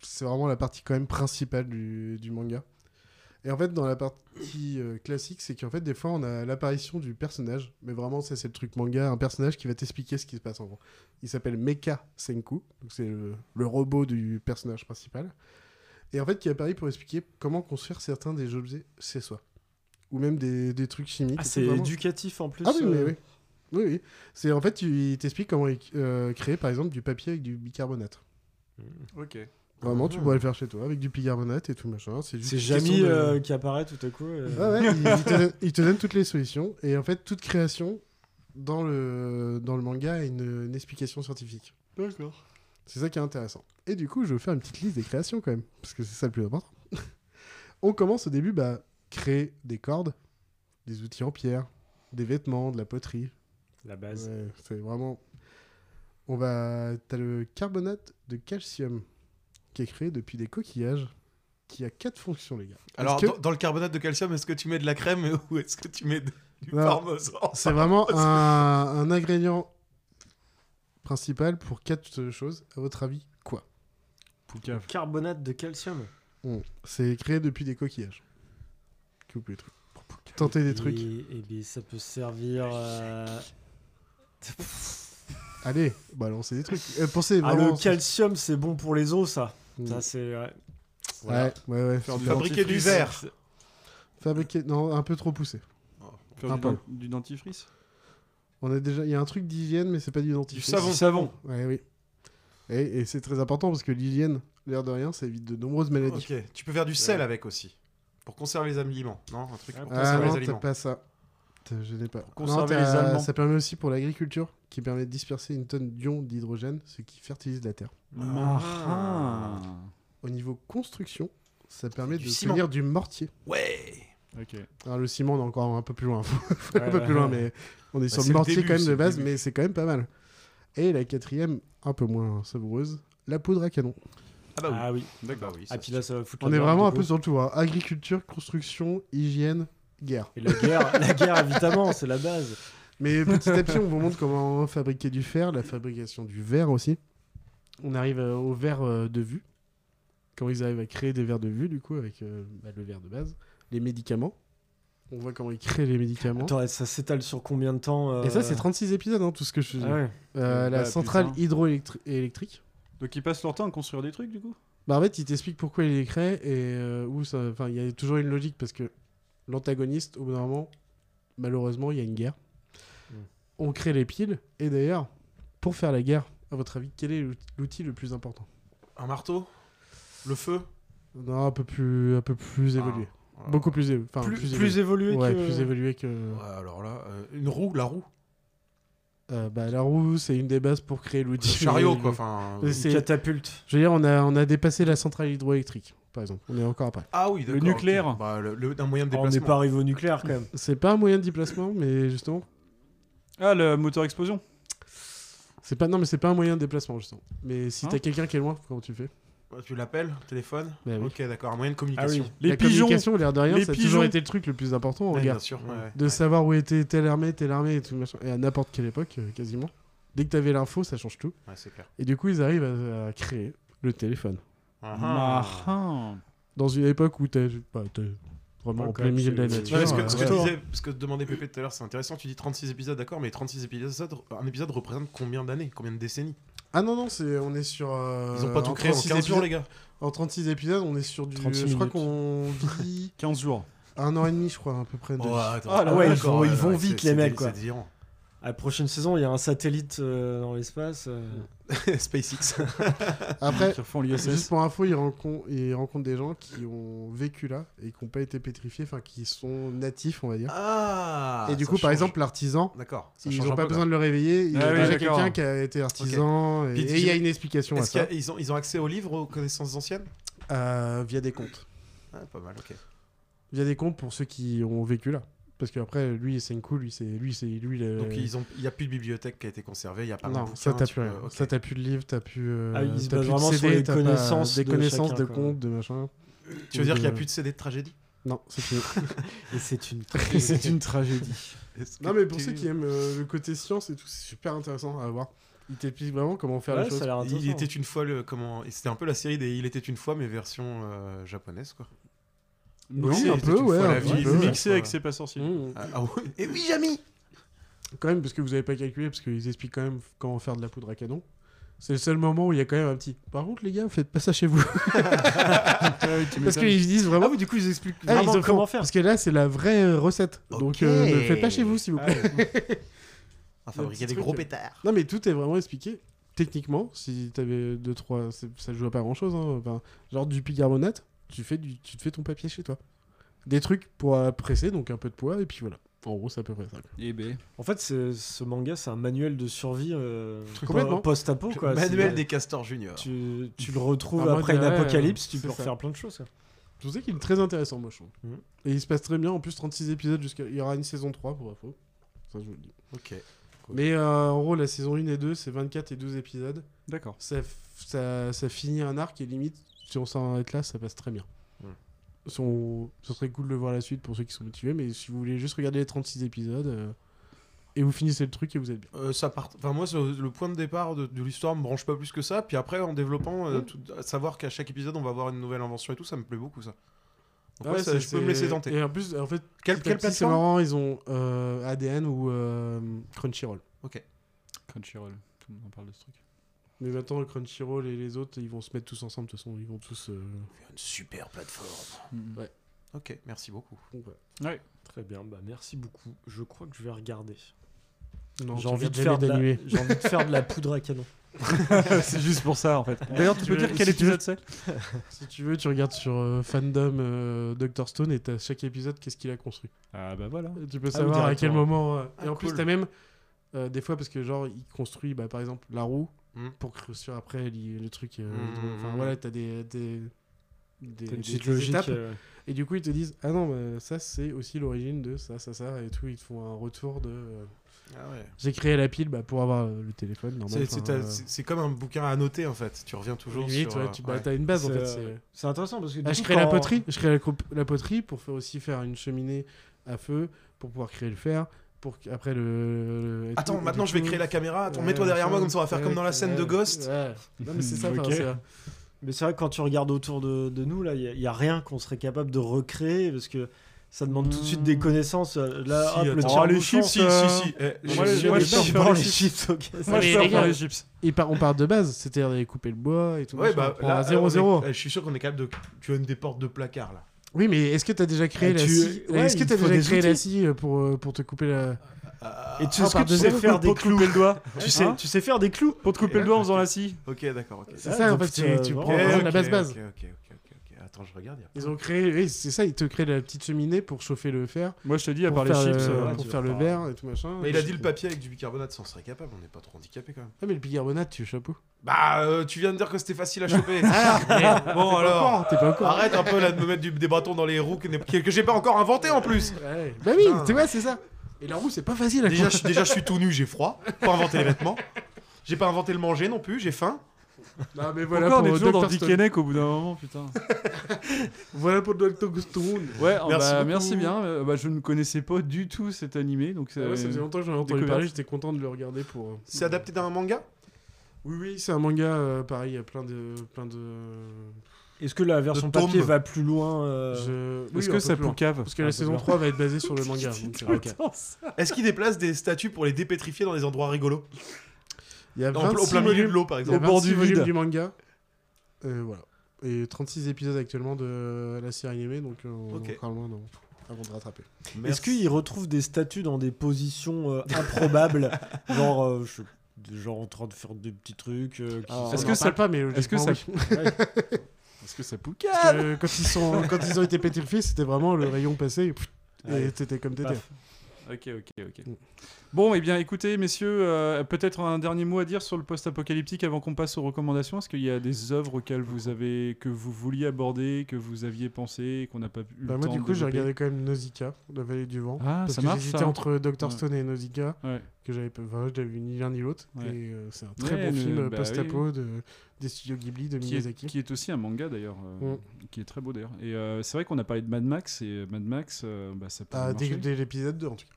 C'est vraiment la partie quand même principale du, du manga. Et en fait, dans la partie euh, classique, c'est qu'en fait, des fois, on a l'apparition du personnage. Mais vraiment, ça, c'est le truc manga. Un personnage qui va t'expliquer ce qui se passe en gros. Il s'appelle Mecha Senku. Donc, c'est le, le robot du personnage principal. Et en fait, qui apparaît pour expliquer comment construire certains des objets chez soi. Ou même des, des trucs chimiques. Ah, c'est vraiment. éducatif en plus. Ah oui, oui, euh, oui. Oui, oui. C'est, en fait, il t'explique comment euh, créer, par exemple, du papier avec du bicarbonate. Ok. Vraiment, tu Ah. pourrais le faire chez toi avec du bicarbonate et tout machin. C'est juste C'est Jamy de- euh, qui apparaît tout à coup. euh. Ouais, ouais, il, il te donne, il te donne toutes les solutions. Et en fait, toute création dans le, dans le manga a une, une explication scientifique. D'accord. C'est ça qui est intéressant. Et du coup, je vais faire une petite liste des créations quand même, parce que c'est ça le plus important. On commence au début, bah, créer des cordes, des outils en pierre, des vêtements, de la poterie. La base. Ouais, c'est vraiment. On va. T'as le carbonate de calcium qui est créé depuis des coquillages, qui a quatre fonctions, les gars. Alors, que- dans, dans le carbonate de calcium, est-ce que tu mets de la crème ou est-ce que tu mets de- du Non, parmesan C'est vraiment un, un ingrédient principal pour quatre choses. À votre avis, quoi? Poucave. Carbonate de calcium. Bon, C'est créé depuis des coquillages. Que vous pouvez. Tenter des trucs. Et, et bien, ça peut servir. euh, Allez, balancez des trucs. Euh, pensez Ah, le calcium, c'est bon pour les os, ça. Mm. Ça, c'est. ouais. Ouais, ouais, ouais. Faire du Fabriquer du verre. Fabriquer. Non, un peu trop poussé. Faire Un du, peu. du dentifrice. On a déjà. Il y a un truc d'hygiène, mais c'est pas du dentifrice. savon. Du savon. Ouais, oui. Et, et c'est très important parce que l'hygiène, l'air de rien, ça évite de nombreuses maladies. Ok, tu peux faire du sel avec aussi. Pour conserver les aliments, non? Un truc pour Ah conserver les non, t'as aliments. pas ça. T'as- Je n'ai pas. conserver Non, les t'as- Allemands. Ça permet aussi pour l'agriculture, qui permet de disperser une tonne d'ions d'hydrogène, ce qui fertilise la terre. Ah. Au niveau construction, ça permet de ciment. tenir du mortier. Ouais Ok. Alors le ciment, on est encore un peu plus loin. un Ouais, peu plus loin, mais on est sur c'est le mortier début, quand même de base, mais c'est quand même pas mal. Et la quatrième, un peu moins savoureuse, la poudre à canon. Ah bah oui. Ah oui. D'accord, oui. Ah, ça, puis là, ça va foutre On est vraiment un peu sur le tout. hein. Agriculture, construction, hygiène, guerre. Et la guerre, la guerre évidemment, c'est la base. Mais petit à petit, on vous montre comment fabriquer du fer, la fabrication du verre aussi. On arrive euh, au verre euh, de vue. Comment ils arrivent à créer des verres de vue, du coup, avec euh, bah, le verre de base. Les médicaments. On voit comment ils créent les médicaments. Attends, ça s'étale sur combien de temps euh, Et ça, c'est 36 épisodes, hein, tout ce que je faisais. Ah ouais. Euh, la Bah, centrale putain. hydroélectrique. Donc ils passent leur temps à construire des trucs du coup? Bah, en fait, il t'explique pourquoi il les crée et euh, où ça. Enfin, il y a toujours une logique parce que l'antagoniste, au bout d'un moment, malheureusement, il y a une guerre. Mm. On crée les piles. Et d'ailleurs, pour faire la guerre, à votre avis, quel est l'out- l'outil le plus important? Un marteau? Le feu? Non, un peu plus, un peu plus évolué. Ah, Beaucoup plus, évo- enfin, Plus, plus, plus évolué Ouais, que. plus évolué que. Ouais, alors là, euh, une roue, la roue. Euh, bah, la roue, c'est une des bases pour créer Le l'outil. chariot, mais- quoi. Enfin. Une catapulte. Je veux dire, on a, on a dépassé la centrale hydroélectrique, par exemple. On est encore après. Ah oui, d'accord. nucléaire. Bah, le, le- un moyen de Oh, on n'est pas arrivé au nucléaire quand même. C'est pas un moyen de déplacement, mais justement, Ah, le moteur explosion c'est pas non, mais c'est pas un moyen de déplacement justement. Mais si Hein t'as quelqu'un qui est loin, comment tu fais? Bah, Tu l'appelles, téléphone Bah oui. Ok, d'accord, un moyen de communication. Ah Les La pigeons communication, l'air de rien, Les ça a pigeons toujours été le truc le plus important Ouais, guerre. bien sûr. ouais, ouais. De Ouais. savoir où était telle armée, telle armée et tout machin. Et à n'importe quelle époque, euh, quasiment. Dès que t'avais l'info, ça change tout. Ouais, c'est clair. Et du coup, ils arrivent à, à créer le téléphone. Ah, Ah. Dans une époque où t'es bah, vraiment en plein milieu de la nature. Ouais, parce que, euh, ce, que ouais. je disais, ce que demandait Pépé tout à l'heure, c'est intéressant. Tu dis 36 épisodes, d'accord, mais 36 épisodes, un épisode représente combien d'années Combien de décennies? Ah non, non, c'est, on est sur. euh, Ils ont pas tout créé en 36 15 jours, épisodes- les gars. En 36 épisodes, on est sur du. 36 je crois qu'on vit 15 jours. un an et demi, je crois, à peu près. Oh, attends. Ah, ouais, ils vont- ils vite, les mecs, quoi. C'est. À la prochaine saison, il y a un satellite euh, dans l'espace. euh. SpaceX. Après, Qui refont Juste pour info, ils rencontrent, ils rencontrent des gens qui ont vécu là et qui n'ont pas été pétrifiés, enfin qui sont natifs, on va dire. Ah et du ça coup, par change. exemple, l'artisan, D'accord. ça ils change n'ont un pas peu, besoin de le réveiller. Il y Ah a oui, déjà d'accord. quelqu'un qui a été artisan et il y a une explication à Est-ce qu'il y ça a- ils, ont, ils ont accès aux livres, aux connaissances anciennes? Euh, via des comptes. Ah, pas mal, ok. Via des comptes pour ceux qui ont vécu là. Parce qu'après, lui, Senku, lui, c'est lui, c'est lui. le- Donc ils ont, il n'y a plus de bibliothèque qui a été conservée, il n'y a pas de Non, bouquin, ça t'as plus peux-. Ça t'as plus de livres, t'as plus. euh, Ah, ils basent plus de vraiment sur CD, les t'as pas- connaissances des de connaissances chacun, de comptes, de machin. Tu veux dire qu'il n'y a de- plus de CD de tragédie? Non, c'est fini. Et c'est une. c'est une tragédie. Non, mais pour tu- ceux qui aiment euh, le côté science et tout, c'est super intéressant à voir. Il t'explique vraiment comment faire Ouais, les choses. Il était une fois le comment et c'était un peu la série des Il était une fois mais version euh, japonaise quoi. Oui, Non, un peu, ouais, un vie, peu, ouais. Mixé avec C'est pas sorcier. Mmh. Ah, ah oui. Et oui Jamy. Quand même, parce que vous avez pas calculé, parce qu'ils expliquent quand même comment faire de la poudre à canon. C'est le seul moment où il y a quand même un petit. Par contre, les gars, faites pas ça chez vous. tu Parce qu'ils disent vraiment. Ah oui, du coup, ils expliquent Ah, vraiment ils comment faire. Parce que là, c'est la vraie euh, recette. Donc, euh, ne faites pas chez vous, s'il vous plaît. À Un fabriquer des gros pétards. Non, mais tout est vraiment expliqué. Techniquement, si t'avais deux trois, c'est- ça joue à pas grand chose. Enfin, genre du bicarbonate, tu fais du, tu te fais ton papier chez toi. Des trucs pour presser, donc un peu de poids et puis voilà. En gros, c'est à peu près ça. Eh ben. En fait, c'est- ce manga, c'est un manuel de survie euh, post-apo. quoi. Manuel C'est- des castors juniors. Tu, tu le retrouves Ah, après une apocalypse, tu c'est peux ça. refaire plein de choses. quoi. Je sais qu'il est très intéressant, moi, je trouve. Mhm. Et il se passe très bien. En plus, 36 épisodes jusqu'à. Il y aura une saison 3 pour info. Ça, je vous le dis. Ok. Mais euh, en gros, la saison 1 et 2, c'est 24 et 12 épisodes. D'accord. Ça, ça, ça finit un arc et limite, si on s'en arrête là, ça passe très bien. Hmm. Ça serait cool de voir la suite pour ceux qui sont motivés, mais si vous voulez juste regarder les 36 épisodes euh, et vous finissez le truc et vous êtes bien. Euh, ça part... enfin, moi, ce- le point de départ de, de l'histoire me branche pas plus que ça. Puis après, en développant, euh, tout- à savoir qu'à chaque épisode, on va avoir une nouvelle invention et tout, ça me plaît beaucoup, ça. Donc, ouais, Ouais, ça, c'est- je peux me laisser tenter. Et en plus, en fait, Quelle- quelle petit, C'est plateforme marrant, ils ont euh, ADN ou euh, Crunchyroll. Ok. Crunchyroll. Tout le monde en parle de ce truc. Mais maintenant, Crunchyroll et les autres, ils vont se mettre tous ensemble. De toute façon, ils vont tous. euh, Une super plateforme. Mhm. Ouais. Ok, merci beaucoup. ouais. Ouais. Très bien, bah merci beaucoup. Je crois que je vais regarder. Non, J'ai envie, de faire de la... j'ai envie de faire de la poudre à canon. c'est juste pour ça en fait. D'ailleurs, tu Tu peux veux- dire quel si épisode c'est Si tu veux, tu regardes sur euh, Fandom euh, Dr. Stone et t'as chaque épisode qu'est-ce qu'il a construit. Ah bah voilà. Et tu peux Ah savoir à quel moment. euh, Ah, et en plus, cool. t'as même euh, des fois parce que genre il construit bah, par exemple la roue Mm. pour construire après li- le truc. euh, Mm, donc, Enfin voilà, t'as des des, des, T'as une des- des logique. étapes. euh, Et du coup ils te disent ah non mais ça c'est aussi l'origine de ça ça ça et tout ils te font un retour de. euh, Ah ouais. J'ai créé la pile bah, pour avoir le téléphone normal. C'est- euh, comme un bouquin à noter en fait. Tu reviens toujours limite, sur. euh, tu bah, ouais. t'as une base en fait. c'est- C'est intéressant parce que. Ah, je coup, crée la poterie, je crée la, la poterie pour faire aussi faire une cheminée à feu, pour pouvoir créer le fer, pour après le. le- Attends, maintenant je vais créer la caméra. Attends, Ouais, mets-toi derrière moi comme ça on va faire comme dans la ouais, scène de ouais, Ghost. ouais. Non mais c'est ça. enfin, Ok. c'est- Mais c'est vrai que quand tu regardes autour de, de nous, là, il n'y a, rien qu'on serait capable de recréer parce que ça demande tout de suite des connaissances. euh, Là, Si, hop, le Oh, les chips, Si, euh, si, si. Eh, Moi, j'ai- je- moi, je peux j'ai- faire les chips. Moi, je les peux gars, faire les chips. Et par- on part de base, c'est-à-dire d'aller couper le bois et tout. Ouais, bah là, à on est- 0-0. eh, Je suis sûr qu'on est capable de. Tu as une des portes de placard là. Oui, mais est-ce que t'as déjà créé Ah, la tu- scie ouais, Est-ce que t'as faut déjà créé la scie pour, euh, pour te couper la. Et tu, Ah, que tu de sais faire des Pour te clous couper le doigt. tu, sais, Hein tu sais faire des clous Pour te couper le doigt en faisant la scie. Ok, d'accord. ok. C'est Ah, ça, en donc fait, tu, c'est, tu prends Ok, vraiment ok, la base base. Attends, je regarde. y a pas- Ils ont créé, c'est ça, ils te créent la petite cheminée pour chauffer le fer, Moi, je te dis, à part les chips. euh, ouais, pour faire le pas- verre et tout machin. Mais il a dit le papier avec du bicarbonate, ça en serait capable. On n'est pas trop handicapé quand même. Ah, mais le bicarbonate, tu chapeau. Bah, euh, tu viens de dire que c'était facile à choper. Ah, bon alors. T'es pas. Arrête un peu là de me mettre du- des bâtons dans les roues que, j'ai pas encore inventé en plus. Ouais. Bah oui, tu vois, c'est ça. Et la roue, c'est pas facile à Déjà, je, déjà, je suis tout nu, j'ai froid. Pas inventer les vêtements. J'ai pas inventé le manger non plus, j'ai faim. Non, mais voilà Pourquoi on est pour toujours dans Dr. Dick Stone. et Neck au bout d'un moment, putain Voilà pour Dr. Stone. Ouais, oh, Merci bah, merci bien. Euh, bah, je ne connaissais pas du tout cet animé, donc Ah ouais, ça faisait longtemps que j'en ai entendu découverte. parler, j'étais content de le regarder pour. euh, C'est adapté d'un manga? Oui, oui, c'est un manga, euh, pareil, il y a plein de. Plein de... Est-ce que la version papier tomes. va plus loin euh, Je... oui, Est-ce un que peu ça plus loin. poucave Parce que la peu saison plus 3 va être basée sur le manga. donc, euh. Est-ce qu'il déplace des statues pour les dépétrifier dans des endroits rigolos? Il y a En- 26 Au plein milieu volumes, de l'eau par exemple. bord 26 du vide. du manga. Euh, voilà. Et 36 épisodes actuellement de la série animée, donc euh, on Ok. est loin non, avant de rattraper. Est-ce qu'il retrouve des statues dans des positions euh, improbables Genre, euh, je- genre en train de faire des petits trucs. euh, qui Alors, sont- Est-ce on que en ça- parle pas, mais est-ce que logiquement, ça- oui. Est-ce que ça Parce poucave que quand ils sont quand ils ont été pétrifiés, c'était vraiment le rayon passé et, pff, et Ouais. t'étais comme t'étais. Paf. Ok, ok, ok. Bon, eh bien, écoutez, messieurs, euh, peut-être un dernier mot à dire sur le post-apocalyptique avant qu'on passe aux recommandations. Est-ce qu'il y a des œuvres auxquelles vous avez que vous vouliez aborder, que vous aviez pensé, qu'on n'a pas eu Bah, le moi temps du coup j'ai regardé quand même Nausicaa, la vallée du vent. Ah, parce ça que marche, j'hésitais entre Dr Ouais. Stone et Nausicaa, Ouais. que j'avais pas enfin, vu ni l'un ni l'autre. Ouais. Et euh, c'est un très bon film bah post-apo de, des studios Ghibli de Qui Miyazaki. est, qui est aussi un manga d'ailleurs, euh, Mm. qui est très beau d'ailleurs. Et euh, c'est vrai qu'on a parlé de Mad Max et Mad Max, bah, ça peut Ah, dès l'épisode 2 en tout cas.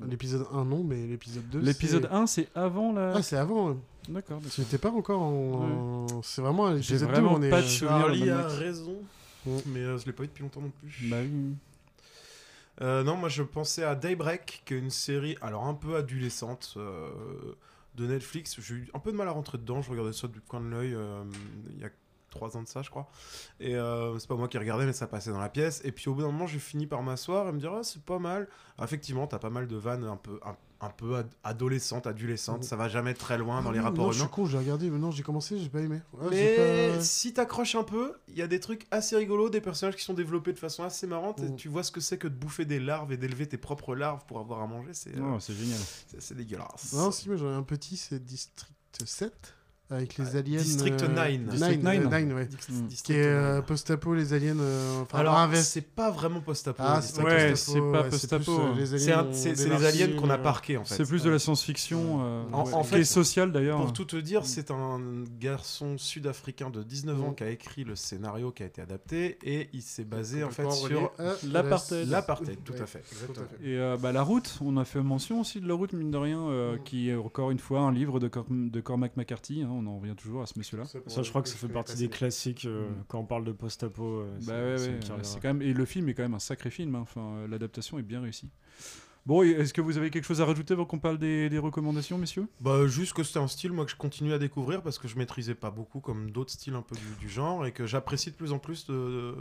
L'épisode 1 non, mais l'épisode 2 L'épisode c'est- 1, c'est avant la. Ah c'est avant. D'accord. J'étais pas encore en... C'est vraiment à l'épisode 2 vraiment on est... pas de euh, souvenir a raison. Mais euh, je l'ai pas vu depuis longtemps non plus. Bah oui. Euh, non, moi je pensais à Daybreak, qui est une série alors un peu adolescente. euh, de Netflix. J'ai eu un peu de mal à rentrer dedans. Je regardais ça du coin de l'œil euh, il y a trois ans de ça, je crois. Et euh, c'est pas moi qui regardais, mais ça passait dans la pièce. Et puis au bout d'un moment, j'ai fini par m'asseoir et me dire, ah, c'est pas mal. Ah, effectivement, t'as pas mal de vannes un peu, un, un peu ad- adolescentes, adolescentes. Mhm. Ça va jamais très loin dans Ah les rapports non, je suis humains. con, j'ai regardé, mais non, j'ai commencé, j'ai pas aimé. Ouais, j'ai Mais pas- si t'accroches un peu, il y a des trucs assez rigolos, des personnages qui sont développés de façon assez marrante. Et Mm. tu vois ce que c'est que de bouffer des larves et d'élever tes propres larves pour avoir à manger. C'est euh, Oh, c'est génial. c'est- c'est dégueulasse. Non, si, mais j'en ai un petit, c'est District 7, avec les aliens. District euh, 9. District Nine, 9. euh, Nine, ouais. Mm. Qui est euh, post-apo, les aliens. euh, enfin, Alors, invest- c'est pas vraiment post-apo. Ah, District c'est Ouais, pas c'est post-apo, pas ouais, post-apo, plus, euh, hein. les C'est aliens les aliens qu'on a euh, parqués en fait. C'est plus de la science-fiction, euh, En- ouais, en qui est sociale d'ailleurs. Pour tout te dire, c'est un garçon sud-africain de 19 ans Mm. qui a écrit le scénario qui a été adapté et il s'est basé en fait sur l'apartheid. l'apartheid, tout à fait. Et euh, bah, La Route, on a fait mention aussi de La Route, mine de rien, euh, Mm. qui est encore une fois un livre de, Cor- de Cormac McCarthy. Hein, on en revient toujours à ce monsieur-là. Ça, je crois que ça fait partie des classiques euh, Mm. quand on parle de post-apo. euh, c'est- Bah ouais, c'est ouais, euh, c'est quand même et le film est quand même un sacré film. hein, Enfin, l'adaptation est bien réussie. Bon, est-ce que vous avez quelque chose à rajouter avant qu'on parle des, des recommandations, messieurs? Bah, juste que c'était un style moi que je continue à découvrir parce que je maîtrisais pas beaucoup comme d'autres styles un peu du, du genre et que j'apprécie de plus en plus de, de-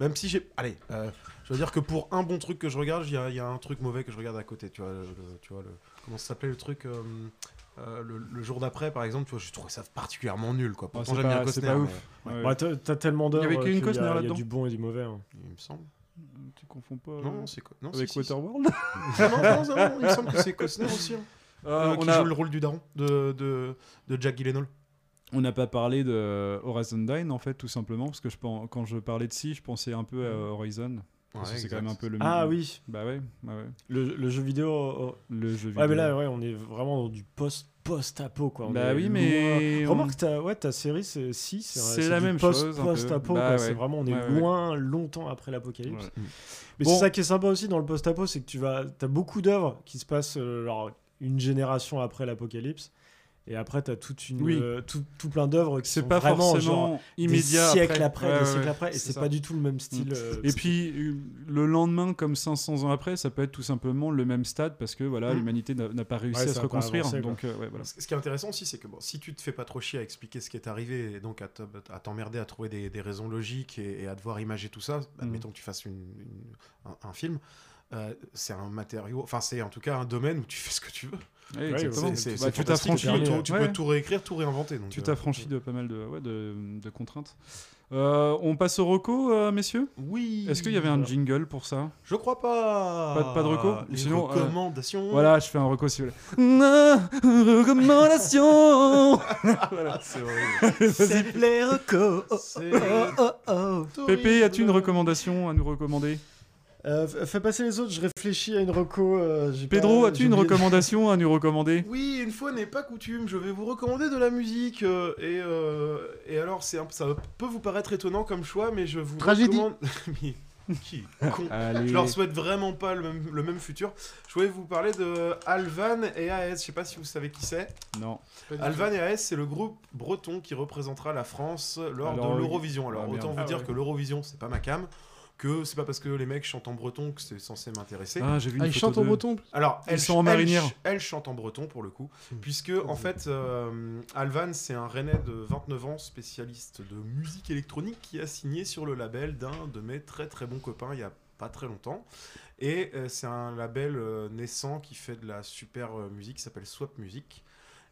même si j'ai allez euh, je veux dire que pour un bon truc que je regarde il y, a- il y a un truc mauvais que je regarde à côté tu vois le, le- tu vois le comment ça s'appelait le truc euh, euh, le, le jour d'après par exemple tu vois je trouvais ça particulièrement nul quoi pourtant j'aime bien Costner pas mais- ouais, Ouais. Bah, t'as tellement Il y d'œuvres avait y a- Costner il y a là-dedans du bon et du mauvais. hein. il me semble Tu confonds pas non euh, c'est quoi non avec Waterworld si. non, non, non, non, il me semble que c'est Costner aussi hein. Euh, Euh, on qui a- joue le rôle du daron de, de, de Jack Gyllenhaal On n'a pas parlé de Horizon Dine en fait, tout simplement, parce que je pen- quand je parlais de si, je pensais un peu à Horizon. Parce Ouais, que c'est quand même un peu le Ah oui, Bah ouais, bah ouais. le, le jeu vidéo. oh, Le jeu vidéo. Ouais, mais là, ouais, on est vraiment dans du post post-apo quoi. On Bah oui, mais on- remarque ta, ouais, ta série, c'est si, C'est la même post, chose. Post-apo, Bah quoi. ouais. C'est vraiment, on est Ouais, loin, longtemps après l'apocalypse. Mais Bon. c'est ça qui est sympa aussi dans le post-apo, c'est que tu vas, as beaucoup d'œuvres qui se passent euh, genre, une génération après l'apocalypse. Et après, tu as toute une, Oui. euh, tout, tout plein d'œuvres qui C'est sont pas vraiment forcément genre, immédiat des siècles après. après, Ouais, des ouais, siècles après, et c'est pas du tout le même style. Mm. euh, Et puis euh, le lendemain, comme 500 ans après, ça peut être tout simplement le même stade parce que voilà, Mm. l'humanité n'a n'a pas réussi Ouais, à se reconstruire. avancé, donc euh, ouais, voilà. Ce qui est intéressant aussi, c'est que bon, si tu te fais pas trop chier à expliquer ce qui est arrivé et donc à te- à t'emmerder à trouver des, des raisons logiques et, et à devoir imager tout ça, admettons que tu fasses une- une- un, un film, euh, c'est un matériau, enfin c'est en tout cas un domaine où tu fais ce que tu veux. Ouais. C'est- Bah, tu t'affranchis. Tu, peux, permis, tout, tu ouais. peux tout réécrire, tout réinventer. Donc, Tu euh, t'affranchis de pas mal de, ouais, de, de contraintes. Euh, on passe au reco, euh, messieurs? Oui. Est-ce qu'il y avait un jingle pour ça? Je crois pas. Pas de- pas de reco Les Sinon, euh, recommandations. Voilà, je fais un reco si vous voulez. Ah, Recommandation c'est horrible. C'est les recos. Oh, oh, oh, oh. Pépé, as-tu une recommandation à nous recommander? Euh, fais passer les autres, je réfléchis à une reco. euh, Pedro, pas- as-tu une recommandation à nous recommander? Oui, une fois n'est pas coutume, je vais vous recommander de la musique. euh, et, euh, et alors, c'est un- ça peut vous paraître étonnant comme choix, mais je vous Tragédie. recommande. Mais qui con. Je leur souhaite vraiment pas le même, le même futur. Je voulais vous parler de Alvan et AS. Je sais pas si vous savez qui c'est. Non. Alvan et AS, c'est le groupe breton qui représentera la France lors Alors, de l'Eurovision. Alors, ah, autant vous Ah, dire ouais. que l'Eurovision, c'est pas ma cam. Que c'est pas parce que les mecs chantent en breton que c'est censé m'intéresser. Ah, j'ai vu une Ah, ils photo chantent en breton Alors, Ils elle, sont en elle- marinière. Elle, chante en breton pour le coup, Hmm. puisque en fait, euh, Alvan, c'est un Rennais de 29 ans, spécialiste de musique électronique, qui a signé sur le label d'un de mes très très bons copains il y a pas très longtemps. Et euh, c'est un label euh, naissant qui fait de la super euh, musique qui s'appelle Swap Music.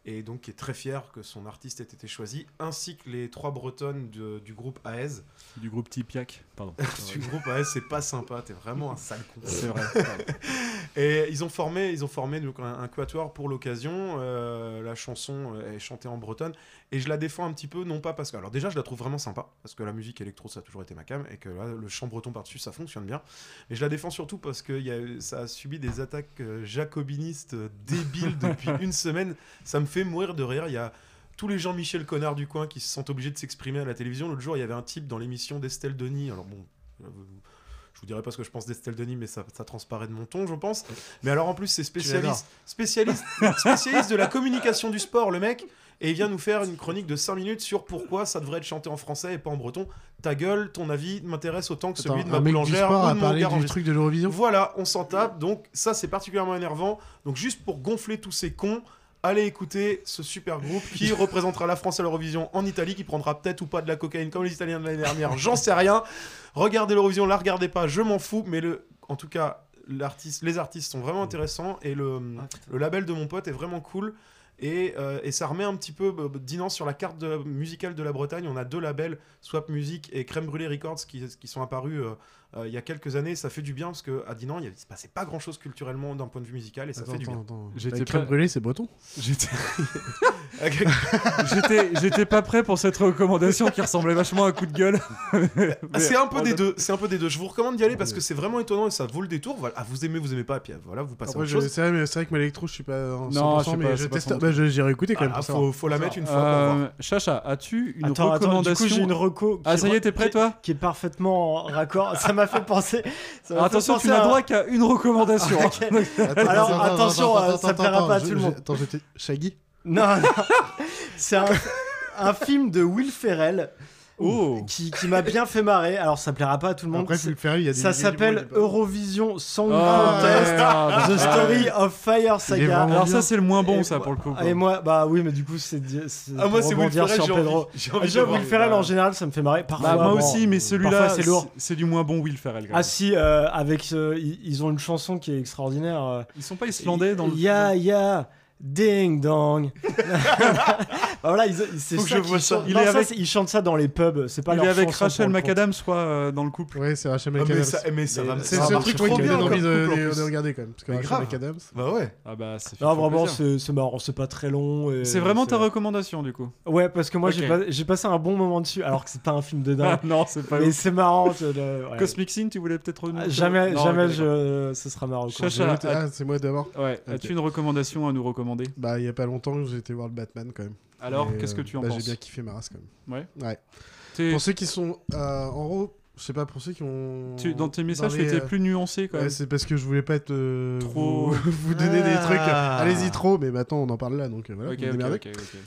Et donc qui est très fier que son artiste ait été choisi, ainsi que les trois bretonnes de- du groupe AES. Du groupe Tipiak. Pardon. du groupe AES, c'est pas sympa, t'es vraiment un sale con. C'est vrai. Et ils ont formé, ils ont formé donc, un, un quatuor pour l'occasion. Euh, la chanson euh, est chantée en bretonne. Et je la défends un petit peu, non pas parce que. Alors, déjà, je la trouve vraiment sympa, parce que la musique électro, ça a toujours été ma cam, et que là, le chant breton par-dessus, ça fonctionne bien. Mais je la défends surtout parce que y a, ça a subi des attaques euh, jacobinistes débiles depuis une semaine. Ça me fait mourir de rire. Il y a tous les Jean-Michel Connard du coin qui se sentent obligés de s'exprimer à la télévision. L'autre jour, il y avait un type dans l'émission d'Estelle Denis. Alors, bon. euh, je vous dirai pas ce que je pense d'Estelle Denis, mais ça, ça transparaît de mon ton, je pense. Mais alors en plus, c'est spécialiste, spécialiste, spécialiste de la communication du sport, le mec. Et il vient nous faire une chronique de 5 minutes sur pourquoi ça devrait être chanté en français et pas en breton. Ta gueule, ton avis m'intéresse autant que celui Attends, de ma boulangère ou de mon parlé du truc de l'Eurovision Voilà, on s'en tape. Donc ça, c'est particulièrement énervant. Donc juste pour gonfler tous ces cons, allez écouter ce super groupe qui représentera la France à l'Eurovision en Italie, qui prendra peut-être ou pas de la cocaïne comme les Italiens de l'année dernière, j'en sais rien. Regardez l'Eurovision, la regardez pas, je m'en fous, mais le, en tout cas, l'artiste, les artistes sont vraiment intéressants et le, le label de mon pote est vraiment cool. Et, euh, et ça remet un petit peu euh, Dinan sur la carte de- musicale de la Bretagne. On a deux labels, Swap Music et Crème Brûlée Records, qui, qui sont apparus euh, euh, il y a quelques années. Ça fait du bien parce qu'à Dinan, il ne se passait pas grand chose culturellement d'un point de vue musical et ça Attends, fait du bien. J'étais pas- brûlée, c'est breton J'étais. J'étais, j'étais pas prêt pour cette recommandation qui ressemblait vachement à un coup de gueule. C'est un peu des deux, c'est un peu des deux. Je vous recommande d'y aller parce que c'est vraiment étonnant et ça vaut le détour. Voilà, ah, vous aimez, vous aimez pas, et puis euh, voilà, vous passez à Après, autre je- chose. c'est vrai, mais c'est vrai que moi, l'électro, je suis pas en 100%, Non, je sais mais pas, je teste. Bah, je- j'irai écouter quand même. Ah, faut, la mettre une fois Euh. Chacha, as-tu une Attends, attends, du recommandation coup, j'ai une reco. Ah, ça y est, t'es prêt, qui- toi Qui est parfaitement en raccord. Ça m'a fait penser. ça m'a fait Attention, penser tu n'as à- droit qu'à une recommandation. Attends, Alors, attends, attention, attends, ça attends, plaira pas à tout le je- monde. Attends, j'étais. Shaggy Non, non. C'est un, un film de Will Ferrell. Oh. Qui, qui m'a bien fait marrer. Alors, ça plaira pas à tout le monde. Après, C'est- Will Ferrell, il y a des ça s'appelle Eurovision Song Ah, Contest. The Story of Fire Saga. Alors, ça, c'est le moins bon, Et ça, pour le coup. quoi. Et moi, bah oui, mais du coup, c'est. Ah, moi, c'est Will Ferrell, sur j'ai Pedro. de Déjà, le. Will Ferrell en général, ça me fait marrer. Parfois, Bah, moi aussi, mais celui-là, c'est lourd. c'est- du moins bon Will Ferrell. quand Ah si, euh, avec euh, ils ont une chanson qui est extraordinaire. euh, Ils sont pas islandais dans le. Ya ya ding dong. bah voilà, ils, c'est Faut que ça je qu'ils vois ça. chantent. Il Non, est ça, avec- c'est- ils chantent ça dans les pubs. C'est pas Il leur est avec chanson Rachel pour le compte. McAdams, soit euh, dans le couple. Ouais, c'est Rachel Ah, mais McAdams. ça, mais ça va. C'est ça le marche truc trop moi, qui me bien donne comme envie de, couple, en de- plus. de regarder quand même. Parce que Mais Rachel grave. McAdams. Bah ouais. Ah bah, c'est Non, trop vraiment, c'est c'est marrant, c'est pas très long. et C'est vraiment ta recommandation, du coup. Ouais, parce que moi, j'ai Ok. pas- j'ai passé un bon moment dessus, alors que c'est pas un film de dingue. Ah, non, c'est pas mais ouf. c'est marrant. je- le- ouais. Cosmic Sin, tu voulais peut-être Ah, revenir Jamais, Non, jamais, ok, d'accord. je... ce sera marrant. Chacha, Ah, c'est moi d'abord. Ouais, as-tu une recommandation à nous Bah, il y a pas longtemps, j'ai été voir le Batman quand même. Alors, qu'est-ce que tu en bah, penses J'ai bien kiffé ma race quand même. Ouais. Ouais. Pour ceux qui sont. euh, en gros, je sais pas, pour ceux qui ont. tu- Dans tes messages, tu les, étais euh, plus nuancé quand Ouais, même. c'est parce que je voulais pas être. euh, Trop- Vous, vous donner des Ah. trucs. Allez-y trop, mais maintenant on en parle là, donc voilà. Ok, vous ok, démerdez. ok, ok.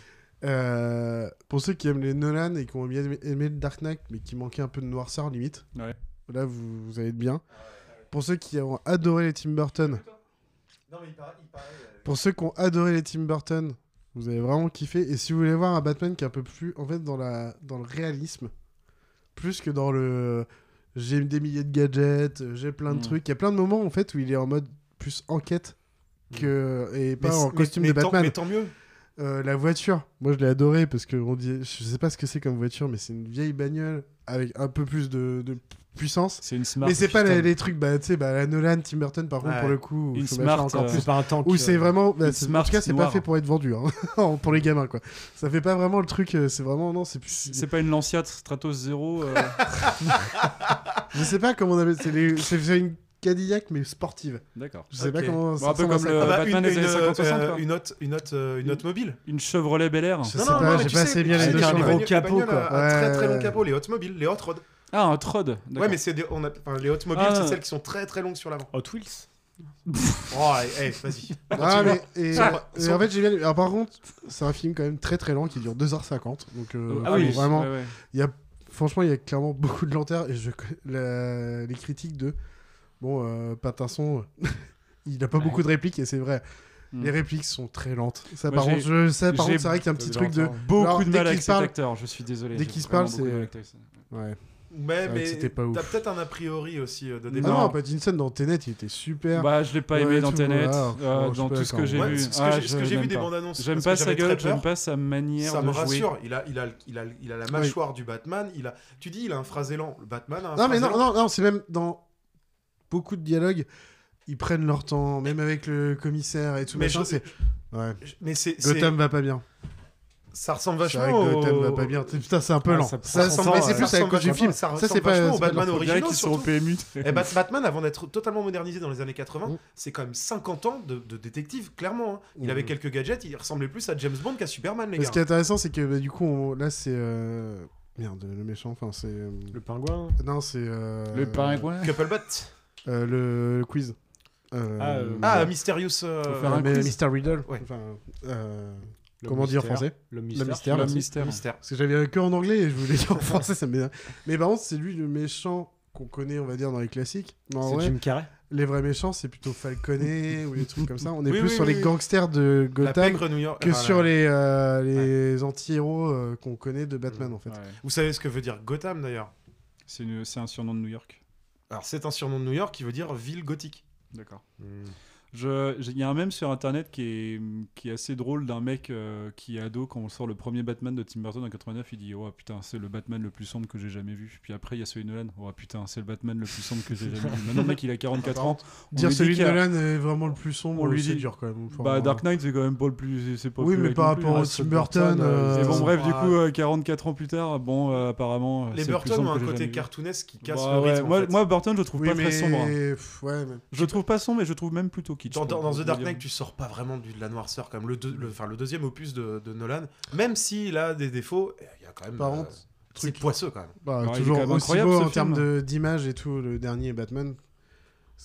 Euh, pour ceux qui aiment les Nolan et qui ont bien aimé, le Dark Knight, mais qui manquait un peu de noirceur limite, Ouais. là vous, vous allez être bien. Pour ceux qui ont adoré les Tim Burton, pour ceux qui ont adoré les Tim Burton, vous allez vraiment kiffer. Et si vous voulez voir un Batman qui est un peu plus, en fait, dans la, dans le réalisme, plus que dans le, j'ai des milliers de gadgets, euh, j'ai plein de Mm. trucs. Il y a plein de moments en fait où il est en mode plus enquête que et pas Mais- en costume mais de tant- Batman. Mais tant mieux. Euh, la voiture, moi je l'ai adoré parce que on dit, je sais pas ce que c'est comme voiture, mais c'est une vieille bagnole avec un peu plus de, de puissance. C'est une smart. mais c'est pas les, les trucs, bah tu sais, bah la Nolan, Tim Burton par contre Ouais. pour le coup, Une smart, encore euh, plus. C'est pas un tank. Où euh, c'est vraiment, bah, en tout cas c'est pas fait pour être vendu, hein, pour les gamins quoi. Ça fait pas vraiment le truc, euh, c'est vraiment non, c'est plus. C'est pas une Lancia Stratos 0 euh, Je sais pas comment on appelle, c'est une Cadillac mais sportive. D'accord. Je sais pas comment. Bon, ça un peu comme ça, le-. Ah bah, Batman une, des années une, 50, 60, euh, quoi. une autre, une autre, euh, une autre mobile. Une Chevrolet Bel Air. Je sais Non, pas, non, mais j'ai tu pas sais, assez bien les notions. un gros capot, quoi. à très très long capot, les hot mobiles, les hot rod. Ah, un Trod. Ouais, mais c'est des, on a, enfin, les hot mobiles, Ah, c'est celles qui sont très très longues sur l'avant. Hot Wheels. Oh, eh, eh, vas-y. Ah, mais et, et en fait j'ai bien. Alors par contre, c'est un film quand même très très lent qui dure 2h50. Donc euh, Ah faut oui, vraiment. ouais, ouais. Il y a, franchement, il y a clairement beaucoup de lenteur et je la- les critiques de bon euh, Patinson, il a pas Ouais. beaucoup de répliques et c'est vrai. Hmm. Les répliques sont très lentes. Ça Moi, par j'ai- contre, je sais par j'ai contre c'est vrai qu'il y a un petit truc de. Beaucoup Alors, de dès mal qu'il avec cet parle- acteur, je suis désolé. dès j'ai qu'il se vraiment parle, beaucoup de c'est- mal avec ça. ouais. Que mais c'était pas ouf. t'as peut-être un a priori aussi euh, de Non. départ. Non, Pattinson dans Tenet, il était super. Bah, je l'ai pas Ouais, aimé dans Tenet, voilà. euh, Oh, dans tout ce que j'ai Ouais, vu. ce que Ah, j'ai- vu j'aime des pas. bandes annonces, J'aime pas sa gueule, j'aime pas sa manière Ça de me jouer. rassure, il a, il, a, il, a, il a la mâchoire du Batman, il a... tu dis il a un phrasé lent, le Batman a un Non, mais phrasé non, lent. non, non, c'est même dans beaucoup de dialogues, ils prennent leur temps, même avec le commissaire et tout. Mais machin, je- c'est. Ouais. Mais c'est, c'est- Gotham va pas bien. Ça ressemble C'est vachement vrai que Gotham au... va pas bien. Putain, c'est un peu Ah, lent. ça Ça, ressemble- mais c'est plus Ça du ressemble film. vachement- Ça, ça c'est ressemble vachement c'est pas Batman originaux, qu'ils sont au. PMU. Bat- Batman, avant d'être totalement modernisé dans les années 80, Mm. c'est quand même 50 ans de, de détective, clairement. hein. Il Mm. avait quelques gadgets, il ressemblait plus à James Bond qu'à Superman, les Mais gars. ce qui est intéressant, c'est que bah, du coup, on- là, c'est. euh, Merde, le méchant, enfin, c'est. euh, Le pingouin. Non, c'est. euh, Le pingouin. Couplebot. le... le quiz. Ah, Ah, Mysterious... Faut faire un mais quiz. Mr. Riddle. Le comment dire en mystère. français Le Le mystère. mystère. Le mystère. Mystère. Parce que j'avais que en anglais et je voulais dire en français, ça m'énerve. Mais par contre, c'est lui le méchant qu'on connaît, on va dire, dans les classiques. C'est Jim Carrey. les vrais méchants, c'est plutôt Falconet ou les trucs comme ça. On est Oui, plus oui, sur oui, les oui. gangsters de Gotham que enfin, sur les, euh, les anti-héros euh, qu'on connaît de Batman en fait. Vous savez ce que veut dire Gotham d'ailleurs? C'est un surnom de New York. Alors c'est un surnom de New York qui veut dire ville gothique. D'accord. J'ai- Il y a un mème sur internet qui est, qui est assez drôle d'un mec euh, qui est ado quand on sort le premier Batman de Tim Burton en 89. Il dit Oh putain, c'est le Batman le plus sombre que j'ai jamais vu. Puis après, il y a celui de Nolan. Oh putain, c'est le Batman le plus sombre que j'ai jamais vu. Maintenant, le mec, il a 44 ans. On Dire celui de a- Nolan est vraiment le plus sombre, on lui c'est dit dur quand même. Enfin, bah, Dark Knight, c'est quand même pas le plus. c'est Pas Oui, plus mais par rapport au Ah, Tim Tim Burton, euh, Et bon, bref, du pas- coup, euh, 44 ans plus tard, bon, euh, apparemment. Les c'est le plus Burton sombre ont un côté cartoonesque qui casse Bah le rythme, moi, Burton, je trouve pas très sombre. hein. Je le trouve pas sombre, mais je trouve même plutôt kitsch. Dans, dans- dans The Dark. Knight, tu sors pas vraiment de la noirceur même. Le, deux- le, enfin, le deuxième opus de, de Nolan, même s'il a des défauts, il y a quand même. Par euh, contre, c'est poisseux quand même. Bah, est toujours quand même aussi incroyable, beau ce en termes d'image et tout, le dernier Batman.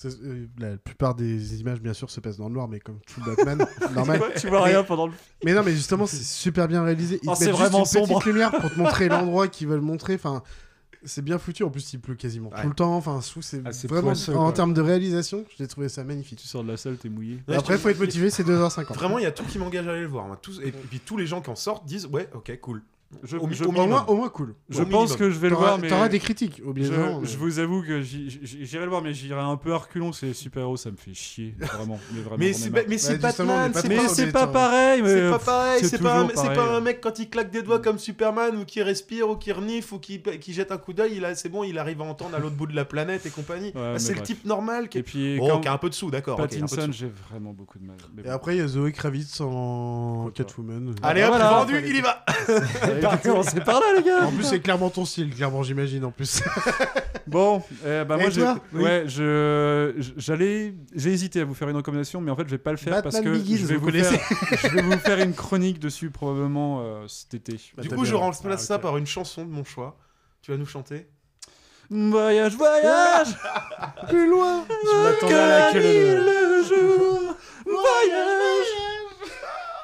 Euh, La plupart des images, bien sûr, se passent dans le noir, mais comme tout Batman, normal. tu vois rien pendant le- Mais non, mais justement, c'est super bien réalisé. Ils Oh, mettent juste vraiment une petite sombre. lumière pour te montrer l'endroit qu'ils veulent montrer. Enfin, c'est bien foutu. En plus, il pleut quasiment Ouais. tout le temps. Enfin, que c'est Ah, vraiment poisseux, en termes de réalisation, j'ai trouvé ça magnifique. Tu sors de la salle, t'es mouillé. Ouais, Après, faut être motivé, c'est 2h50. Vraiment, il y a tout qui m'engage à aller le voir. Tous- et, puis tous les gens qui en sortent disent Ouais, ok, cool. Je- au, je- moins, au moins cool. Je Au pense minimum. que je vais le voir, mais. T'auras des critiques, obligatoirement. Je, je vous avoue que j'irai le voir, mais j'irai un peu à reculons. C'est super-héros, ça me fait chier. Vraiment. Mais, vraiment, Mais c'est Ouais, Batman, c'est pas, pareil. mais, c'est pas pareil, c'est pas, un- pas mec quand il claque des doigts comme Superman ou qui respire ou qui renifle ou qui, qui jette un coup d'œil, il a- c'est bon, il arrive à entendre à l'autre bout de la planète et compagnie. Ouais, Bah, c'est le type normal qui est... puis, Oh, qui a un peu de sous, d'accord. Pattinson, j'ai vraiment beaucoup de mal. Et après, il y a Zoé Kravitz en Catwoman. Allez hop, vendu, il y va C'est par là, les gars. En plus, c'est clairement ton style, clairement, j'imagine, en plus. Bon, Et moi, toi? ouais, je, j'allais, j'ai hésité à vous faire une recommandation, mais en fait, je vais pas le faire parce que je vais vous vous, faire, je vais vous faire une chronique dessus probablement euh, cet été. Bah, Du coup, je remplace Ah, ça par une chanson de mon choix. Tu vas nous chanter Voyage, voyage, Plus loin Je m'attendais à la queue le jour, voyage.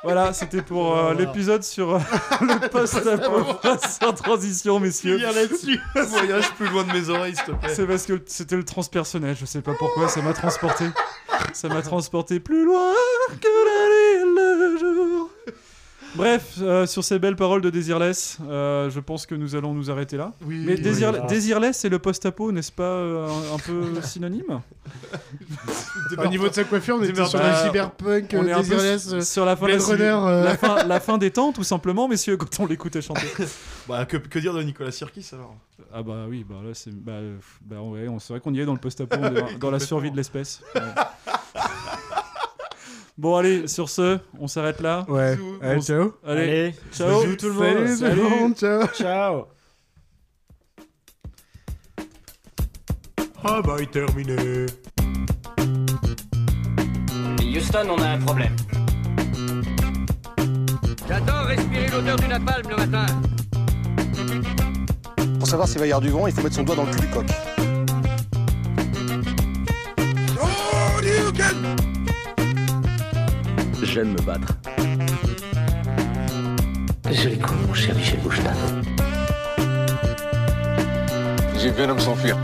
Voilà, c'était pour euh, l'épisode sur euh, le post-apo sans transition, messieurs. là-dessus Voyage plus loin de mes oreilles, s'il te plaît. C'est parce que c'était le transpersonnel, je sais pas pourquoi, ça m'a transporté. Ça m'a transporté plus loin que la nuit et le jour. Bref, euh, sur ces belles paroles de Desireless, euh, je pense que nous allons nous arrêter là. Oui, Mais oui, Désir- oui. Desireless, c'est le post-apo, n'est-ce pas euh, un, un peu synonyme Au niveau de sa coiffure, on était sur le cyberpunk, On est sur la fin, Blade la, Runner, euh. la, fin, la fin des temps, tout simplement, messieurs, quand on l'écoutait chanter. Bah, que, que dire de Nicolas Sirkis alors? Ah bah oui, bah là c'est bah, bah ouais, vrai qu'on y est dans le post-apo, dans, dans la survie de l'espèce. Ouais. Bon allez, sur ce, on s'arrête là. Ouais. Allez, ciao. Allez, Allez, ciao tout le monde. Salut, tout le monde, ciao. Ciao. Ah bah, il terminé. Houston, on a un problème. J'adore respirer l'odeur du napalm le matin. Pour savoir s'il va y avoir du vent, il faut mettre son doigt dans le cul du coq. J'aime me battre. Joli coup, mon cher Michel Bouchard. J'ai vu un homme s'enfuir.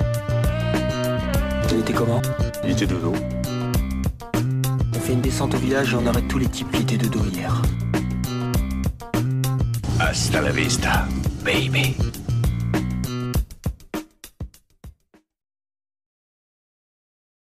Il était comment? Il était de dos. On fait une descente au village et on arrête tous les types qui étaient de dos hier. Hasta la vista, baby.